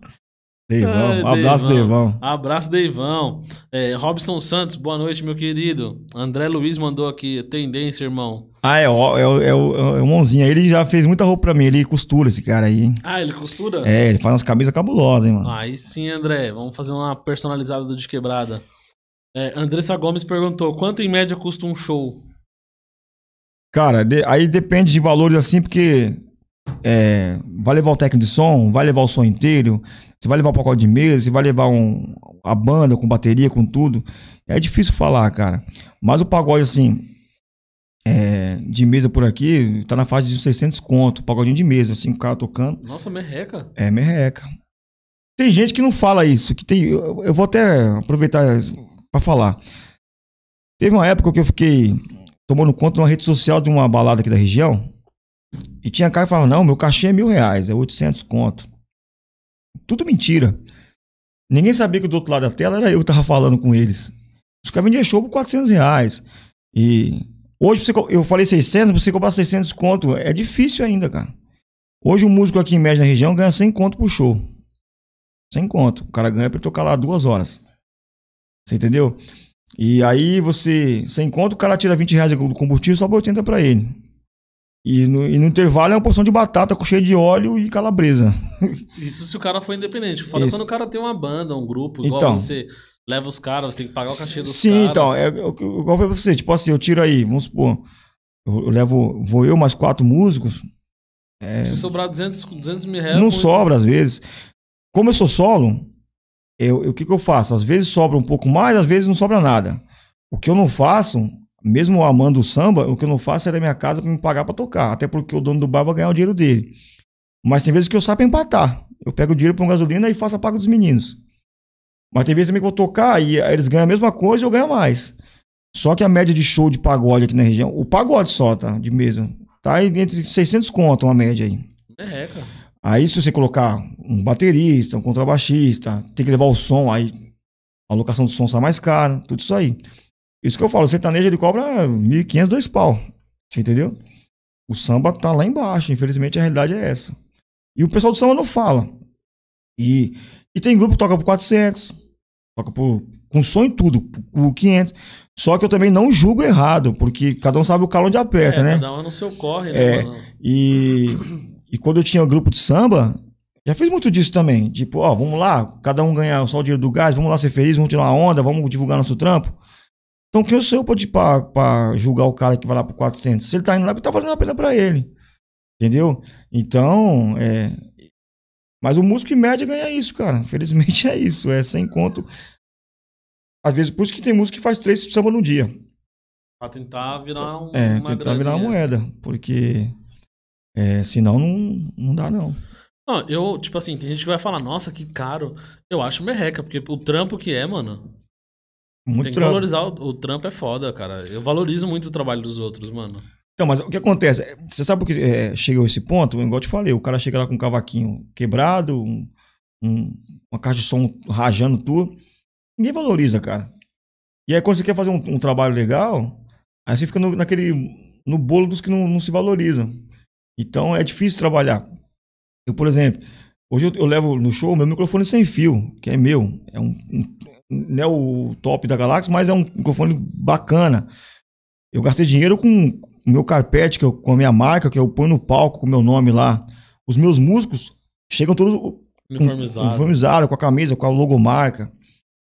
Ai, um abraço, Deivão. Devão. Abraço, Deivão. É, Robson Santos, boa noite, meu querido. André Luiz mandou aqui, tendência, irmão. Ah, é, o- é, o- é, o, é o Monzinho. Ele já fez muita roupa pra mim. Ele costura esse cara aí. hein? Ah, ele costura? É, ele faz umas camisas cabulosas, hein, mano. Aí sim, André. Vamos fazer uma personalizada do de quebrada. É, Andressa Gomes perguntou: quanto em média custa um show? Cara, de- aí depende de valores assim, porque é, vai levar o técnico de som, vai levar o som inteiro, você vai levar o pacote de mesa, você vai levar um, a banda com bateria, com tudo. É difícil falar, cara. Mas o pagode, assim, é, de mesa por aqui, tá na faixa de 600 conto, pagodinho de mesa, assim, o cara tocando. Nossa, merreca. É merreca. Tem gente que não fala isso, que tem. Eu, eu vou até aproveitar pra falar. Teve uma época que eu fiquei tomando conta de uma rede social de uma balada aqui da região. E tinha cara que falava: Não, meu cachê é mil reais, é 800 conto. Tudo mentira. Ninguém sabia que do outro lado da tela era eu que tava falando com eles. Os caras vendiam show por 400 reais. E hoje, eu falei 600, pra você cobrar 600 conto, é difícil ainda, cara. Hoje, um músico aqui em média na região ganha 100 conto por show. 100 conto. O cara ganha pra tocar lá duas horas. Você entendeu? E aí você, 100 conto, o cara tira 20 reais do combustível, sobra 80 pra ele. E no, e no intervalo é uma porção de batata com cheio de óleo e calabresa. Isso se o cara for independente. Foda Isso. quando o cara tem uma banda, um grupo, igual Então. você leva os caras, você tem que pagar o cachê dos Sim, caras. então, é, é igual pra você, tipo assim, eu tiro aí, vamos supor, eu, eu levo, vou eu mais quatro músicos, é, Se sobrar 200, 200 mil reais. não muito. sobra às vezes. Como eu sou solo, eu, eu- o que, que eu faço? Às vezes sobra um pouco mais, às vezes não sobra nada. O que eu não faço, mesmo amando o samba, o que eu não faço é da minha casa pra me pagar pra tocar. Até porque o dono do bar vai ganhar o dinheiro dele. Mas tem vezes que eu saio pra empatar. Eu pego o dinheiro pra um gasolina e faço a paga dos meninos. Mas tem vezes também que eu vou tocar e aí eles ganham a mesma coisa e eu ganho mais. Só que a média de show de pagode aqui na região, o pagode só, tá? De mesa. Tá aí entre 600 conto, uma média aí. Merreca. Aí se você colocar um baterista, um contrabaixista, tem que levar o som, aí a locação do som sai mais cara, tudo isso aí. Isso que eu falo, o sertanejo ele cobra 1.500, dois pau. Você entendeu? O samba tá lá embaixo, infelizmente a realidade é essa. E o pessoal do samba não fala. E, e tem grupo que toca por 400, toca por, com som e tudo, por 500. Só que eu também não julgo errado, porque cada um sabe o calo onde aperta, é, né? Cada um no seu corre, né, É. E, e quando eu tinha grupo de samba, já fiz muito disso também. Tipo, ó, vamos lá, cada um ganhar só o dinheiro do gás, vamos lá ser feliz, vamos tirar uma onda, vamos divulgar nosso trampo. Então, quem sou eu pra julgar o cara que vai lá por 400? Se ele tá indo lá, tá valendo a pena pra ele. Entendeu? Então, é. Mas o músico em média ganha isso, cara. Infelizmente é isso. É sem conto. Às vezes, por isso que tem músico que faz três samba no dia. Pra tentar virar um, É, uma tentar virar uma moeda. Porque. É, senão não, não dá, não. Não, eu, tipo assim, tem gente que vai falar, nossa, que caro. Eu acho merreca, porque o trampo que é, mano. Muito tem que trampo. valorizar o, o trampo é foda, cara. Eu valorizo muito o trabalho dos outros, mano. Então, mas o que acontece? É, Você sabe por que é, chegou esse ponto? Igual eu te falei, o cara chega lá com um cavaquinho quebrado, um- um- uma caixa de som rajando tudo. Ninguém valoriza, cara. E aí, quando você quer fazer um, um trabalho legal, aí você fica no, naquele, no bolo dos que não, não se valorizam. Então, é difícil trabalhar. Eu, por exemplo, hoje eu, eu levo no show meu microfone sem fio, que é meu. É um- não é o top da galáxia, mas é um microfone bacana. Eu gastei dinheiro com o meu carpete, que eu, com a minha marca, que eu ponho no palco com o meu nome lá. Os meus músicos chegam todos Uniformizado. uniformizados, com a camisa, com a logomarca.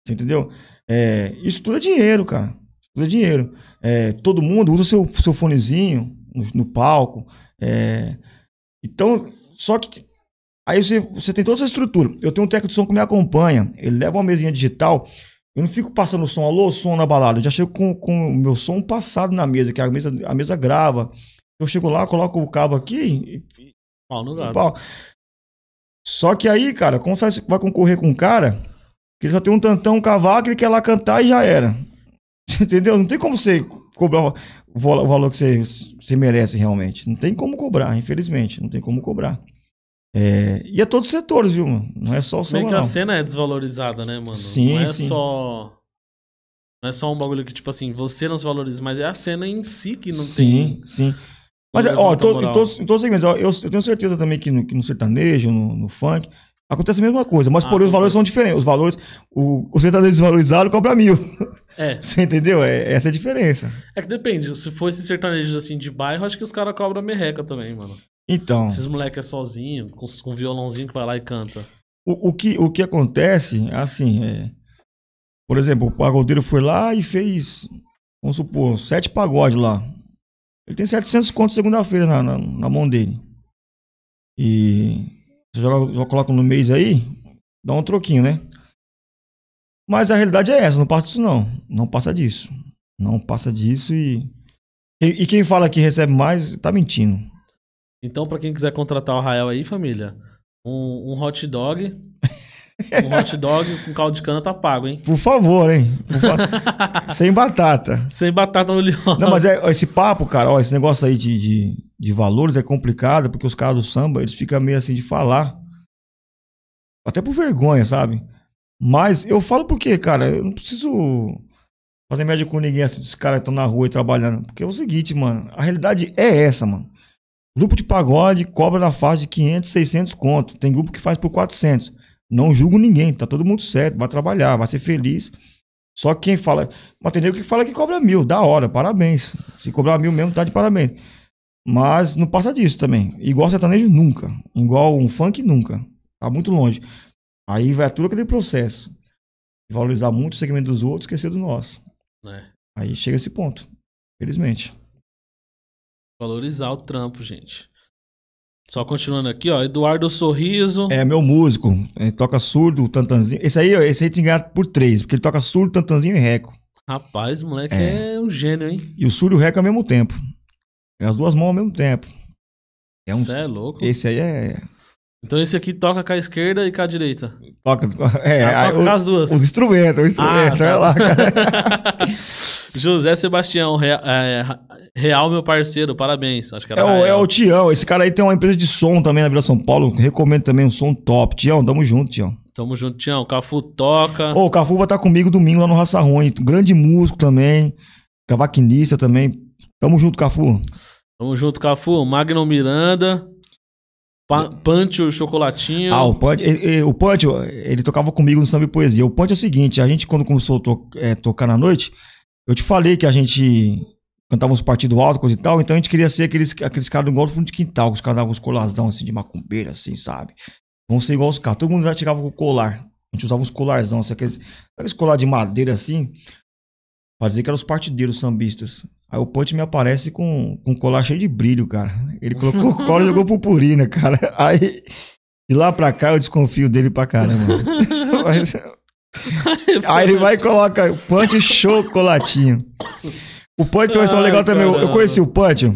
Você entendeu? É, isso tudo é dinheiro, cara. Isso tudo é dinheiro. É, todo mundo usa seu, seu fonezinho no, no palco. é, então, só que aí você, você tem toda essa estrutura. Eu tenho um técnico de som que me acompanha. Ele leva uma mesinha digital. Eu não fico passando o som, alô, som na balada. Eu já chego com, com o meu som passado na mesa, que a mesa, a mesa grava. Eu chego lá, coloco o cabo aqui e, Pau no gato. pau. Só que aí, cara, como você vai concorrer com um cara que ele só tem um tantão, um cavaco, ele quer lá cantar e já era. Entendeu? Não tem como você cobrar o valor que você, você merece realmente. Não tem como cobrar, infelizmente. Não tem como cobrar. É, e é todos os setores, viu, mano? Não é só o Meio samba, que a cena é desvalorizada, né, mano? Sim, não é sim. só. Não é só um bagulho que, tipo assim, você não se valoriza, mas é a cena em si que não sim, tem. sim. Mas, não ó, levanta em todos, os segmentos, eu, eu tenho certeza também que no, que no sertanejo, no, no funk, acontece a mesma coisa. Mas, Ah, porém, os valores são diferentes. Os valores, o, o sertanejo desvalorizado cobra mil. É. Você entendeu? É, essa é a diferença. É que depende. Se for esses sertanejos assim de bairro, acho que os caras cobram merreca também, mano. Então, Esses moleques é sozinho, com, com violãozinho que vai lá e canta. o, o, que, o que acontece, assim, é, por exemplo, o pagodeiro foi lá e fez, vamos supor, sete pagodes lá. Ele tem 700 contos segunda-feira na, na, na mão dele. E você joga, joga, coloca no mês aí, dá um troquinho, né? Mas a realidade é essa, não passa disso não. Não passa disso. Não passa disso e... E, e quem fala que recebe mais, tá mentindo. Então, pra quem quiser contratar o Rael aí, família, um, um hot dog. Um hot dog com caldo de cana tá pago, hein? Por favor, hein? Por fa- Sem batata. Sem batata oleosa. Não, mas é, esse papo, cara, ó, esse negócio aí de, de, de valores é complicado, porque os caras do samba, eles ficam meio assim de falar. Até por vergonha, sabe? Mas eu falo porque, cara, eu não preciso fazer média com ninguém assim, dos caras que estão na rua e trabalhando. Porque é o seguinte, mano, a realidade é essa, mano. Grupo de pagode cobra na faixa de 500, 600 conto. Tem grupo que faz por 400. Não julgo ninguém, tá todo mundo certo, vai trabalhar, vai ser feliz. Só que quem fala. Mas tem que fala que cobra mil, da hora, parabéns. Se cobrar mil mesmo, tá de parabéns. Mas não passa disso também. Igual sertanejo, nunca. Igual um funk, nunca. Tá muito longe. Aí vai tudo aquele processo. Valorizar muito o segmento dos outros, esquecer do nosso. É, Aí chega esse ponto. Felizmente. Valorizar o trampo, gente. Só continuando aqui, ó. Eduardo Sorriso. É meu músico. Ele toca surdo, tantanzinho. Esse aí, ó, esse aí tem que ganhar por três, porque ele toca surdo, tantanzinho e reco. Rapaz, o moleque é. um gênio, hein? E o surdo e o reco ao mesmo tempo. É as duas mãos ao mesmo tempo. É um, Cê é louco. esse aí é. Então esse aqui toca com a esquerda e com a direita. Toca, é, Ah, toca o- com as duas. Os instrumentos, o instrumento, tá. olha lá, cara. José Sebastião, rea- é, real meu parceiro, parabéns. Acho que era É o, é o Tião, esse cara aí tem uma empresa de som também na Vila São Paulo. Recomendo também um som top. Tião, tamo junto, Tião. Tamo junto, Tião. Cafu toca. Ô, o Cafu vai estar comigo domingo lá no Raça Ruim. Grande músico também. Cavaquinista também. Tamo junto, Cafu. Tamo junto, Cafu. Magno Miranda. Pa Pancho Chocolatinho. Ah, o ele- o Punch, ele tocava comigo no samba e poesia. O Punch é o seguinte, a gente quando começou a to- é, tocar na noite, eu te falei que a gente cantava uns partidos alto, coisa e tal, então a gente queria ser aqueles, aqueles caras do fundo de quintal, que os caras davam uns colarzão assim de macumbeira, assim, sabe? Vamos ser igual os caras. Todo mundo já chegava com colar. A gente usava uns colarzão, assim, aqueles, aqueles colar de madeira assim, dizer que eram os partideiros sambistas. Aí o Punch me aparece com, com um colar cheio de brilho, cara. Ele colocou o colar e jogou purpurina, cara. Aí, de lá pra cá, eu desconfio dele pra caramba. Mas- aí ele vai e coloca Punch chocolatinho. O Punch tem uma história legal também. Eu- conheci o Punch.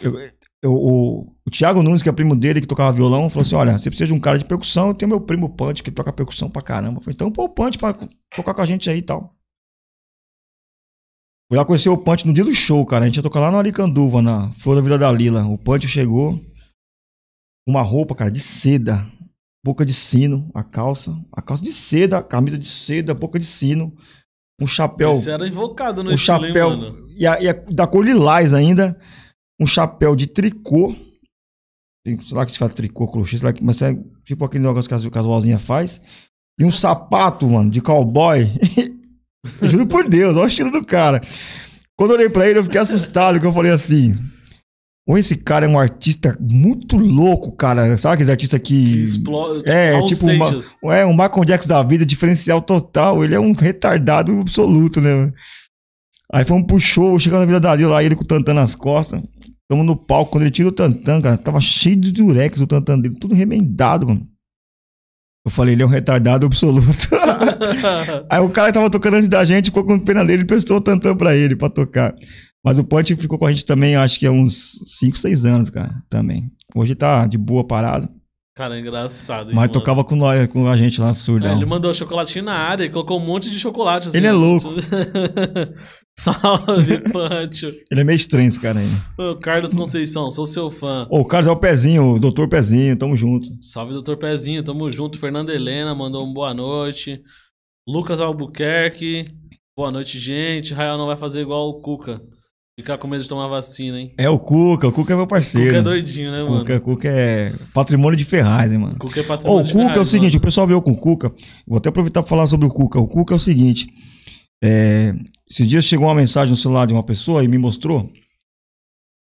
eu- eu- o, o Thiago Nunes, que é primo dele, que tocava violão, falou assim: Olha, você precisa de um cara de percussão. Eu tenho meu primo Punch, que toca percussão pra caramba. Eu falei, então pô o Punch pra tocar com a gente aí e tal. Fui lá conhecer o Punch no dia do show, cara. A gente ia tocar lá no Aricanduva, na Flor da Vida da Lila. O Punch chegou com uma roupa, cara, de seda. Boca de sino, a calça. A calça de seda, a camisa de seda, boca de sino. Um chapéu. Esse era invocado no um estilo, hein, chapéu. mano? E, a, e a- da cor lilás ainda. Um chapéu de tricô. Sei lá que se fala tricô, crochê, sei lá que, mas é tipo aquele negócio que as vozinhas faz. E um sapato, mano, de cowboy. Juro por Deus, olha o estilo do cara. Quando eu olhei pra ele, eu fiquei assustado, que eu falei assim. Ou esse cara é um artista muito louco, cara. Sabe aqueles artistas Que explode. É, Raul tipo uma-. É, um Michael Jackson da vida, diferencial total. Ele é um retardado absoluto, né? Aí fomos pro show, chegando na vida da lá, ele com o Tantan nas costas. Tamo no palco, quando ele tira o Tantan, cara, tava cheio de durex o Tantan dele, tudo remendado, mano. Eu falei, ele é um retardado absoluto. Aí o cara que tava tocando antes da gente, ficou com pena dele e prestou o Tantan pra ele, pra tocar. Mas o Ponte ficou com a gente também, acho que há uns 5, 6 anos, cara, também. Hoje tá de boa parado. Cara, é engraçado. hein, Mas mano? tocava com nós, com a gente lá, É, surdão. ele mandou chocolatinho na área e colocou um monte de chocolate. assim, Ele é louco. Salve, Pancho. Ele é meio estranho esse cara aí. Ô, Carlos Conceição, sou seu fã. Ô, o Carlos é o Pezinho, o doutor Pezinho, tamo junto. Salve, doutor Pezinho, tamo junto. Fernanda Helena mandou um boa noite. Lucas Albuquerque, boa noite, gente. Rael não vai fazer igual o Cuca. Ficar com medo de tomar vacina, hein? É o Cuca, o Cuca é meu parceiro. Cuca é doidinho, né, mano? Cuca, Cuca é patrimônio de Ferraz, hein, mano. Cuca é patrimônio o de Cuca é o Ferraz, seguinte, mano. o pessoal veio com o Cuca. Vou até aproveitar pra falar sobre o Cuca. O Cuca é o seguinte. É, esses dias chegou uma mensagem no celular de uma pessoa e me mostrou.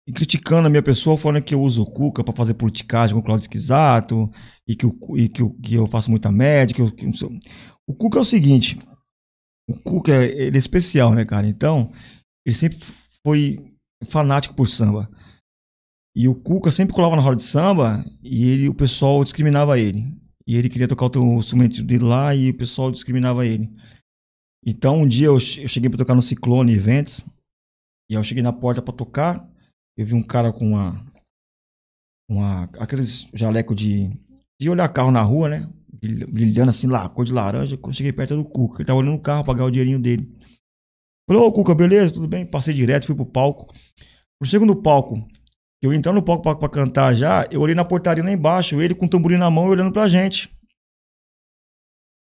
E criticando a minha pessoa, falando que eu uso o Cuca pra fazer politicagem com o Claudio Esquisato e, que, o, e que, que eu faço muita média. Que eu, que. O Cuca é o seguinte. O Cuca, é- ele é especial, né, cara? Então, ele sempre foi fanático por samba. E o Cuca sempre colava na roda de samba e ele, o pessoal discriminava ele. E ele queria tocar o instrumento dele lá e o pessoal discriminava ele. Então um dia eu, che- eu cheguei pra tocar no Ciclone Eventos. E aí eu cheguei na porta pra tocar. Eu vi um cara com uma. uma aqueles jaleco de. de olhar carro na rua, né? Brilh- Brilhando assim lá, cor de laranja. Quando eu cheguei perto do Cuca, ele tava olhando o carro pagar o dinheirinho dele. Falei, ô Cuca, beleza? Tudo bem? Passei direto, fui pro palco. No palco, eu entrar no palco pra cantar já, eu olhei na portaria lá embaixo, ele com o tamborim na mão olhando pra gente.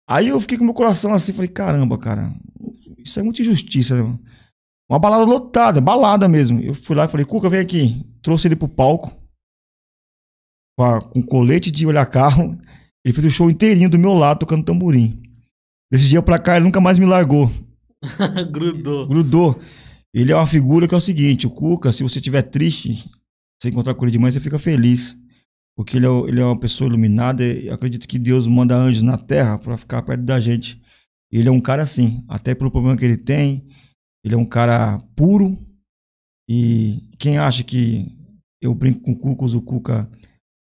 Aí eu fiquei com meu coração assim, falei, caramba, cara, isso é muita injustiça, né? Uma balada lotada, balada mesmo. Eu fui lá e falei, Cuca, vem aqui. Trouxe ele pro palco, com, com colete de olhar carro. Ele fez o show inteirinho do meu lado, tocando tamborim. Desse dia pra cá, ele nunca mais me largou Grudou. grudou. Ele é uma figura que é o seguinte, o Cuca, se você estiver triste, você encontrar com ele de manhã, você fica feliz. Porque ele é, ele é uma pessoa iluminada e acredito que Deus manda anjos na terra para ficar perto da gente. Ele é um cara assim, até pelo problema que ele tem, ele é um cara puro. E quem acha que eu brinco com o Cuca, uso o Cuca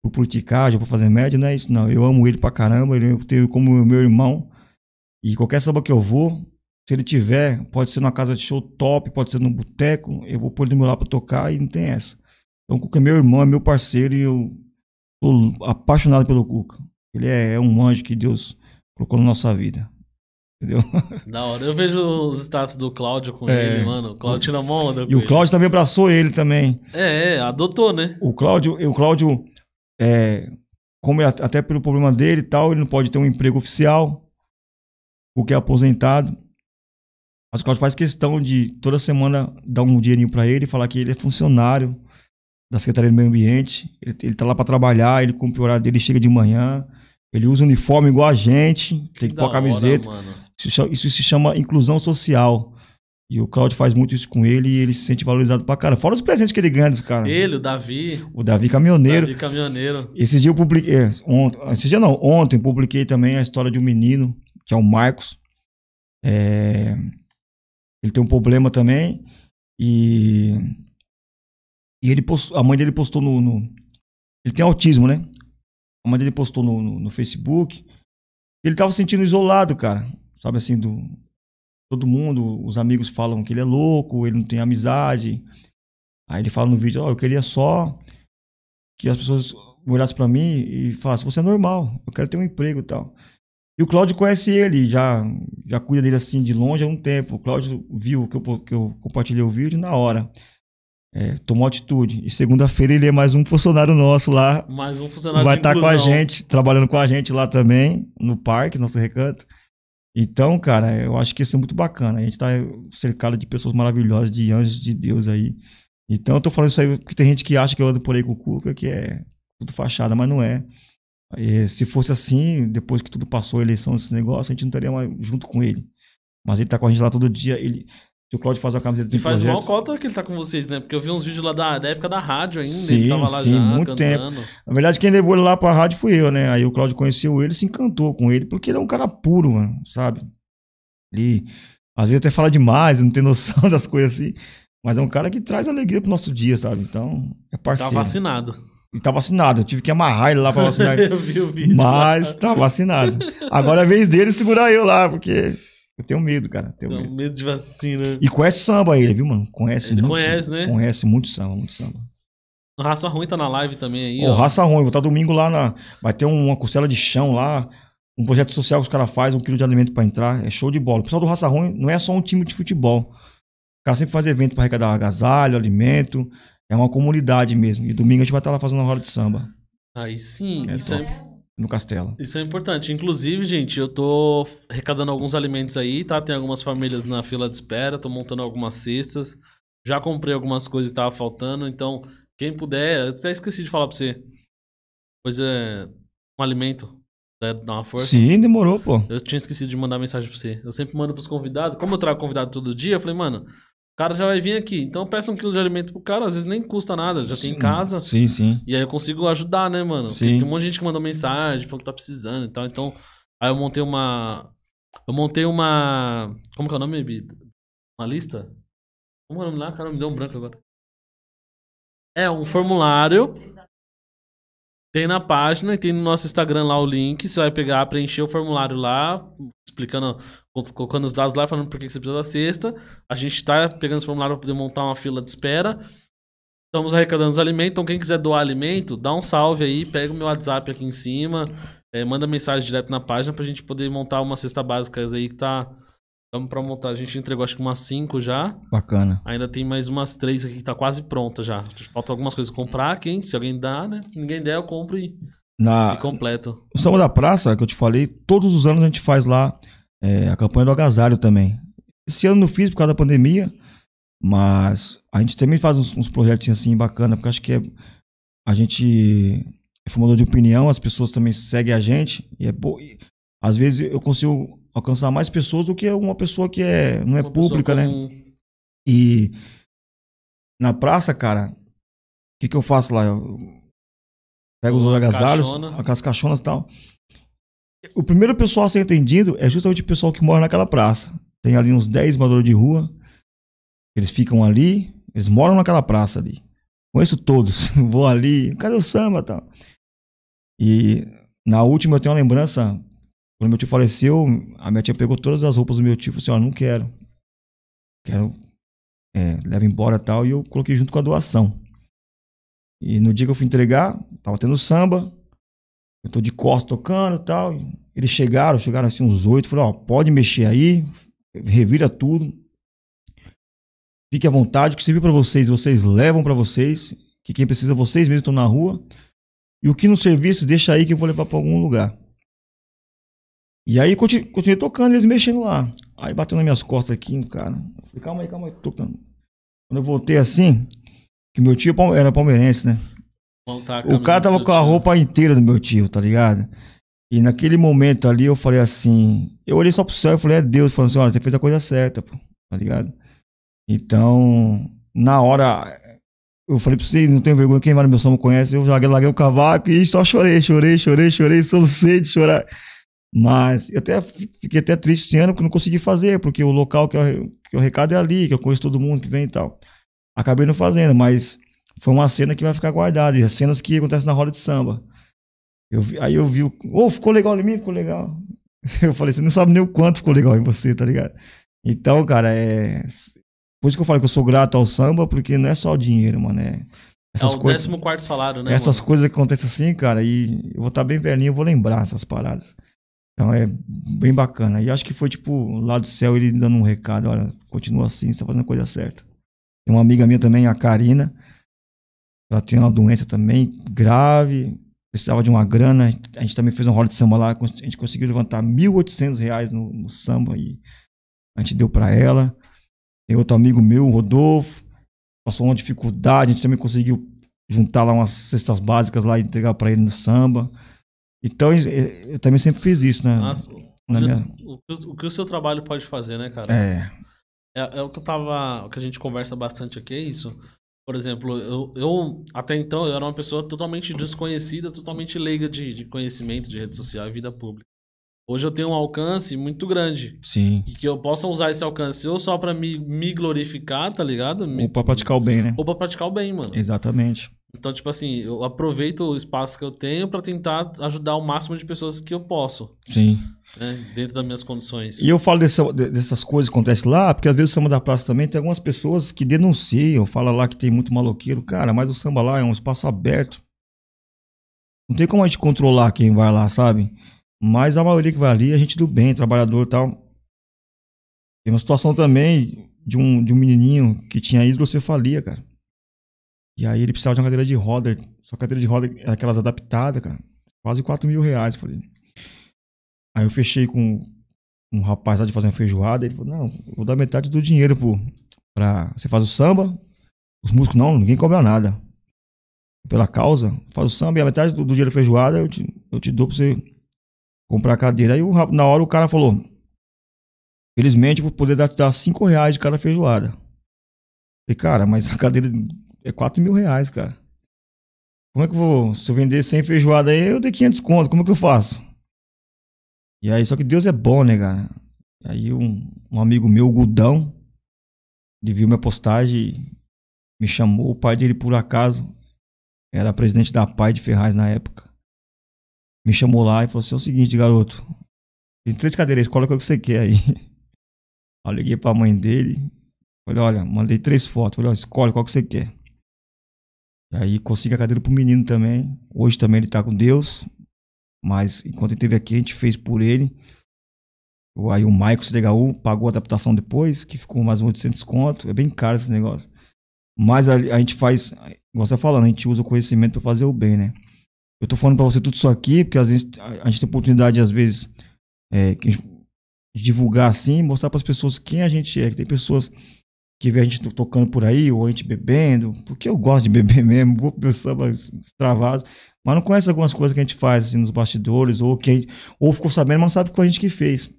por politicagem, por fazer média, não é isso não. Eu amo ele pra caramba, ele tenho como meu irmão. E qualquer samba que eu vou, se ele tiver, pode ser numa casa de show top, pode ser num boteco, eu vou pôr ele do meu lado pra tocar e não tem essa. Então o Cuca é meu irmão, é meu parceiro e eu Apaixonado pelo Cuca. Ele é, é um anjo que Deus colocou na nossa vida. Entendeu? Da hora. Eu vejo os status do Cláudio com É. ele, mano. O Cláudio tira onda com E o ele. Cláudio também abraçou ele também. É, é, adotou, né? O Cláudio, o Cláudio é, como é até pelo problema dele e tal, ele não pode ter um emprego oficial, porque é aposentado. Mas o Cláudio faz questão de toda semana dar um dinheirinho pra ele e falar que ele é funcionário da Secretaria do Meio Ambiente. Ele, ele tá lá pra trabalhar, ele cumpre o horário dele, chega de manhã. Ele usa uniforme igual a gente, tem que pôr a hora, camiseta. mano. Isso, isso se chama inclusão social. E o Cláudio faz muito isso com ele e ele se sente valorizado pra cara. Fora os presentes que ele ganha dos caras. Ele, o Davi, O Davi Caminhoneiro. Davi Caminhoneiro. Esse dia eu publiquei. é, Ontem, esse dia não, ontem eu publiquei também a história de um menino, que é o Marcos. É, ele tem um problema também. E. E ele postou, a mãe dele postou no, no- Ele tem autismo, né? A mãe dele postou no, no, no Facebook. Ele tava se sentindo isolado, cara. Sabe assim, do. Todo mundo, os amigos falam que ele é louco, ele não tem amizade. Aí ele fala no vídeo, ó, eu queria só que as pessoas olhassem pra mim e falassem, você é normal, eu quero ter um emprego e tal. E o Cláudio conhece ele, já, já cuida dele assim de longe há um tempo. O Cláudio viu que eu, que eu compartilhei o vídeo na hora. É, tomou atitude. E segunda-feira ele é mais um funcionário nosso lá. Mais um funcionário Vai estar com a gente, trabalhando com a gente lá também, no parque, nosso recanto. Então, cara, eu acho que isso é muito bacana. A gente tá cercado de pessoas maravilhosas, de anjos de Deus aí. Então, eu tô falando isso aí porque tem gente que acha que eu ando por aí com o Cuca, que é tudo fachada, mas não é. E se fosse assim, depois que tudo passou a eleição desse negócio, a gente não estaria mais junto com ele. Mas ele tá com a gente lá todo dia. Ele, se o Claudio faz a camiseta do E faz projeto, mal cota que ele tá com vocês, né? Porque eu vi uns vídeos lá da, da época da rádio ainda. Sim, ele tava lá sim, já muito cantando. Na verdade, quem levou ele lá pra rádio fui eu, né? Aí o Claudio conheceu ele, se encantou com ele, porque ele é um cara puro, mano, sabe? Ele às vezes até fala demais, não tem noção das coisas assim. Mas é um cara que traz alegria pro nosso dia, sabe? Então, é Tá parceiro. vacinado. E tá vacinado. Eu tive que amarrar ele lá pra vacinar. ele. eu vi o vídeo. mas tá vacinado. Agora é a vez dele segurar eu lá, porque eu tenho medo, cara. Tenho medo. medo de vacina. E conhece samba ele, viu, mano? Conhece Ele muito. conhece, samba. né? Conhece muito samba, muito samba. Raça Ruim tá na live também aí, Ô, ó. raça ruim, vou estar domingo lá na. Vai ter uma costela de chão lá. Um projeto social que os caras fazem, um quilo de alimento pra entrar. É show de bola. O pessoal do Raça Ruim não é só um time de futebol. O cara sempre faz evento pra arrecadar agasalho, alimento. É uma comunidade mesmo. E domingo a gente vai estar lá fazendo uma roda de samba Aí sim, É isso, top. é, no castelo. isso é importante. Inclusive, gente, eu tô arrecadando alguns alimentos aí, tá? Tem algumas famílias na fila de espera, tô montando algumas cestas. Já comprei algumas coisas que tava faltando, então, quem puder, eu até esqueci de falar pra você. Pois é, um alimento, né, dá uma força. Sim, demorou, pô. Eu tinha esquecido de mandar mensagem pra você. Eu sempre mando pros convidados. Como eu trago convidado todo dia, eu falei, mano, o cara já vai vir aqui. Então peça um quilo de alimento pro cara, às vezes nem custa nada, já tem em Sim, casa. Sim, sim. E aí eu consigo ajudar, né, mano? Porque Sim. tem um monte de gente que mandou mensagem, falou que tá precisando e tal. Então, aí eu montei uma. Eu montei uma. Como que é o nome, Bi? Uma lista? Como é o nome lá? Cara, me deu um branco agora. É, um formulário. Tem na página e tem no nosso Instagram lá o link. Você vai pegar, preencher o formulário lá, explicando, colocando os dados lá, falando por que você precisa da cesta. A gente tá pegando esse formulário para poder montar uma fila de espera. Estamos arrecadando os alimentos. Então, quem quiser doar alimento, dá um salve aí, pega o meu WhatsApp aqui em cima, é, manda mensagem direto na página pra gente poder montar uma cesta básica aí que tá. Estamos pra montar. A gente entregou acho que umas 5 já. Bacana. Ainda tem mais umas três aqui que tá quase pronta já. Falta algumas coisas comprar, quem? Se alguém dá, né? Se ninguém der, eu compro e, Na, e completo. O Samba da Praça, que eu te falei, todos os anos a gente faz lá é, a campanha do agasalho também. Esse ano não fiz por causa da pandemia, mas a gente também faz uns, uns projetos assim bacana, porque acho que é, a gente é formador de opinião, as pessoas também seguem a gente, e é bo... e às vezes eu consigo alcançar mais pessoas do que uma pessoa que é, não é Uma pública, né? E na praça, cara, o que, que eu faço lá? Eu pego os agasalhos, caixona. aquelas caixonas e tal. O primeiro pessoal a ser atendido é justamente o pessoal que mora naquela praça. Tem ali uns 10 moradores de rua. Eles ficam ali, eles moram naquela praça ali. Conheço todos. Vou ali, cadê o samba e tal? E na última eu tenho uma lembrança. Quando meu tio faleceu, a minha tia pegou todas as roupas do meu tio e falou assim: Ó, não quero. Quero. É, leva embora e tal. E eu coloquei junto com a doação. E no dia que eu fui entregar, tava tendo samba. Eu tô de costas tocando e tal. Eles chegaram, chegaram assim uns oito. Falaram, ó, pode mexer aí, revira tudo. Fique à vontade, o que servir para vocês, vocês levam para vocês. Que quem precisa, vocês mesmos estão na rua. E o que no serviço, deixa aí que eu vou levar para algum lugar. E aí continuei, continuei tocando, eles mexendo lá. Aí bateu nas minhas costas aqui, cara. Eu falei, calma aí, calma aí, tocando. Quando eu voltei assim, que meu tio é era palmeirense, né? O cara tava com a roupa inteira do meu tio, tá ligado? E naquele momento ali eu falei assim, eu olhei só pro céu e falei, é Deus, falando assim, olha, você fez a coisa certa, pô, tá ligado? Então, na hora, eu falei pra você, não tenho vergonha, quem vai no meu som conhece, eu joguei, larguei o cavaco e só chorei, chorei, chorei, chorei, solucei de chorar. Mas eu até fiquei até triste esse ano que não consegui fazer, porque o local que eu, que o recado é ali, que eu conheço todo mundo que vem e tal. Acabei não fazendo, mas foi uma cena que vai ficar guardada, e as cenas que acontecem na roda de samba. Eu aí eu vi, ô, oh, ficou legal em mim, ficou legal. Eu falei, você não sabe nem o quanto ficou legal em você, tá ligado? Então, cara, é. Por isso que eu falo que eu sou grato ao samba, porque não é só o dinheiro, mano. É, essas é o coisas, 14 salário, né? Essas mano? coisas que acontecem assim, cara, e eu vou estar tá bem velhinho, eu vou lembrar essas paradas. Então é bem bacana. E acho que foi tipo lá do céu ele dando um recado: olha, continua assim, você tá fazendo a coisa certa. Tem uma amiga minha também, a Karina. Ela tinha uma doença também grave, precisava de uma grana. A gente também fez um rolo de samba lá. A gente conseguiu levantar R$ 1.800 no, no samba e a gente deu para ela. Tem outro amigo meu, Rodolfo, passou uma dificuldade. A gente também conseguiu juntar lá umas cestas básicas lá e entregar para ele no samba. Então, eu também sempre fiz isso, né? Nossa, na minha... o, o, que o seu trabalho pode fazer, né, cara? É. É, é o que eu tava. O que a gente conversa bastante aqui é isso. Por exemplo, eu, eu até então eu era uma pessoa totalmente desconhecida, totalmente leiga de, de conhecimento de rede social e vida pública. Hoje eu tenho um alcance muito grande. Sim. E que eu possa usar esse alcance ou só para me, me glorificar, tá ligado? Me, ou pra praticar o bem, né? Ou pra praticar o bem, mano. Exatamente. Então, tipo assim, eu aproveito o espaço que eu tenho para tentar ajudar o máximo de pessoas que eu posso. Sim. Né? Dentro das minhas condições. E eu falo dessa, dessas coisas que acontecem lá, porque às vezes o samba da praça também tem algumas pessoas que denunciam, falam lá que tem muito maloqueiro. Cara, mas o samba lá é um espaço aberto. Não tem como a gente controlar quem vai lá, sabe? Mas a maioria que vai ali é gente do bem, trabalhador e tal. Tem uma situação também de um, de um menininho que tinha hidrocefalia, cara. E aí ele precisava de uma cadeira de roda. Só cadeira de roda é aquelas adaptadas, cara. Quase 4 mil reais, falei. Aí eu fechei com um rapaz lá de fazer uma feijoada. Ele falou, não, vou dar metade do dinheiro pro, pra... Você faz o samba, os músicos não, ninguém cobra nada. Pela causa, faz o samba e a metade do, do dinheiro da feijoada eu te, eu te dou pra você comprar a cadeira. Aí na hora o cara falou, felizmente vou poder dar, dar 5 reais de cada feijoada. Falei, cara, mas a cadeira é 4 mil reais, cara. Como é que eu vou. Se eu vender 100 feijoada aí, eu dei 500 conto. Como é que eu faço? E aí, só que Deus é bom, né, cara? Aí um, um amigo meu, o Gudão, ele viu minha postagem me chamou. O pai dele, por acaso, era presidente da PAI de Ferraz na época. Me chamou lá e falou assim: é o seguinte, garoto. Tem três cadeiras, escolhe o que você quer aí. Eu liguei pra mãe dele. Falei, olha, mandei três fotos. Falei, escolhe qual que você quer. Aí consegui a cadeira pro menino também. Hoje também ele tá com Deus. Mas enquanto ele esteve aqui, a gente fez por ele. Aí o Maicon CDHU pagou a adaptação depois, que ficou mais um 800 conto. É bem caro esse negócio. Mas a, a gente faz, igual você tá falando, a gente usa o conhecimento para fazer o bem, né? Eu tô falando para você tudo isso aqui, porque às vezes a, a gente tem oportunidade, às vezes, é, de divulgar assim, mostrar para as pessoas quem a gente é. Que tem pessoas que vê a gente tocando por aí, ou a gente bebendo, porque eu gosto de beber mesmo, vou pro samba travado, mas não conhece algumas coisas que a gente faz assim, nos bastidores, ou que gente, ou ficou sabendo, mas não sabe que a gente que fez.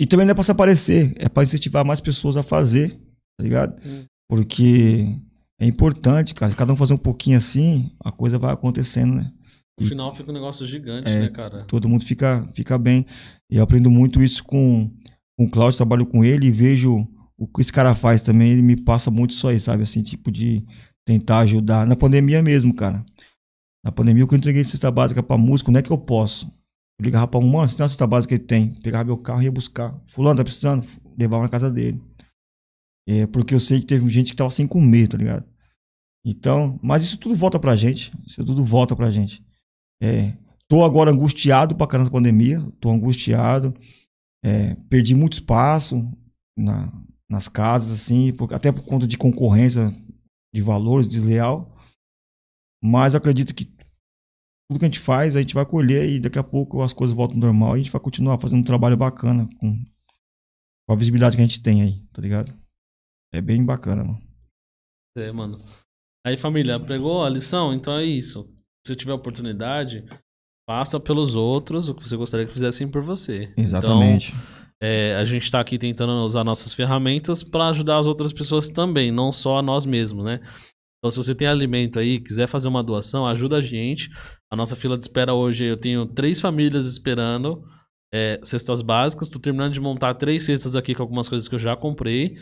E também não é pra se aparecer, é pra incentivar mais pessoas a fazer, tá ligado? Hum. Porque é importante, cara, se cada um fazer um pouquinho assim, a coisa vai acontecendo, né? No final fica um negócio gigante, é, né, cara? Todo mundo fica, fica bem. E eu aprendo muito isso com, com o Cláudio, trabalho com ele e vejo o que esse cara faz também, ele me passa muito isso aí, sabe? Assim, tipo de tentar ajudar. Na pandemia mesmo, cara. Na pandemia, que eu entreguei cesta básica pra música, não é que eu posso. Eu ligava pra um, mano, você tem uma cesta básica que ele tem. Pegava meu carro e ia buscar. Fulano, tá precisando? Levava na casa dele. É, porque eu sei que teve gente que tava sem comer, tá ligado? Então, mas isso tudo volta pra gente. Isso tudo volta pra gente. É, tô agora angustiado pra caramba da pandemia. Tô angustiado. É, perdi muito espaço na, nas casas, assim, por, até por conta de concorrência de valores desleal. Mas acredito que tudo que a gente faz, a gente vai colher e daqui a pouco as coisas voltam ao normal e a gente vai continuar fazendo um trabalho bacana com, com a visibilidade que a gente tem aí, tá ligado? É bem bacana, mano. É, mano. Aí, família, pegou a lição? Então é isso. Se você tiver oportunidade, faça pelos outros o que você gostaria que fizessem por você. Exatamente. Então, é, a gente está aqui tentando usar nossas ferramentas para ajudar as outras pessoas também, não só a nós mesmos, né? Então, se você tem alimento aí, quiser fazer uma doação, ajuda a gente. A nossa fila de espera hoje, eu tenho três famílias esperando é, cestas básicas. Estou terminando de montar três cestas aqui com algumas coisas que eu já comprei.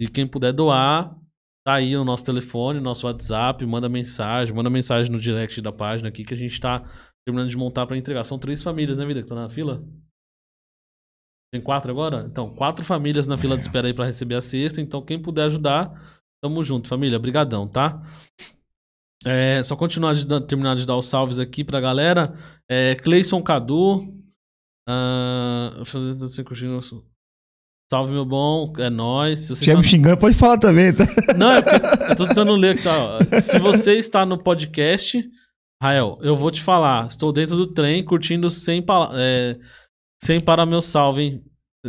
E quem puder doar, tá aí o nosso telefone, nosso WhatsApp, manda mensagem, manda mensagem no direct da página aqui que a gente está terminando de montar para entregar. São três famílias, né, vida, que estão na fila? Tem quatro agora? Então, quatro famílias na fila de espera aí para receber a cesta. Então, quem puder ajudar, tamo junto, família. Brigadão, tá? É, só continuar de terminar de dar os salves aqui pra galera. É, Cleison Cadu. Uh, salve, meu bom. É nóis. Se você está... me xingando, pode falar também, tá? Não, é eu tô tentando ler aqui, tá? Se você está no podcast, Rael, eu vou te falar. Estou dentro do trem, curtindo sem, é, sem para meu salve.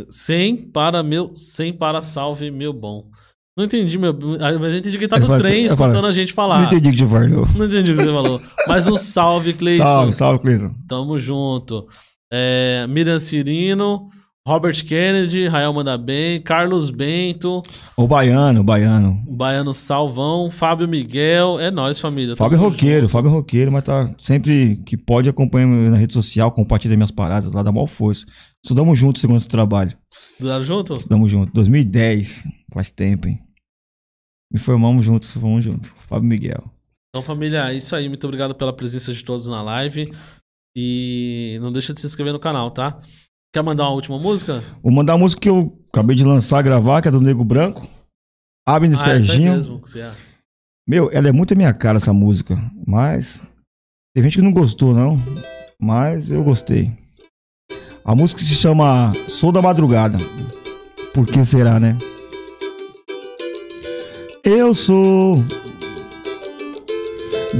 Sem para meu. Sem para salve, meu bom. Não entendi, meu. Mas eu entendi que ele tá no trem escutando a gente falar. Não entendi o que você falou. Não entendi o que você falou. Mas um salve, Cleison. Salve, salve, Cleison. Tamo junto. É, Miriam Cirino, Robert Kennedy, Rael Manda Bem, Carlos Bento. O Baiano, o Baiano. O Baiano Salvão, Fábio Miguel. É nós, família. Fábio Roqueiro, Fábio Roqueiro, mas tá sempre que pode acompanha na rede social, compartilha minhas paradas lá, dá maior força. Estudamos juntos segundo esse trabalho. Estudaram junto? Estudamos juntos. 2010. Faz tempo, hein? Me formamos juntos, fomos juntos. Fábio Miguel. Então, família, é isso aí. Muito obrigado pela presença de todos na live. E não deixa de se inscrever no canal, tá? Quer mandar uma última música? Vou mandar a música que eu acabei de lançar, gravar, que é do Nego Branco. Abner ah, Serginho. Essa é mesmo, é. Meu, ela é muito a minha cara, essa música. Mas. Tem gente que não gostou, não. Mas eu gostei. A música se chama Sou da Madrugada. Por que será, né? Eu sou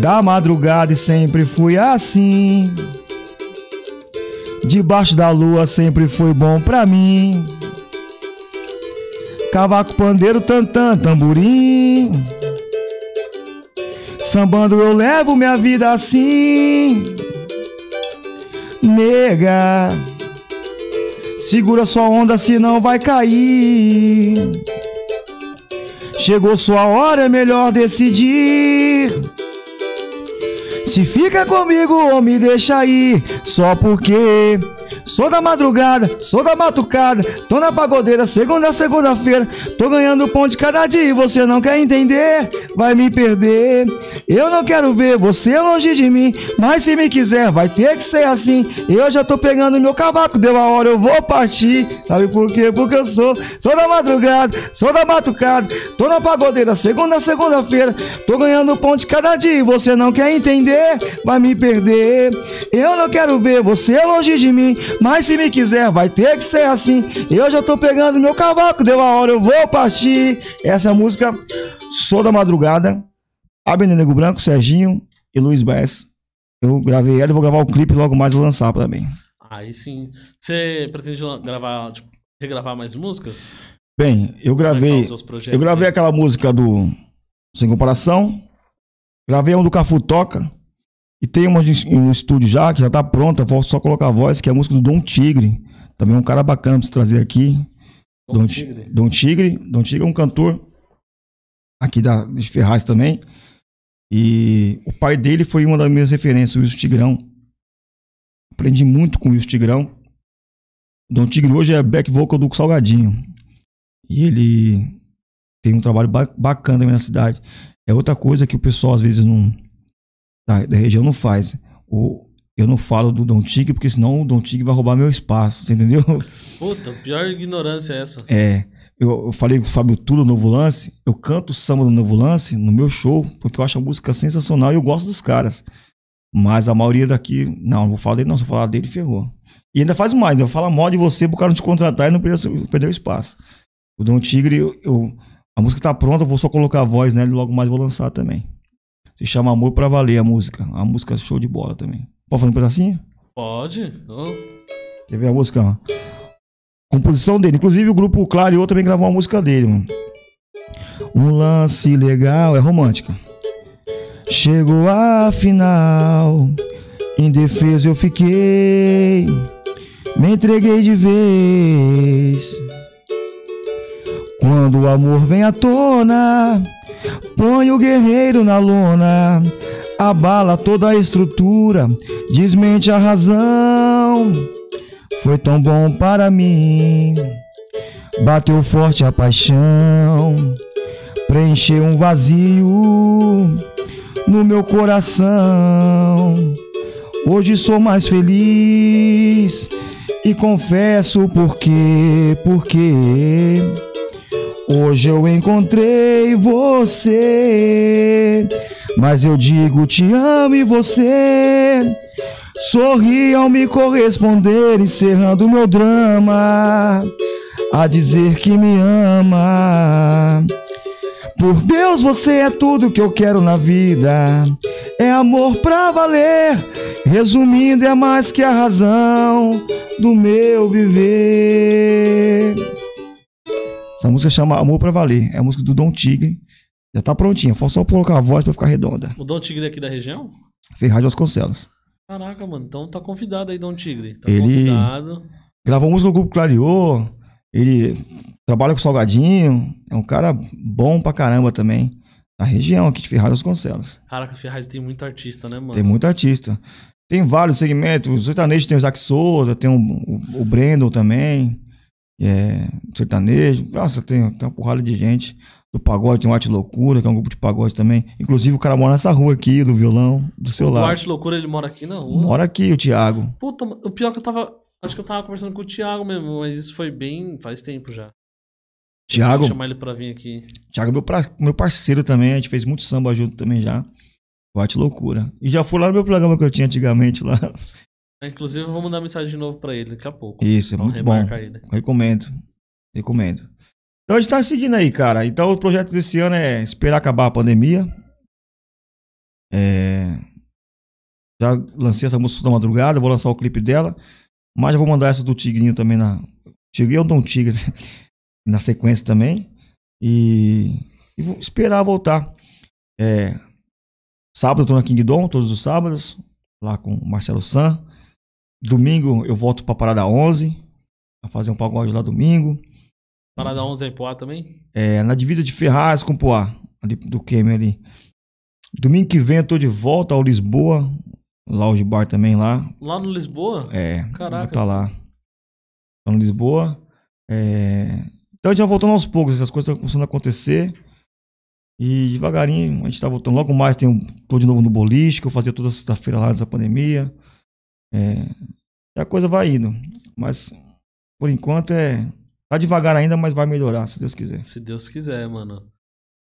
da madrugada e sempre fui assim. Debaixo da lua sempre foi bom pra mim. Cavaco, pandeiro, tantã, tamborim. Sambando eu levo minha vida assim. Nega Segura sua onda, senão vai cair. Chegou sua hora, é melhor decidir. Se fica comigo ou me deixa aí, só porque Sou da madrugada, sou da matucada, tô na pagodeira, segunda a segunda-feira. Tô ganhando pão de cada dia e você não quer entender, vai me perder. Eu não quero ver você longe de mim, mas se me quiser, vai ter que ser assim. Eu já tô pegando meu cavaco, deu a hora, eu vou partir. Sabe por quê? Porque eu sou, sou da madrugada, sou da matucada, tô na pagodeira, segunda a segunda-feira. Tô ganhando pão de cada dia e você não quer entender, vai me perder. Eu não quero ver você longe de mim, mas se me quiser, vai ter que ser assim. Eu já tô pegando meu cavaco, deu a hora, eu vou partir. Essa é a música Sou da Madrugada. Abner Nego Branco, Serginho e Luiz Bass. Eu gravei ela e vou gravar o clipe logo mais vou lançar também. Aí sim. Você pretende gravar, tipo, regravar mais músicas? Bem, eu gravei. Eu gravei aí? aquela música do Sem Comparação. Gravei um do Cafu Toca. E tem uma no estúdio já, que já tá pronta, vou só colocar a voz, que é a música do Dom Tigre. Também é um cara bacana pra se trazer aqui. Dom, Dom Tigre. Dom Tigre. Dom Tigre é um cantor aqui da, de Ferraz também. E o pai dele foi uma das minhas referências, o Wilson Tigrão. Aprendi muito com o Wilson Tigrão. O Dom Tigre hoje é back vocal do Salgadinho. E ele tem um trabalho bacana na cidade. É outra coisa que o pessoal às vezes não da, da região não faz. O, eu não falo do Dom Tigre, porque senão o Dom Tigre vai roubar meu espaço, você entendeu? Puta, pior ignorância é essa. É. eu, eu falei com o Fábio Tulo, Novo Lance, eu canto o samba do Novo Lance no meu show, porque eu acho a música sensacional e eu gosto dos caras. Mas a maioria daqui, não, não vou falar dele não, se eu falar dele, ferrou. E ainda faz mais, eu falo mal de você pro cara não te contratar e não perder, perder o espaço. O Dom Tigre, eu, eu, a música tá pronta, eu vou só colocar a voz nela e logo mais vou lançar também. Se chama Amor Pra Valer a música. A música é show de bola também. Pode fazer um pedacinho? Pode. Oh. Quer ver a música? Ó? Composição dele. Inclusive o grupo Clareou também gravou uma música dele, mano. Um lance legal, é romântica. Chegou a final, indefeso eu fiquei, me entreguei de vez. Quando o amor vem à tona, põe o guerreiro na lona, abala toda a estrutura, desmente a razão. Foi tão bom para mim, bateu forte a paixão, preencheu um vazio no meu coração. Hoje sou mais feliz e confesso por quê, porque hoje eu encontrei você. Mas eu digo te amo e você sorri ao me corresponder, encerrando meu drama, a dizer que me ama. Por Deus, você é tudo que eu quero na vida. É amor pra valer. Resumindo, é mais que a razão do meu viver. Essa música chama Amor pra Valer. É a música do Dom Tigre. Já tá prontinha. Falta só colocar a voz pra ficar redonda. O Dom Tigre aqui da região? Ferraz Vasconcelos. Caraca, mano. Então tá convidado aí, Dom Tigre. Tá Ele convidado. gravou música no grupo Clareou. Ele trabalha com Salgadinho. É um cara bom pra caramba também. Da região aqui de Ferraz Vasconcelos. Caraca, Ferraz tem muito artista, né, mano? Tem muito artista. Tem vários segmentos. O sertanejo tem o Isaac Souza, tem o, o, o Brandon também. É, sertanejo. Nossa, tem, tem uma porrada de gente. Do pagode tem o Arte Loucura, que é um grupo de pagode também. Inclusive, o cara mora nessa rua aqui, do violão, do seu O lado. Arte Loucura, ele mora aqui na rua. Mora aqui, o Thiago. Puta, o pior que eu tava. Acho que eu tava conversando com o Thiago mesmo, mas isso foi bem. faz tempo já. Thiago, chamar ele pra vir aqui. Thiago é meu, pra- meu parceiro também. A gente fez muito samba junto também já. O Arte Loucura. E já foi lá no meu programa que eu tinha antigamente lá. Inclusive, eu vou mandar mensagem de novo pra ele daqui a pouco. Isso, é Então, muito bom. ele. Recomendo. Recomendo. Então a gente tá seguindo aí, cara. Então o projeto desse ano é esperar acabar a pandemia. É... Já lancei essa música da madrugada, vou lançar o clipe dela. Mas já vou mandar essa do Tigrinho também na. Tigrinho ou Dom Tigre na sequência também. E, e vou esperar voltar. É... Sábado eu tô na Kingdom, todos os sábados, lá com o Marcelo San. Domingo eu volto pra Parada 11, pra fazer um pagode lá domingo. Parada 11 é em Poá também? É, na divisa de Ferraz com Poá, ali do Queime ali. Domingo que vem eu tô de volta ao Lisboa, Lounge Bar também lá. Lá no Lisboa? É, Caraca. tá lá. Tô no Lisboa. É, Então a gente vai voltando aos poucos, essas coisas estão começando a acontecer. E devagarinho a gente tá voltando. Logo mais tem um, tô de novo no boliche, que eu fazia toda sexta-feira lá nessa pandemia. É, e a coisa vai indo. Mas por enquanto é. Tá devagar ainda, mas vai melhorar, se Deus quiser. Se Deus quiser, mano.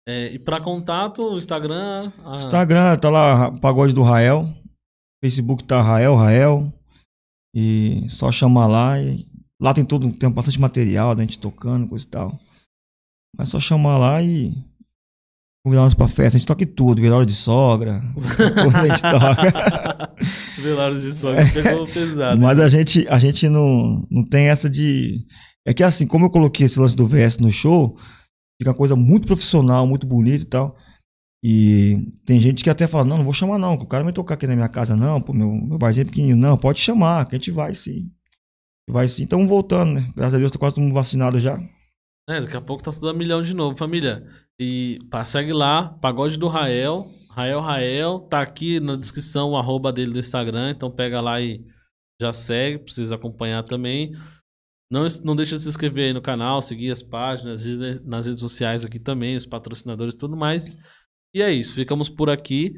É, e pra contato, o Instagram. a- Instagram tá lá, Pagode do Rael. Facebook tá Rael, Rael. E só chamar lá. E lá tem todo, tem bastante material da gente tocando, coisa e tal. Mas só chamar lá e convidar nós pra festa. A gente toca tudo, velório de sogra. a gente toca. Velórios de sogra pegou pesado. Mas a gente, a gente não, não tem essa de. É que assim, como eu coloquei esse lance do VS no show, fica uma coisa muito profissional, muito bonita e tal. E tem gente que até fala, não, não vou chamar não, que o cara vai tocar aqui na minha casa, não, pô, meu, meu barzinho é pequenininho. Não, pode chamar, que a gente vai sim. Vai sim. Então voltando, né? Graças a Deus tá quase todo mundo vacinado já. É, daqui a pouco tá tudo a milhão de novo, família. E pá, segue lá, Pagode do Rael. Rael Rael, tá aqui na descrição o arroba dele do Instagram, então pega lá e já segue, precisa acompanhar também. Não, não deixa de se inscrever aí no canal, seguir as páginas, nas redes sociais aqui também, os patrocinadores e tudo mais. E é isso, ficamos por aqui.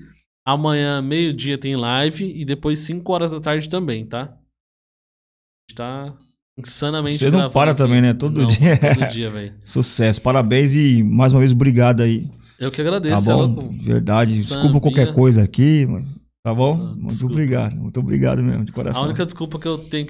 Amanhã, meio-dia, tem live e depois 5 horas da tarde também, tá? A gente tá insanamente Você não para aqui. também, né? Todo Não, dia. Todo dia, velho. Sucesso, parabéns e mais uma vez obrigado aí. Eu que Tá agradeço. é bom? Verdade. Desculpa qualquer coisa aqui, mano. Tá bom? Ah, Muito obrigado. Muito obrigado mesmo, de A coração. única desculpa que eu tenho que